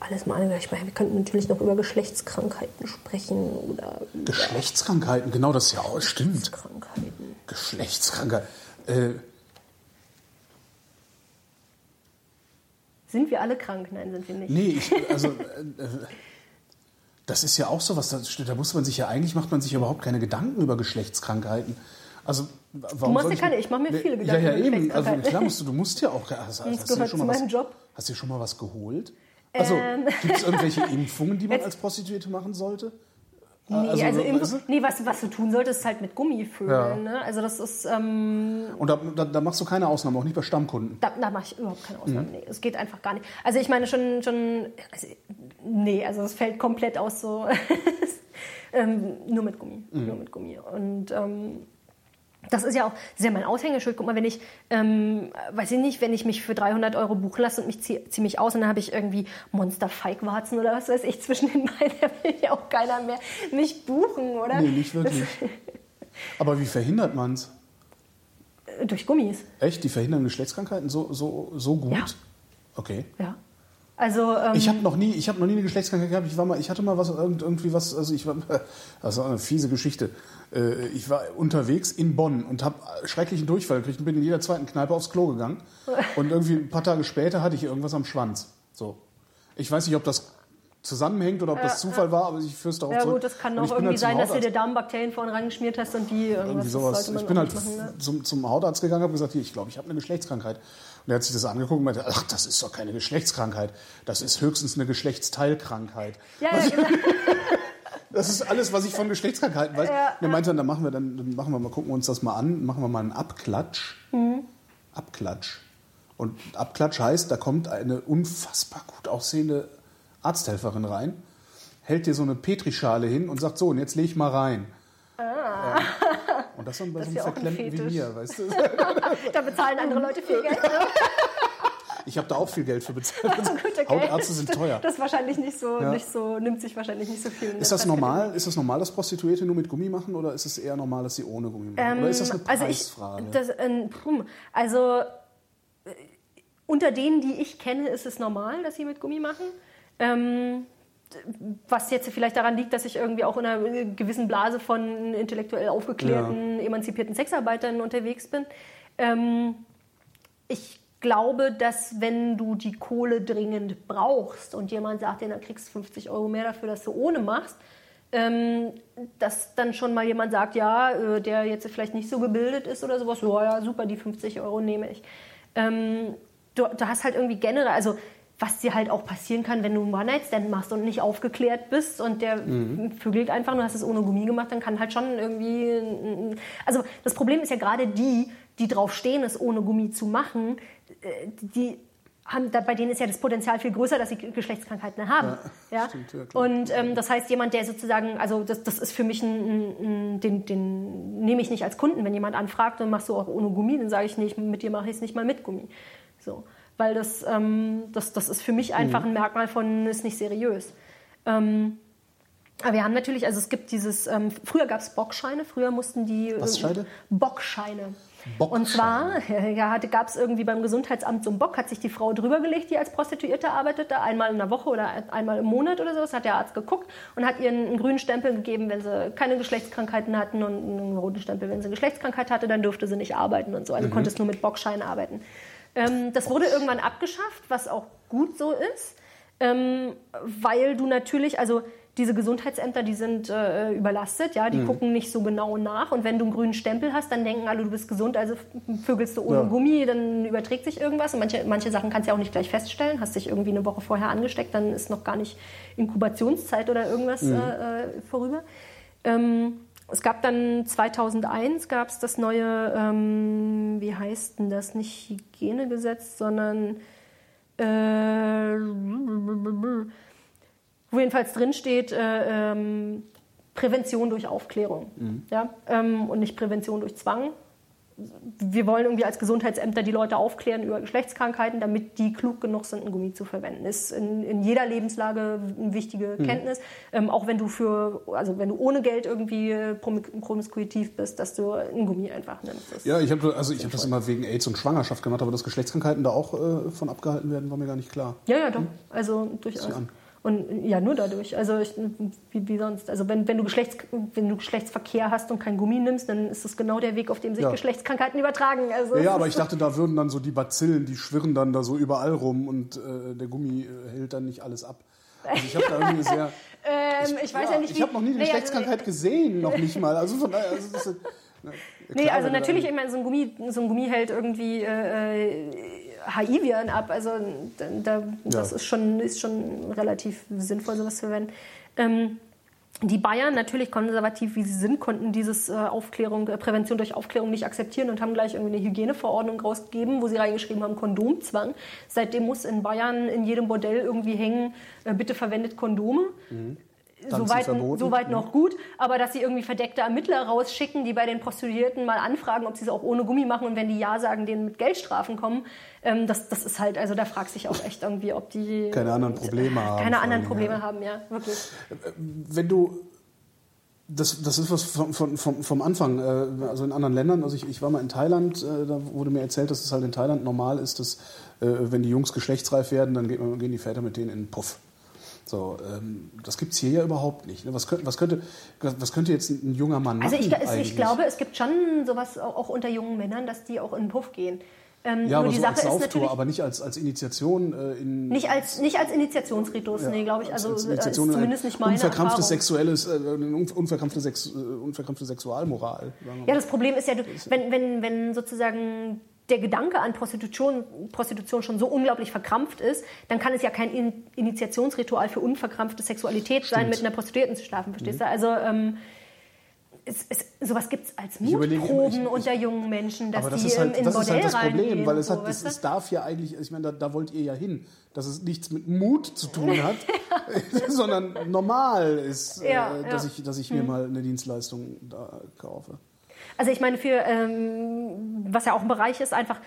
alles mal angehört. Ich meine, wir könnten natürlich noch über Geschlechtskrankheiten sprechen oder Geschlechtskrankheiten, genau das ist ja auch, stimmt. Krankheiten. Geschlechtskrankheiten. Äh, Sind wir alle krank? Nein, sind wir nicht. Nee, ich, *laughs* also äh, äh, das ist ja auch so was, da, da muss man sich ja eigentlich macht man sich überhaupt keine Gedanken über Geschlechtskrankheiten. Also warum machst soll dir keine, ich mache mir viele Gedanken Ja, ja, über eben. Also Geschlechtskrankheiten. klar musst du, du musst ja auch. Hast, hast, hast, du gehört schon zu mal was, meinem Job. hast du schon mal was geholt? Also Ähm. gibt es irgendwelche Impfungen, die man *laughs* als Prostituierte machen sollte? Nee, Also, also, Impf- du? nee was, was du tun solltest, ist halt mit Gummi vögeln. Ja. Ne? Also das ist, ähm, Und da, da, da machst du keine Ausnahme, auch nicht bei Stammkunden. da, da mache ich überhaupt keine Mhm. Ausnahme. Nee, es geht einfach gar nicht. Also ich meine schon, schon also, nee, also es fällt komplett aus so, *laughs* ähm, nur mit Gummi, Mhm. nur mit Gummi. Und ähm, das ist ja auch, ist ja mein Aushängeschild. Guck mal, wenn ich, ähm, weiß ich nicht, wenn ich mich für 300 Euro buchen lasse und mich ziehe zieh mich aus und dann habe ich irgendwie Monster-Feigwarzen oder was weiß ich zwischen den Beinen, *laughs* da will ja auch keiner mehr mich buchen, oder? Nee, nicht wirklich. Aber wie verhindert man es? Durch Gummis. Echt? Die verhindern Geschlechtskrankheiten so, so, so gut? Ja. Okay. Ja. Also, ähm, Ich habe noch nie, ich habe noch nie eine Geschlechtskrankheit gehabt. Ich war mal, ich hatte mal was irgend- irgendwie was, also ich war, *laughs* das war eine fiese Geschichte. Äh, Ich war unterwegs in Bonn und habe schrecklichen Durchfall gekriegt und bin in jeder zweiten Kneipe aufs Klo gegangen. *laughs* Und irgendwie ein paar Tage später hatte ich irgendwas am Schwanz. So, ich weiß nicht, ob das zusammenhängt oder ob das Zufall war, aber ich führe es darauf ja zurück. gut, das kann auch irgendwie halt sein, dass du Hautarzt- dir Darmbakterien vorhin reingeschmiert hast und die irgendwie sowas. Ich bin halt machen, ne? zum, zum Hautarzt gegangen, habe gesagt, hier, ich glaube, ich habe eine Geschlechtskrankheit. Und er hat sich das angeguckt und meinte, ach, das ist doch keine Geschlechtskrankheit. Das ist höchstens eine Geschlechtsteilkrankheit. Ja, ja, genau. *laughs* Das ist alles, was ich von Geschlechtskrankheiten weiß. Ja, Und er meinte dann, dann machen wir dann, dann machen wir mal, gucken wir uns das mal an, machen wir mal einen Abklatsch. Mhm. Abklatsch. Und Abklatsch heißt, da kommt eine unfassbar gut aussehende Arzthelferin rein, hält dir so eine Petrischale hin und sagt so, und jetzt leg ich mal rein. Ja. Und das dann bei Ah. Das so ist einem Verklemmten wie mir, weißt du? *laughs* da bezahlen andere Leute viel Geld. Ne? *laughs* Ich habe da auch viel Geld für bezahlt. *laughs* Gut, okay. Hautärzte sind teuer. Das wahrscheinlich nicht so, Ja. nicht so, nimmt sich wahrscheinlich nicht so viel. Ist das normal? Ist das normal, dass Prostituierte nur mit Gummi machen oder ist es eher normal, dass sie ohne Gummi machen? oder ist das eine also Preisfrage? ich, das, ähm, also äh, unter denen, die ich kenne, ist es normal, dass sie mit Gummi machen. Ähm, was jetzt vielleicht daran liegt, dass ich irgendwie auch in einer gewissen Blase von intellektuell aufgeklärten, emanzipierten Sexarbeitern unterwegs bin. Ähm, ich glaube, dass wenn du die Kohle dringend brauchst und jemand sagt dir, dann kriegst du 50 Euro mehr dafür, dass du ohne machst, ähm, dass dann schon mal jemand sagt, ja, äh, der jetzt vielleicht nicht so gebildet ist oder sowas, so, ja, super, die 50 Euro nehme ich. Ähm, du, du hast halt irgendwie generell, also was dir halt auch passieren kann, wenn du einen One-Night-Stand machst und nicht aufgeklärt bist und der vögelt einfach, du hast es ohne Gummi gemacht, dann kann halt schon irgendwie... Also das Problem ist ja gerade die, die drauf stehen, es ohne Gummi zu machen, äh, die haben, da, bei denen ist ja das Potenzial viel größer, dass sie Geschlechtskrankheiten haben. Ja, stimmt, ja, und ähm, das heißt, jemand, der sozusagen, also das, das ist für mich ein, ein, ein den, den nehme ich nicht als Kunden. Wenn jemand anfragt und machst du auch ohne Gummi, dann sage ich nicht, mit dir mache ich es nicht mal mit Gummi. So, weil das, ähm, das, das ist für mich einfach Mhm. ein Merkmal von ist nicht seriös. Ähm, aber wir haben natürlich, also es gibt dieses, ähm, früher gab es Bockscheine, früher mussten die... Was Scheine? Bockscheine. Bockscheine. Und zwar *laughs* ja, gab es irgendwie beim Gesundheitsamt so einen Bock, hat sich die Frau drüber gelegt, die als Prostituierte arbeitete, einmal in der Woche oder einmal im Monat oder so. Das hat der Arzt geguckt und hat ihr einen grünen Stempel gegeben, wenn sie keine Geschlechtskrankheiten hatten und einen roten Stempel, wenn sie Geschlechtskrankheit hatte, dann durfte sie nicht arbeiten und so. Also konntest nur mit Bockscheinen arbeiten. Ähm, das wurde irgendwann abgeschafft, was auch gut so ist, ähm, weil du natürlich, also diese Gesundheitsämter, die sind äh, überlastet, ja, die gucken nicht so genau nach. Und wenn du einen grünen Stempel hast, dann denken alle, du bist gesund, also vögelst du ohne Ja. Gummi, dann überträgt sich irgendwas. Und manche, manche Sachen kannst du ja auch nicht gleich feststellen. Hast dich irgendwie eine Woche vorher angesteckt, dann ist noch gar nicht Inkubationszeit oder irgendwas äh, äh, vorüber. Ähm, es gab dann 2001 gab es das neue, ähm, wie heißt denn das, nicht Hygienegesetz, sondern äh, wo jedenfalls drin steht, äh, ähm, Prävention durch Aufklärung. Ja? Ähm, und nicht Prävention durch Zwang. Wir wollen irgendwie als Gesundheitsämter die Leute aufklären über Geschlechtskrankheiten, damit die klug genug sind, ein Gummi zu verwenden. Ist in, in jeder Lebenslage eine wichtige Kenntnis. Ähm, auch wenn du für, also wenn du ohne Geld irgendwie promi- promiskuitiv bist, dass du ein Gummi einfach nimmst. Das Ja, ich habe also ich hab das immer wegen AIDS und Schwangerschaft gemacht, aber dass Geschlechtskrankheiten da auch äh, von abgehalten werden, war mir gar nicht klar. Ja, ja, doch. Also durchaus. An. Und ja, nur dadurch. Also ich, wie, wie sonst. Also wenn, wenn, du Geschlechts, wenn du Geschlechtsverkehr hast und kein Gummi nimmst, dann ist das genau der Weg, auf dem sich Ja. Geschlechtskrankheiten übertragen. Also Ja, ja, aber ich dachte, da würden dann so die Bazillen, die schwirren dann da so überall rum und äh, der Gummi äh, hält dann nicht alles ab. Also ich habe da irgendwie sehr. *laughs* ähm, ich weiß ja, nicht, ich habe noch nie eine Nee, also- Geschlechtskrankheit gesehen, noch nicht mal. Also von daher, also das ist, *laughs* na, Nee, also natürlich, ich meine, so ein Gummi, so ein Gummi hält irgendwie äh, HIV-Viren ab. Also da, das Ja. ist, schon, ist schon relativ sinnvoll, sowas zu verwenden. Ähm, die Bayern, natürlich konservativ wie sie sind, konnten dieses äh, Aufklärung, äh, Prävention durch Aufklärung nicht akzeptieren und haben gleich irgendwie eine Hygieneverordnung rausgegeben, wo sie reingeschrieben haben, Kondomzwang. Seitdem muss in Bayern in jedem Bordell irgendwie hängen, äh, bitte verwendet Kondome. Mhm. Soweit, soweit Mhm. noch gut, aber dass sie irgendwie verdeckte Ermittler rausschicken, die bei den Prostituierten mal anfragen, ob sie es auch ohne Gummi machen und wenn die Ja sagen, denen mit Geldstrafen kommen, ähm, das, das ist halt, also da fragt sich auch echt irgendwie, ob die Keine anderen Probleme haben, Keine anderen Probleme ja. haben, ja, wirklich. wenn du Das, das ist was vom, vom, vom Anfang, äh, also in anderen Ländern. Also ich, ich war mal in Thailand, äh, da wurde mir erzählt, dass es halt in Thailand normal ist, dass äh, wenn die Jungs geschlechtsreif werden, dann gehen die Väter mit denen in den Puff. So, ähm, das gibt es hier ja überhaupt nicht. Ne? Was, könnte, was, könnte, was könnte jetzt ein junger Mann machen? Also ich, ich glaube, es gibt schon sowas auch unter jungen Männern, dass die auch in den Puff gehen. Ähm, ja, aber so als Sauftour, aber nicht als, als Initiation äh, in. Nicht als, nicht als Initiationsritus, ja, nee, glaube ich. Also als Initiation, ist zumindest nicht meine unverkrampftes sexuelles, äh, unverkrampfte, Sex, äh, unverkrampfte Sexualmoral. Ja, das Problem ist ja, du, wenn, wenn, wenn sozusagen der Gedanke an Prostitution, Prostitution schon so unglaublich verkrampft ist, dann kann es ja kein in Initiationsritual für unverkrampfte Sexualität Stimmt. sein, mit einer Prostituierten zu schlafen, verstehst mhm. du? Also ähm, es, es, sowas gibt es als Mutproben unter jungen Menschen, dass das die ist halt, in das Bordell ist halt das Problem, weil es, so, hat, es, es, darf ja eigentlich, ich meine, da, da, wollt ihr ja hin, dass es nichts mit Mut zu tun *laughs* hat, sondern normal ist, ja, äh, dass, ja. Ich, dass ich mir hm. mal eine Dienstleistung da kaufe. Also ich meine, für ähm, was ja auch ein Bereich ist, einfach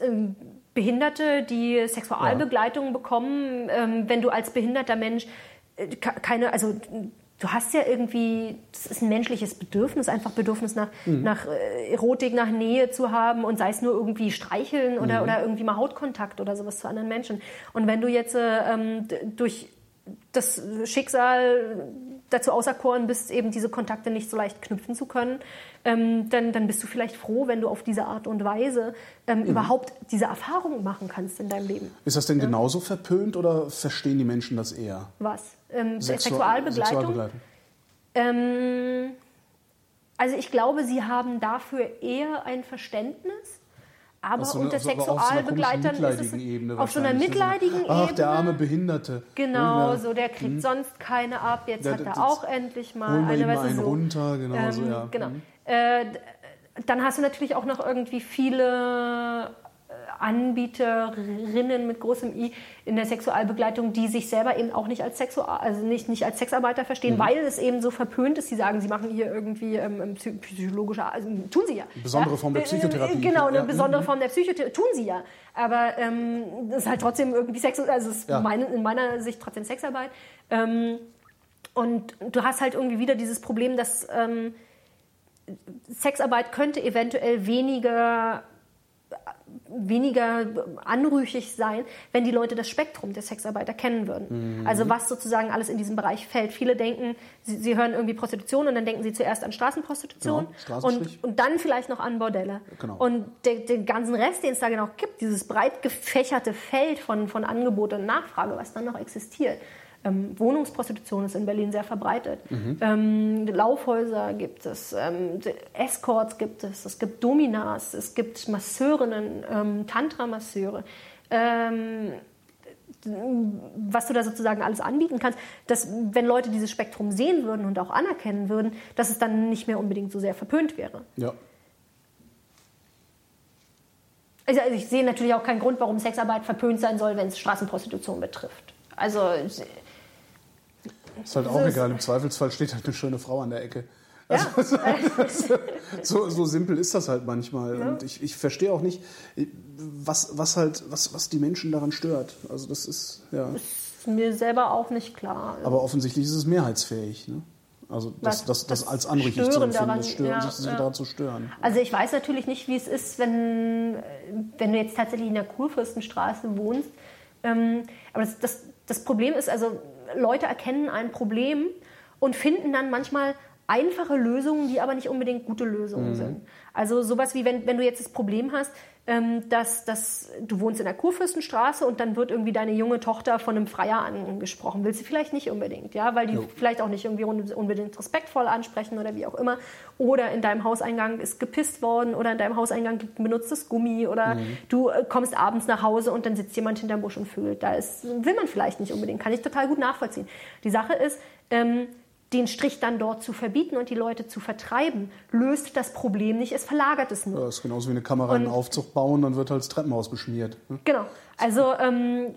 ähm, Behinderte, die Sexualbegleitung ja. bekommen, ähm, wenn du als behinderter Mensch äh, keine, also du hast ja irgendwie, das ist ein menschliches Bedürfnis, einfach Bedürfnis nach, mhm. nach äh, Erotik, nach Nähe zu haben und sei es nur irgendwie streicheln oder, mhm. oder irgendwie mal Hautkontakt oder sowas zu anderen Menschen. Und wenn du jetzt äh, ähm, durch das Schicksal dazu auserkoren bist, eben diese Kontakte nicht so leicht knüpfen zu können, ähm, dann, dann bist du vielleicht froh, wenn du auf diese Art und Weise ähm, mhm. überhaupt diese Erfahrung machen kannst in deinem Leben. Ist das denn ja? genauso verpönt oder verstehen die Menschen das eher? Was? Ähm, Sexu Sexualbegleitung? Sexualbegleitung? Ähm, also ich glaube, sie haben dafür eher ein Verständnis. Aber so unter so Sexualbegleitern ist es Ebene auf so einer mitleidigen Ebene. Ach, der arme Behinderte. Genau, ja. so der kriegt hm. sonst keine ab. Jetzt der, hat er auch endlich mal eine. Ihm einen so. runter, genau ähm, so, ja. Genau. Hm. Äh, dann hast du natürlich auch noch irgendwie viele Anbieterinnen mit großem I in der Sexualbegleitung, die sich selber eben auch nicht als Sexual, also nicht, nicht als Sexarbeiter verstehen, mhm. weil es eben so verpönt ist. Sie sagen, sie machen hier irgendwie ähm, ähm psychologische, also tun sie ja. Besondere ja? Form der äh, Psychotherapie. Genau, eine ja. besondere mhm. Form der Psychotherapie, tun sie ja. Aber ähm, das ist halt trotzdem irgendwie Sex, also es ist ja. meine, in meiner Sicht trotzdem Sexarbeit. Ähm, und du hast halt irgendwie wieder dieses Problem, dass ähm, Sexarbeit könnte eventuell weniger weniger anrüchig sein, wenn die Leute das Spektrum der Sexarbeiter kennen würden. Mhm. Also was sozusagen alles in diesem Bereich fällt. Viele denken, sie, sie, hören irgendwie Prostitution und dann denken sie zuerst an Straßenprostitution genau, und, und dann vielleicht noch an Bordelle. Genau. Und der, den ganzen Rest, den es da genau gibt, dieses breit gefächerte Feld von, von Angebot und Nachfrage, was dann noch existiert, ähm, Wohnungsprostitution ist in Berlin sehr verbreitet. Mhm. Ähm, Laufhäuser gibt es, ähm, Escorts gibt es, es gibt Dominas, es gibt Masseurinnen, ähm, Tantra-Masseure. Ähm, was du da sozusagen alles anbieten kannst, dass wenn Leute dieses Spektrum sehen würden und auch anerkennen würden, dass es dann nicht mehr unbedingt so sehr verpönt wäre. Ja. Also, also ich sehe natürlich auch keinen Grund, warum Sexarbeit verpönt sein soll, wenn es Straßenprostitution betrifft. Also ist halt auch so egal. Im Zweifelsfall steht halt eine schöne Frau an der Ecke. Also, ja. *laughs* *laughs* so, so, simpel ist das halt manchmal. Ja. Und ich, ich verstehe auch nicht, was, was halt, was, was die Menschen daran stört. Also das ist, ja. Ist mir selber auch nicht klar. Aber offensichtlich ist es mehrheitsfähig, ne? Also das, das, das, das als anrüchig zu empfinden, daran, das stören, ja, sich ja. daran zu stören. Also ich weiß natürlich nicht, wie es ist, wenn, wenn du jetzt tatsächlich in der Kurfürstenstraße wohnst. Ähm, aber das, das, das Problem ist, also Leute erkennen ein Problem und finden dann manchmal einfache Lösungen, die aber nicht unbedingt gute Lösungen mhm. sind. Also sowas wie, wenn, wenn du jetzt das Problem hast, ähm, dass, dass du wohnst in der Kurfürstenstraße und dann wird irgendwie deine junge Tochter von einem Freier angesprochen. Willst du vielleicht nicht unbedingt, ja, weil die jo. vielleicht auch nicht irgendwie unbedingt respektvoll ansprechen oder wie auch immer. Oder in deinem Hauseingang ist gepisst worden oder in deinem Hauseingang benutztes Gummi oder mhm. du äh, kommst abends nach Hause und dann sitzt jemand hinterm Busch und fühlt. Da ist, will man vielleicht nicht unbedingt, kann ich total gut nachvollziehen. Die Sache ist, ähm, den Strich dann dort zu verbieten und die Leute zu vertreiben, löst das Problem nicht, es verlagert es nur. Ja, das ist genauso wie eine Kamera und, in einen Aufzug bauen, dann wird halt das Treppenhaus beschmiert. Ne? Genau. Also ähm,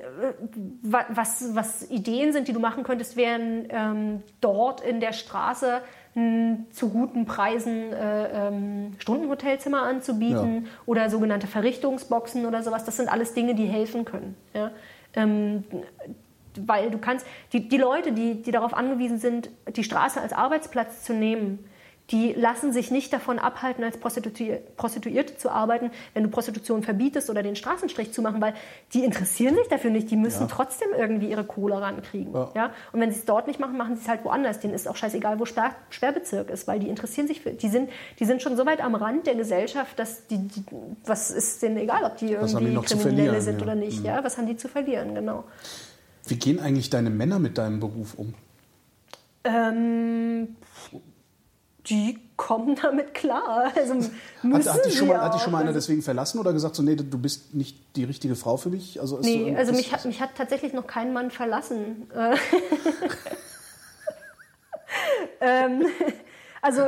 was, was Ideen sind, die du machen könntest, wären ähm, dort in der Straße m, zu guten Preisen äh, ähm, Stundenhotelzimmer anzubieten ja. oder sogenannte Verrichtungsboxen oder sowas. Das sind alles Dinge, die helfen können. Ja? Weil du kannst, die, die Leute, die, die darauf angewiesen sind, die Straße als Arbeitsplatz zu nehmen, die lassen sich nicht davon abhalten, als Prostituierte zu arbeiten, wenn du Prostitution verbietest oder den Straßenstrich zu machen, weil die interessieren sich dafür nicht. Die müssen ja. trotzdem irgendwie ihre Kohle rankriegen. Ja. ja? Und wenn sie es dort nicht machen, machen sie es halt woanders. Denen ist auch scheißegal, wo Sperr Sperrbezirk ist, weil die interessieren sich für, die sind, die sind schon so weit am Rand der Gesellschaft, dass die, die was ist denen egal, ob die irgendwie Kriminelle sind ja. oder nicht. Mhm. Ja? Was haben die zu verlieren, genau. Wie gehen eigentlich deine Männer mit deinem Beruf um? Ähm, die kommen damit klar. Also hat, hat, dich schon mal, hat dich schon mal einer deswegen verlassen oder gesagt, so, nee, du bist nicht die richtige Frau für mich? Also nee, so, also mich hat, mich hat tatsächlich noch kein Mann verlassen. *laughs* ähm, *laughs* also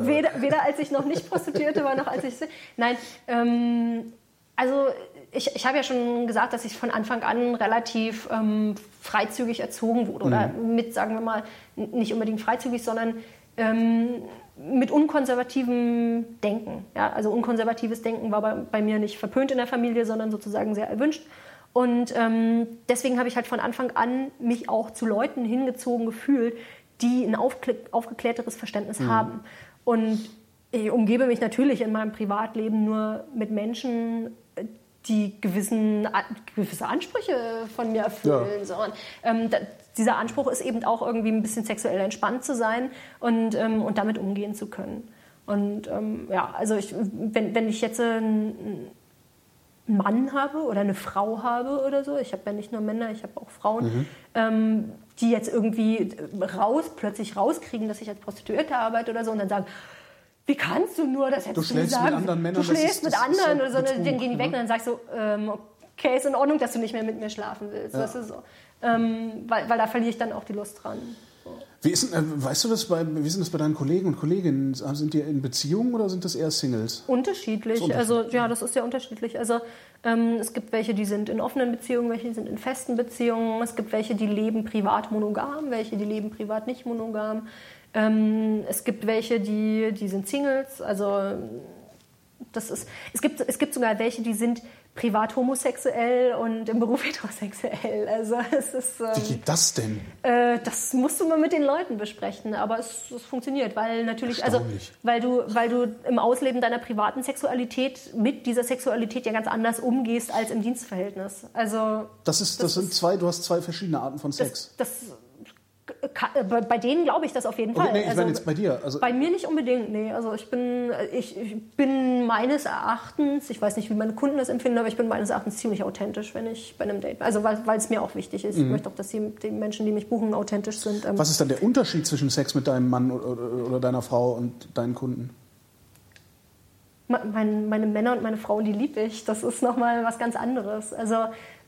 weder, weder als ich noch nicht Prostituierte war, noch als ich... *laughs* Nein, ähm, also ich, ich habe ja schon gesagt, dass ich von Anfang an relativ ähm, freizügig erzogen wurde. Oder mhm. mit, sagen wir mal, nicht unbedingt freizügig, sondern ähm, mit unkonservativem Denken. Ja? Also unkonservatives Denken war bei, bei, mir nicht verpönt in der Familie, sondern sozusagen sehr erwünscht. Und ähm, deswegen habe ich halt von Anfang an mich auch zu Leuten hingezogen gefühlt, die ein aufgeklärteres Verständnis mhm. haben. Und ich umgebe mich natürlich in meinem Privatleben nur mit Menschen, die gewissen, gewisse Ansprüche von mir erfüllen. Ja. So. Und, ähm, da, dieser Anspruch ist eben auch irgendwie ein bisschen sexuell entspannt zu sein und, ähm, und damit umgehen zu können. Und ähm, ja, also ich, wenn, wenn ich jetzt einen Mann habe oder eine Frau habe oder so, ich habe ja nicht nur Männer, ich habe auch Frauen, mhm. ähm, die jetzt irgendwie raus, plötzlich rauskriegen, dass ich als Prostituierte arbeite oder so und dann sagen, wie kannst du nur, das hättest du, du sagen. mit anderen Männern. Du schläfst mit anderen oder so, Betrug, dann gehen die weg ne? und dann sagst du, ähm, okay, ist in Ordnung, dass du nicht mehr mit mir schlafen willst. Ja. Das ist so ähm, weil, weil da verliere ich dann auch die Lust dran. Wie ist, äh, weißt du das bei, wie sind das bei deinen Kollegen und Kolleginnen? Sind die in Beziehungen oder sind das eher Singles? Unterschiedlich. unterschiedlich. Also ja, das ist ja unterschiedlich. Also ähm, es gibt welche, die sind in offenen Beziehungen, welche sind in festen Beziehungen. Es gibt welche, die leben privat monogam, welche die leben privat nicht monogam. Ähm, es gibt welche, die, die sind Singles. Also das ist, es, gibt, es gibt sogar welche, die sind privat homosexuell und im Beruf *laughs* heterosexuell. Also es ist, ähm, Wie geht das denn? Äh, das musst du mal mit den Leuten besprechen, aber es, es funktioniert, weil natürlich, also weil du, weil du im Ausleben deiner privaten Sexualität mit dieser Sexualität ja ganz anders umgehst als im Dienstverhältnis. Also das ist, das, das sind zwei, du hast zwei verschiedene Arten von Sex. Das, das bei denen glaube ich das auf jeden Fall. Okay, nee, ich also, meine jetzt bei dir. Also bei mir nicht unbedingt, nee. Also ich bin, ich, ich, bin meines Erachtens, ich weiß nicht, wie meine Kunden das empfinden, aber ich bin meines Erachtens ziemlich authentisch, wenn ich bei einem Date bin. Also weil es mir auch wichtig ist. Mhm. Ich möchte auch, dass die, die, Menschen, die mich buchen, authentisch sind. Ähm Was ist dann der Unterschied zwischen Sex mit deinem Mann oder, oder deiner Frau und deinen Kunden? Meine, meine Männer und meine Frauen, die liebe ich. Das ist nochmal was ganz anderes. Also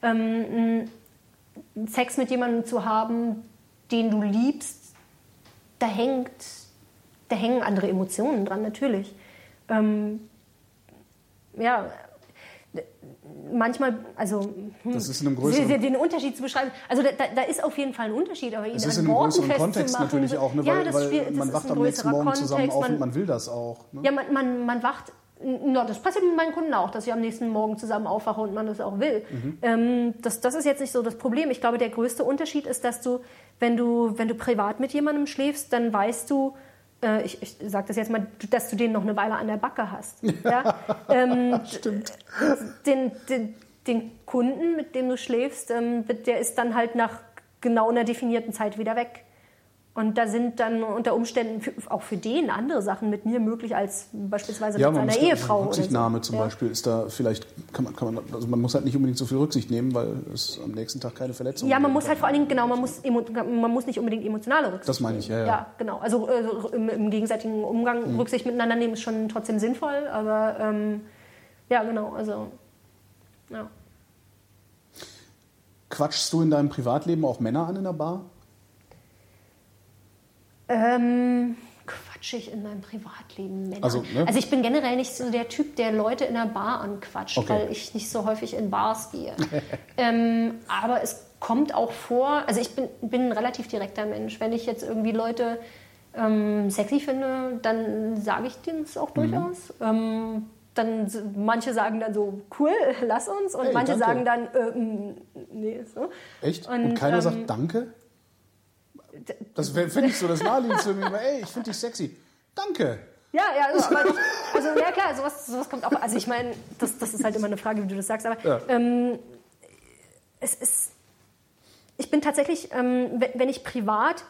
ähm, Sex mit jemandem zu haben, den du liebst, da hängt, da hängen andere Emotionen dran, natürlich. Ähm, ja, manchmal, also hm, das ist in einem größeren den Unterschied zu beschreiben. Also da, da, ist auf jeden Fall ein Unterschied, aber ihn es ist in einem größeren Kontext natürlich auch, ne? weil, ja, weil man wacht am nächsten Morgen Kontext, zusammen auf man, und man will das auch. Ne? Ja, man, man, man wacht No, das passiert mit meinen Kunden auch, dass ich am nächsten Morgen zusammen aufwache und man das auch will. Mhm. Ähm, das, das ist jetzt nicht so das Problem. Ich glaube, der größte Unterschied ist, dass du, wenn du, wenn du privat mit jemandem schläfst, dann weißt du, äh, ich, ich sage das jetzt mal, dass du den noch eine Weile an der Backe hast. *laughs* Ja? ähm, Stimmt. Den, den, den, Kunden, mit dem du schläfst, ähm, der ist dann halt nach genau einer definierten Zeit wieder weg. Und da sind dann unter Umständen für, auch für den andere Sachen mit mir möglich als beispielsweise ja, mit seiner Ehefrau. Rücksichtnahme so. zum ja. Beispiel ist da vielleicht, kann man, kann man, also man muss halt nicht unbedingt so viel Rücksicht nehmen, weil es am nächsten Tag keine Verletzung gibt. Ja, man muss halt vor allen Dingen, genau, man muss, man muss nicht unbedingt emotionale Rücksicht Das meine ich, ja. Ja, ja genau. Also äh, im, im, gegenseitigen Umgang mhm. Rücksicht miteinander nehmen ist schon trotzdem sinnvoll, aber ähm, ja, genau, also ja. Quatschst du in deinem Privatleben auch Männer an in der Bar? Ähm, quatsche ich in meinem Privatleben Männer? Also, ne? also ich bin generell nicht so der Typ, der Leute in der Bar anquatscht, okay. weil ich nicht so häufig in Bars gehe. *laughs* ähm, aber es kommt auch vor, also ich bin, bin ein relativ direkter Mensch. Wenn ich jetzt irgendwie Leute ähm, sexy finde, dann sage ich denen es auch mhm. durchaus. Ähm, dann manche sagen dann so, cool, *laughs* lass uns. Und Hey, manche danke. sagen dann, äh, mm, nee, so. Echt? Und, Und, keiner ähm, sagt Danke? Das finde ich so das Naheliegendste. Ey, ich finde dich sexy. Danke. Ja, ja, also, aber also ja klar, sowas, sowas kommt auch. Also ich meine, das, das ist halt immer eine Frage, wie du das sagst. Aber Ja. ähm, es ist, ich bin tatsächlich, ähm, wenn, ich privat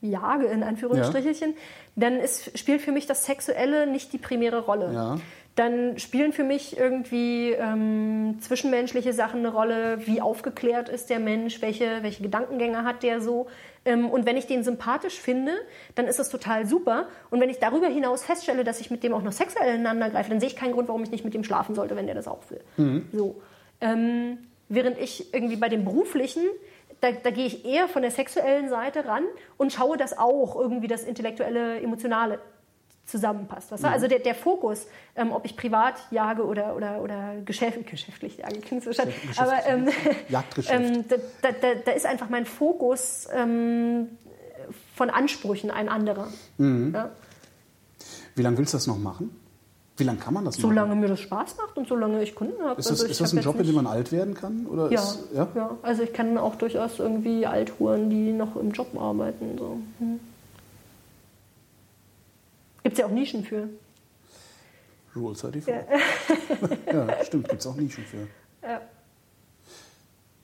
jage in Anführungsstrichelchen, dann ist, spielt für mich das Sexuelle nicht die primäre Rolle. Ja. Dann spielen für mich irgendwie ähm, zwischenmenschliche Sachen eine Rolle, wie aufgeklärt ist der Mensch, welche, welche Gedankengänge hat der so. Ähm, und wenn ich den sympathisch finde, dann ist das total super. Und wenn ich darüber hinaus feststelle, dass ich mit dem auch noch sexuell ineinander greife, dann sehe ich keinen Grund, warum ich nicht mit dem schlafen sollte, wenn der das auch will. So. Ähm, während ich irgendwie bei dem beruflichen, da, da gehe ich eher von der sexuellen Seite ran und schaue, dass auch irgendwie das intellektuelle, emotionale zusammenpasst. Weißt du? Also der, der Fokus, ähm, ob ich privat jage oder, oder, oder geschäft, geschäftlich jage, klingt so schade. Aber ähm, *laughs* ähm, da, da, da, ist einfach mein Fokus ähm, von Ansprüchen ein anderer. Ja? Wie lange willst du das noch machen? Wie lange kann man das machen? Solange mir das Spaß macht und solange ich Kunden habe. Ist das, Also ist das ein Job, in dem man alt werden kann? Oder Ja, ist, ja? ja, also ich kenne auch durchaus irgendwie Althuren, die noch im Job arbeiten. So. Hm. Gibt es ja auch Nischen für. Rule 34. *laughs* Ja, stimmt, gibt es auch Nischen für. Ja.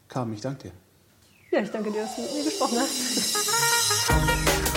Carmen, ich danke dir. ja, ich danke dir, dass du mit mir gesprochen hast.